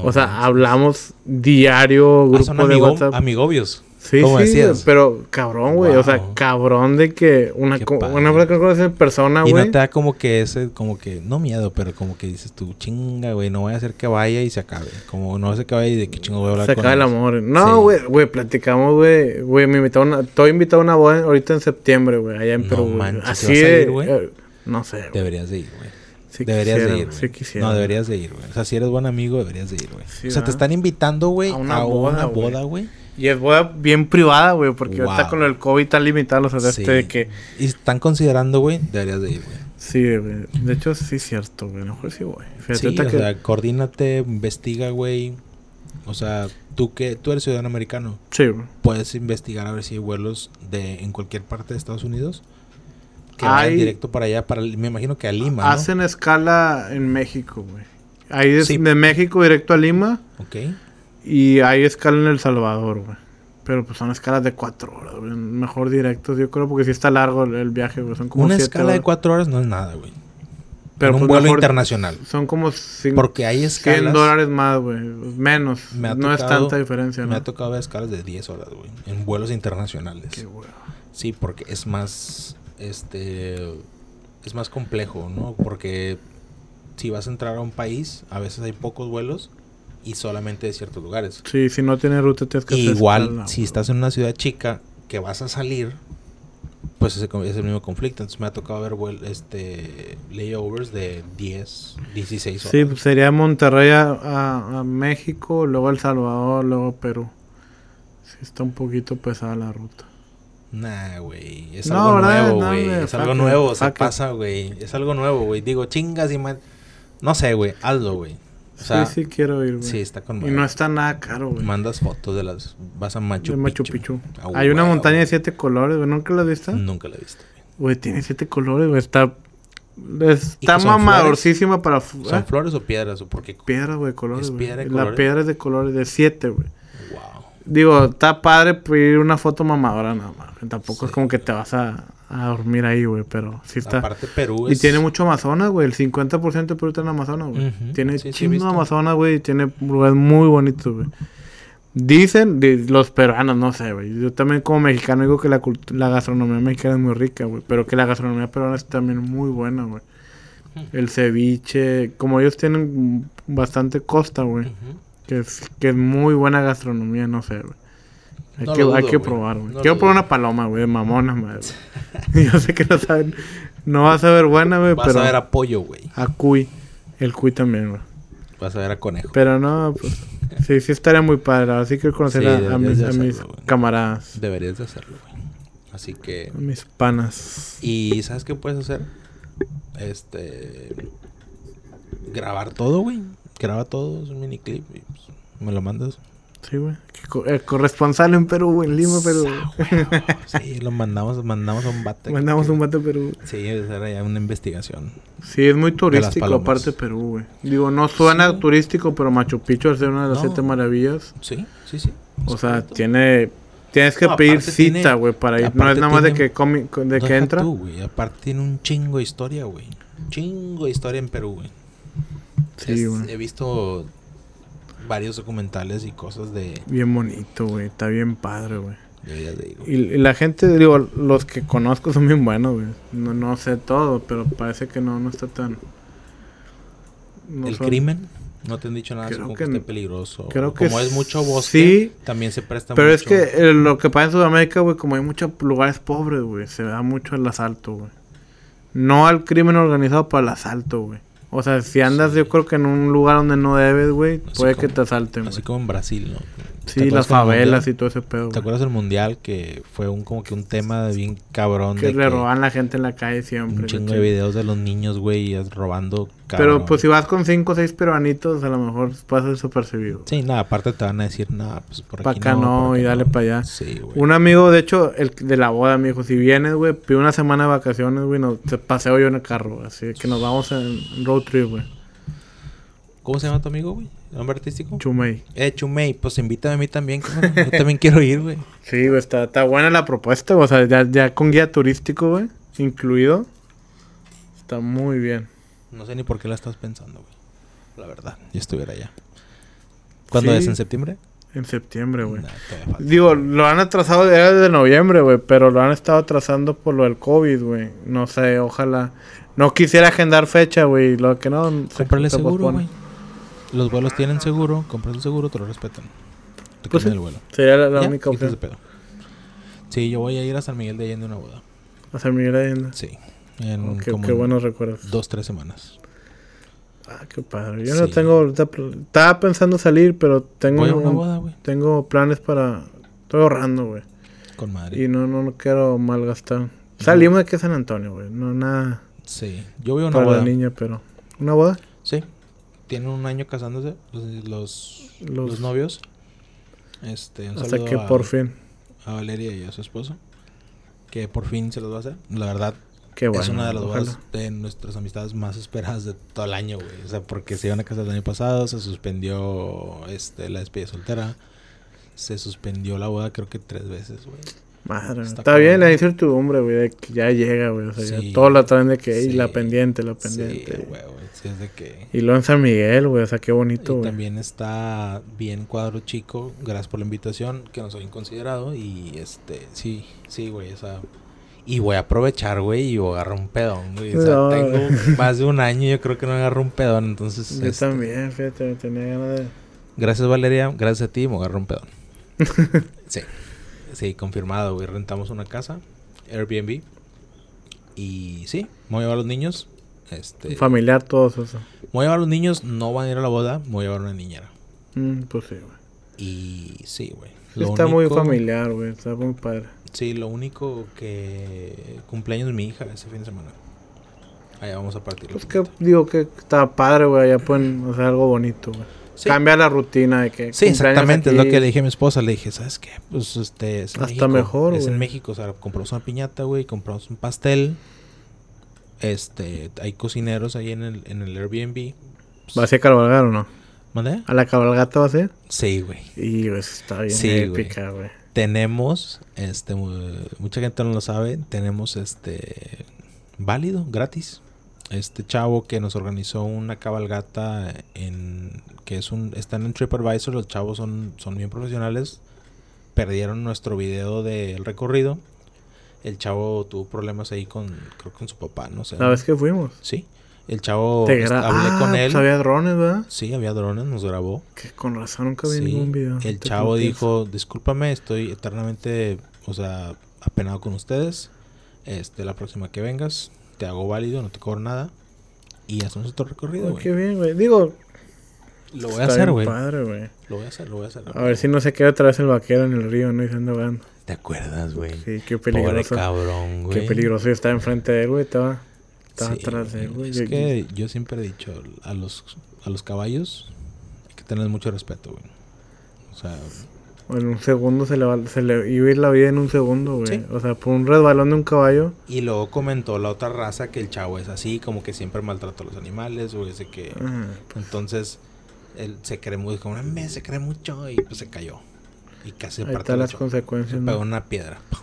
o sea, hablamos diario, ah, grupo de WhatsApp. Amigobios. Sí, sí, pero cabrón, güey. O sea, cabrón de que una, una persona, güey. Y no te da como que ese, como que, no miedo, pero como que dices tú, chinga, güey, no voy a hacer que vaya y se acabe. Como no se acabe y de qué chingo voy a hablar Se acabe el amor. No, güey, güey, platicamos, güey. Güey, me invitaron, a, estoy invitado a una boda ahorita en septiembre, güey, allá en Perú. Manches, Así de, güey. Eh, no sé. Deberías de ir, güey. Sí deberías de ir. Sí quisiera. No, deberías de ir, güey. O sea, si eres buen amigo, deberías de ir, güey. o sea, te están invitando, güey, a una boda, güey. Y es boda bien privada, güey, porque ahorita con el COVID tan limitado, o sea, este de que... Y están considerando, güey, deberías de ir, güey. Sí, güey. De hecho, sí es cierto, güey. A lo mejor sí, güey. Sí, o sea, coordínate, investiga, güey. O sea, tú que tú eres ciudadano americano. Sí, güey. Puedes investigar a ver si hay vuelos de en cualquier parte de Estados Unidos que vayan directo para allá, para me imagino que a Lima, Hacen escala en México, güey. Ahí es Sí. de México directo a Lima. Ok. Y hay escala en El Salvador, güey. Pero pues son escalas de cuatro horas, güey. Mejor directos, yo creo, porque sí está largo el, el viaje, güey. Son como Una escala de horas. cuatro horas no es nada, güey. Pero en un pues vuelo mejor- internacional. Son como cin- Porque hay 100 escalas. dólares más, güey. Menos. Me no es tanta diferencia, Me ¿no? ha tocado ver escalas de 10 horas, güey. En vuelos internacionales. Qué güey. Sí, porque es más. Este. Es más complejo, ¿no? Porque si vas a entrar a un país, a veces hay pocos vuelos y solamente de ciertos lugares. Sí, si no tiene ruta, tienes que hacer Igual, si estás en una ciudad chica que vas a salir, pues es el mismo conflicto. Entonces me ha tocado ver vuel- este layovers de 10, 16 horas. Sí, pues sería Monterrey a, a- a México, luego El Salvador, luego Perú. Sí, está un poquito pesada la ruta. Nah, güey. Es No, algo ¿verdad? nuevo, No, güey. güey, es algo nuevo. Se pasa, güey. Es algo nuevo, güey. Digo, chingas y man... No sé, güey. Hazlo, güey. O sea, sí, sí quiero ir, güey. sí, está con y madre. no está nada caro, güey. Mandas fotos de las... Vas a Machu, de Machu Picchu. Picchu. Ah, Hay una montaña de siete colores, güey. ¿Nunca la has visto? Nunca la he visto. güey. Tiene siete colores, güey. Está, está mamadorcísima para... ¿Son ¿eh? flores o piedras? ¿O por qué? Piedra, güey, colores, ¿Es güey. piedra de La colores? piedra es de colores, de siete, güey. Wow. Digo, está padre pedir una foto mamadora nada más. Tampoco es como que te vas a, a dormir ahí, güey, pero sí está... Aparte Perú Y es... tiene mucho Amazonas, güey. El 50% de Perú está en Amazonas, güey. Tiene sí, chingo. Amazonas, güey. Y tiene lugares muy bonitos, güey. Dicen de los peruanos, no sé, güey. Yo también como mexicano digo que la, la gastronomía mexicana es muy rica, güey. Pero que la gastronomía peruana es también muy buena, güey. El ceviche, como ellos tienen bastante costa, güey. Que es, que es muy buena gastronomía, no sé, güey. Hay No que, hay que probar, güey. No Quiero probar una paloma, güey, de mamona, madre. Yo sé que no saben. No va a saber buena, güey, Vas pero. a ver a pollo, güey. A cuy. El cuy también, güey. Vas a ver a conejo. Pero no, pues. Sí, sí estaría muy padre. Así que conocer Sí, a- a, mis, a mis camaradas. Deberías de hacerlo, güey. Así que... A mis panas. Y ¿sabes qué puedes hacer? Este... Grabar todo, güey. Graba todo, es un mini clip y pues, me lo mandas. Sí, güey. Eh, corresponsal en Perú, güey, en Lima, Perú. Sí, lo mandamos, mandamos a un bate. Mandamos que- un vato a Perú. Sí, esa era ya una investigación. Sí, es muy turístico, aparte Perú, güey. Digo, no suena Sí. turístico, pero Machu Picchu al ser una de las No. siete maravillas. Sí, sí, sí. O Es sea, correcto. tiene... Tienes que No, pedir cita, güey, para ir. No es nada más de que, comi- de que entra. tú. Aparte tiene un chingo de historia, güey. Chingo de historia en Perú, güey. Sí, Es- güey. He visto varios documentales y cosas de... Bien bonito, güey. Está bien padre, güey. Deberías de ir, güey. Y, y la gente, digo, los que conozco son bien buenos, güey. No, no sé todo, pero parece que no, no está tan... no ¿El son- crimen? ¿No te han dicho nada Creo que que, esté peligroso? Creo que como es mucho bosque, sí, también se presta Pero es mucho. que eh, lo que pasa en Sudamérica, güey, como hay muchos lugares pobres, güey, se da mucho el asalto, güey. No al crimen organizado, pero al asalto, güey. O sea, si andas, Sí. yo creo que en un lugar donde no debes, güey, puede que como- te asalten. Así como en Brasil, ¿no? ¿Te Sí, las que favelas y todo ese pedo, ¿Te güey. acuerdas del mundial que fue un como que un tema bien cabrón Que de le que roban la gente en la calle siempre. un chingo de videos de los niños, güey, as- Pero pues si vas con cinco o seis peruanitos, a lo mejor pasas desapercibido. Sí, nada, aparte te van a decir, nada, pues por Pa' aquí acá no, por y dale no". pa' allá. Sí, güey. Un amigo, de hecho, el de la boda me dijo, si vienes, güey, pide una semana de vacaciones, güey, nos te paseo yo en el carro, güey, así que nos vamos en road trip, güey. ¿Cómo se llama tu amigo, güey? ¿Nombre artístico? Chumey. eh, Chumey, pues invítame a mí también, cabrón. Yo también quiero ir, güey. Sí, güey, está, está buena la propuesta, güey, o sea, ya, ya con guía turístico, güey, incluido. Está muy bien. No sé ni por qué la estás pensando, güey. La verdad, yo estuviera allá. ¿Cuándo Sí. es? ¿En septiembre? En septiembre, güey. Nah. Digo, lo han atrasado ya desde noviembre, güey, pero lo han estado atrasando por lo del COVID, güey. No sé, ojalá. No quisiera agendar fecha, güey. Lo que no. se- Cómprale se seguro, güey. Los vuelos tienen seguro, compras el seguro, te lo respetan. Te Pues sí. el vuelo. Sería la, la única opción. de. Sí, yo voy a ir a San Miguel de Allende a una boda. Hacer mi Allende. Sí. En Oh, qué, como qué buenos recuerdos. dos, tres semanas. Ah, qué padre. Yo no tengo. Estaba pensando salir, pero tengo. Voy a una un- boda, güey. tengo planes para. Estoy ahorrando, güey. Con madre. Y no, no, no quiero malgastar. Salimos de aquí a San Antonio, güey. No nada Sí. Yo voy a una para boda. la niña, pero. ¿Una boda? Sí. Tienen un año casándose los, los, Los- los novios. Este, un Hasta que a, por fin. a Valeria y a su esposo. Que por fin se los va a hacer. La verdad, Qué bueno. es una de las bodas de nuestras amistades más esperadas de todo el año, güey. O sea, porque se iban a casar el año pasado, se suspendió este, la despedida soltera. Se suspendió la boda creo que tres veces, güey. Madre, Está está, bien la incertidumbre, güey, de que ya llega, güey. O sea, Sí. ya todos la traen de que, "Ey, Sí. la pendiente, la Sí, pendiente. güey, güey. Sí, es de que... y luego en San Miguel, güey, o sea, qué bonito, Y güey. también está bien cuadro chico. Gracias por la invitación, que nos habían considerado. Y este, sí, sí, güey, o sea. Y voy a aprovechar, güey, y voy a agarrar un pedón, güey. O sea, No. tengo más de un año, yo creo que no agarro un pedón. Entonces, Yo este, también, fíjate, me tenía ganas de... gracias Valeria, gracias a ti, me a agarrar un pedón. sí, sí, confirmado, güey. Rentamos una casa, Airbnb. Y sí, me voy a llevar a los niños. Este, Familiar, todos eso. me voy a llevar a los niños, no van a ir a la boda, me voy a llevar una niñera. Mm, pues sí, güey. Y sí, güey. Lo Está muy familiar, güey, está muy padre. Sí, lo único que cumpleaños de mi hija ese fin de semana. Allá vamos a partir. Pues que digo que está padre, güey, ya pueden hacer algo bonito, güey. Sí, Cambia la rutina de que... sí exactamente. Es lo que le dije a mi esposa. Le dije, ¿sabes qué? Pues este. Es en Hasta México. mejor, Es en. México. O sea, compramos una piñata, güey. Compramos un pastel. Este. Hay cocineros ahí en el, en el Airbnb. ¿Va a ser cabalgar o no? ¿Mande? ¿A la cabalgata va a ser? Sí, güey. Y güey, está bien Sí, épica, güey. Tenemos, este, mu- mucha gente no lo sabe, tenemos este válido, gratis. Este chavo que nos organizó una cabalgata en que es un están en TripAdvisor, los chavos son son bien profesionales. Perdieron nuestro video del recorrido. El chavo tuvo problemas ahí con creo que con su papá, no sé. La vez que fuimos. Sí. El chavo Te gra- hablé ah, con él. Pues había drones, ¿verdad? Sí, había drones, nos grabó. Que con razón nunca vi Sí, ningún video. El chavo dijo, discúlpame, estoy eternamente, o sea, apenado con ustedes. Este, la próxima que vengas, te hago válido, no te cobro nada. Y hacemos otro recorrido, güey. qué bien, güey. Digo, Lo voy a hacer, güey. padre, güey. Lo voy a hacer, lo voy a hacer. A ver si no se queda otra vez el vaquero en el río, ¿no? Y se anda ahogando. ¿Te acuerdas, güey? Sí, qué Pobre peligroso. cabrón, güey. Qué peligroso. Yo estaba enfrente de él, güey. Estaba, estaba Sí, atrás de güey. Es que yo siempre he dicho, a los, a los caballos hay que tener mucho respeto, güey. O sea, En un segundo se le, va, se le iba a ir la vida en un segundo, güey. Sí. O sea, por un resbalón de un caballo. y luego comentó la otra raza que el chavo es así, como que siempre maltrata a los animales, güey, ese que... ah, Entonces, él se cree muy, como una se cree mucho y pues se cayó. Y casi ahí el las consecuencias. Se ¿no? pegó en una piedra. Qué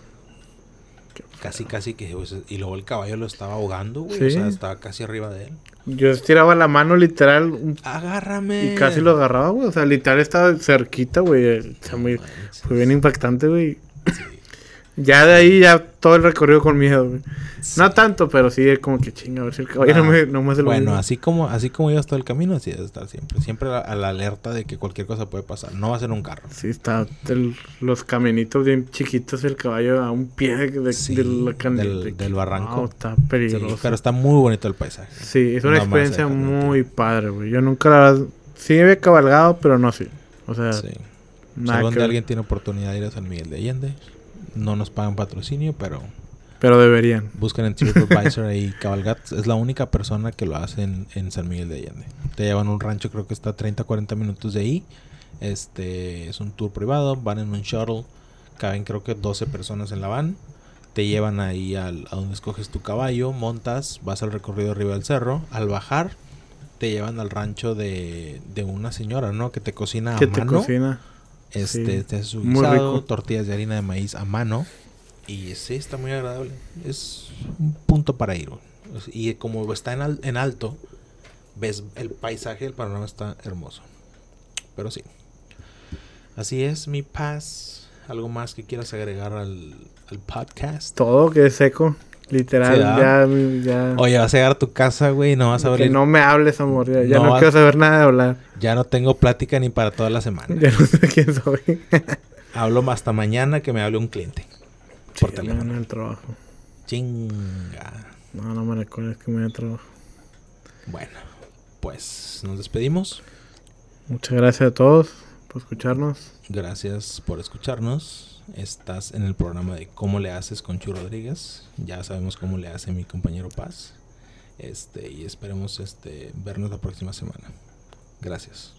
Casi, casi que... pues, y luego el caballo lo estaba ahogando, güey. Sí. O sea, estaba casi arriba de él. Yo estiraba la mano literal ¡Agárrame! y casi lo agarraba, güey. O sea, literal estaba cerquita, güey. O sea, muy- fue bien impactante, güey. Ya de ahí ya todo el recorrido con miedo, güey. No tanto, pero sí es como que chinga, a ver si el caballo Ah, no me, no me hace lo Bueno, mismo. así como, así como ibas todo el camino, así debe estar siempre. Siempre a, a la alerta de que cualquier cosa puede pasar. No va a ser un carro. Sí, está el- los caminitos bien chiquitos, el caballo a un pie de, Sí, de la del- de- del barranco. Wow, está Sí, peligroso. pero está muy bonito el paisaje. Sí, es una más experiencia muy padre, güey. Yo nunca la verdad, sí había cabalgado, pero no así. O sea, Sí. Nada algún que día ver. alguien tiene oportunidad de ir a San Miguel de Allende, no nos pagan patrocinio, pero Pero deberían. busquen en TripAdvisor ahí Cabalgat. Es la única persona que lo hace en, en San Miguel de Allende. Te llevan a un rancho, creo que está a 30, 40 minutos de ahí. Este es un tour privado, van en un shuttle, caben creo que 12 personas en la van. Te llevan ahí al, a donde escoges tu caballo, montas, vas al recorrido arriba del cerro. Al bajar, te llevan al rancho de, de una señora, ¿no? Que te cocina a que te cocina. Este, Sí. te hace su Muy guisado, rico. tortillas de harina de maíz a mano. Y sí, está muy agradable. Es un punto para ir. Y como está en, al- en alto, ves el paisaje, el panorama está hermoso. Pero sí. Así es, mi paz. ¿Algo más que quieras agregar al, al podcast? Todo que es seco. Literal, Sí, ya. Oye, vas a llegar a tu casa, güey, y no vas a que ver. no me hables, amor. Ya, ya No no, vas- quiero saber nada de hablar. Ya no tengo plática ni para toda la semana. Ya no sé quién soy. Hablo hasta mañana que me hable un cliente. Por Sí, teléfono. mañana el trabajo. Chinga. No, no me recuerdes que me da trabajo. Bueno, pues nos despedimos. Muchas gracias a todos por escucharnos. Gracias por escucharnos. Estás en el programa de ¿Cómo le haces con Chu Rodríguez? Ya sabemos cómo le hace mi compañero Paz. Este, y esperemos este, vernos la próxima semana. Gracias.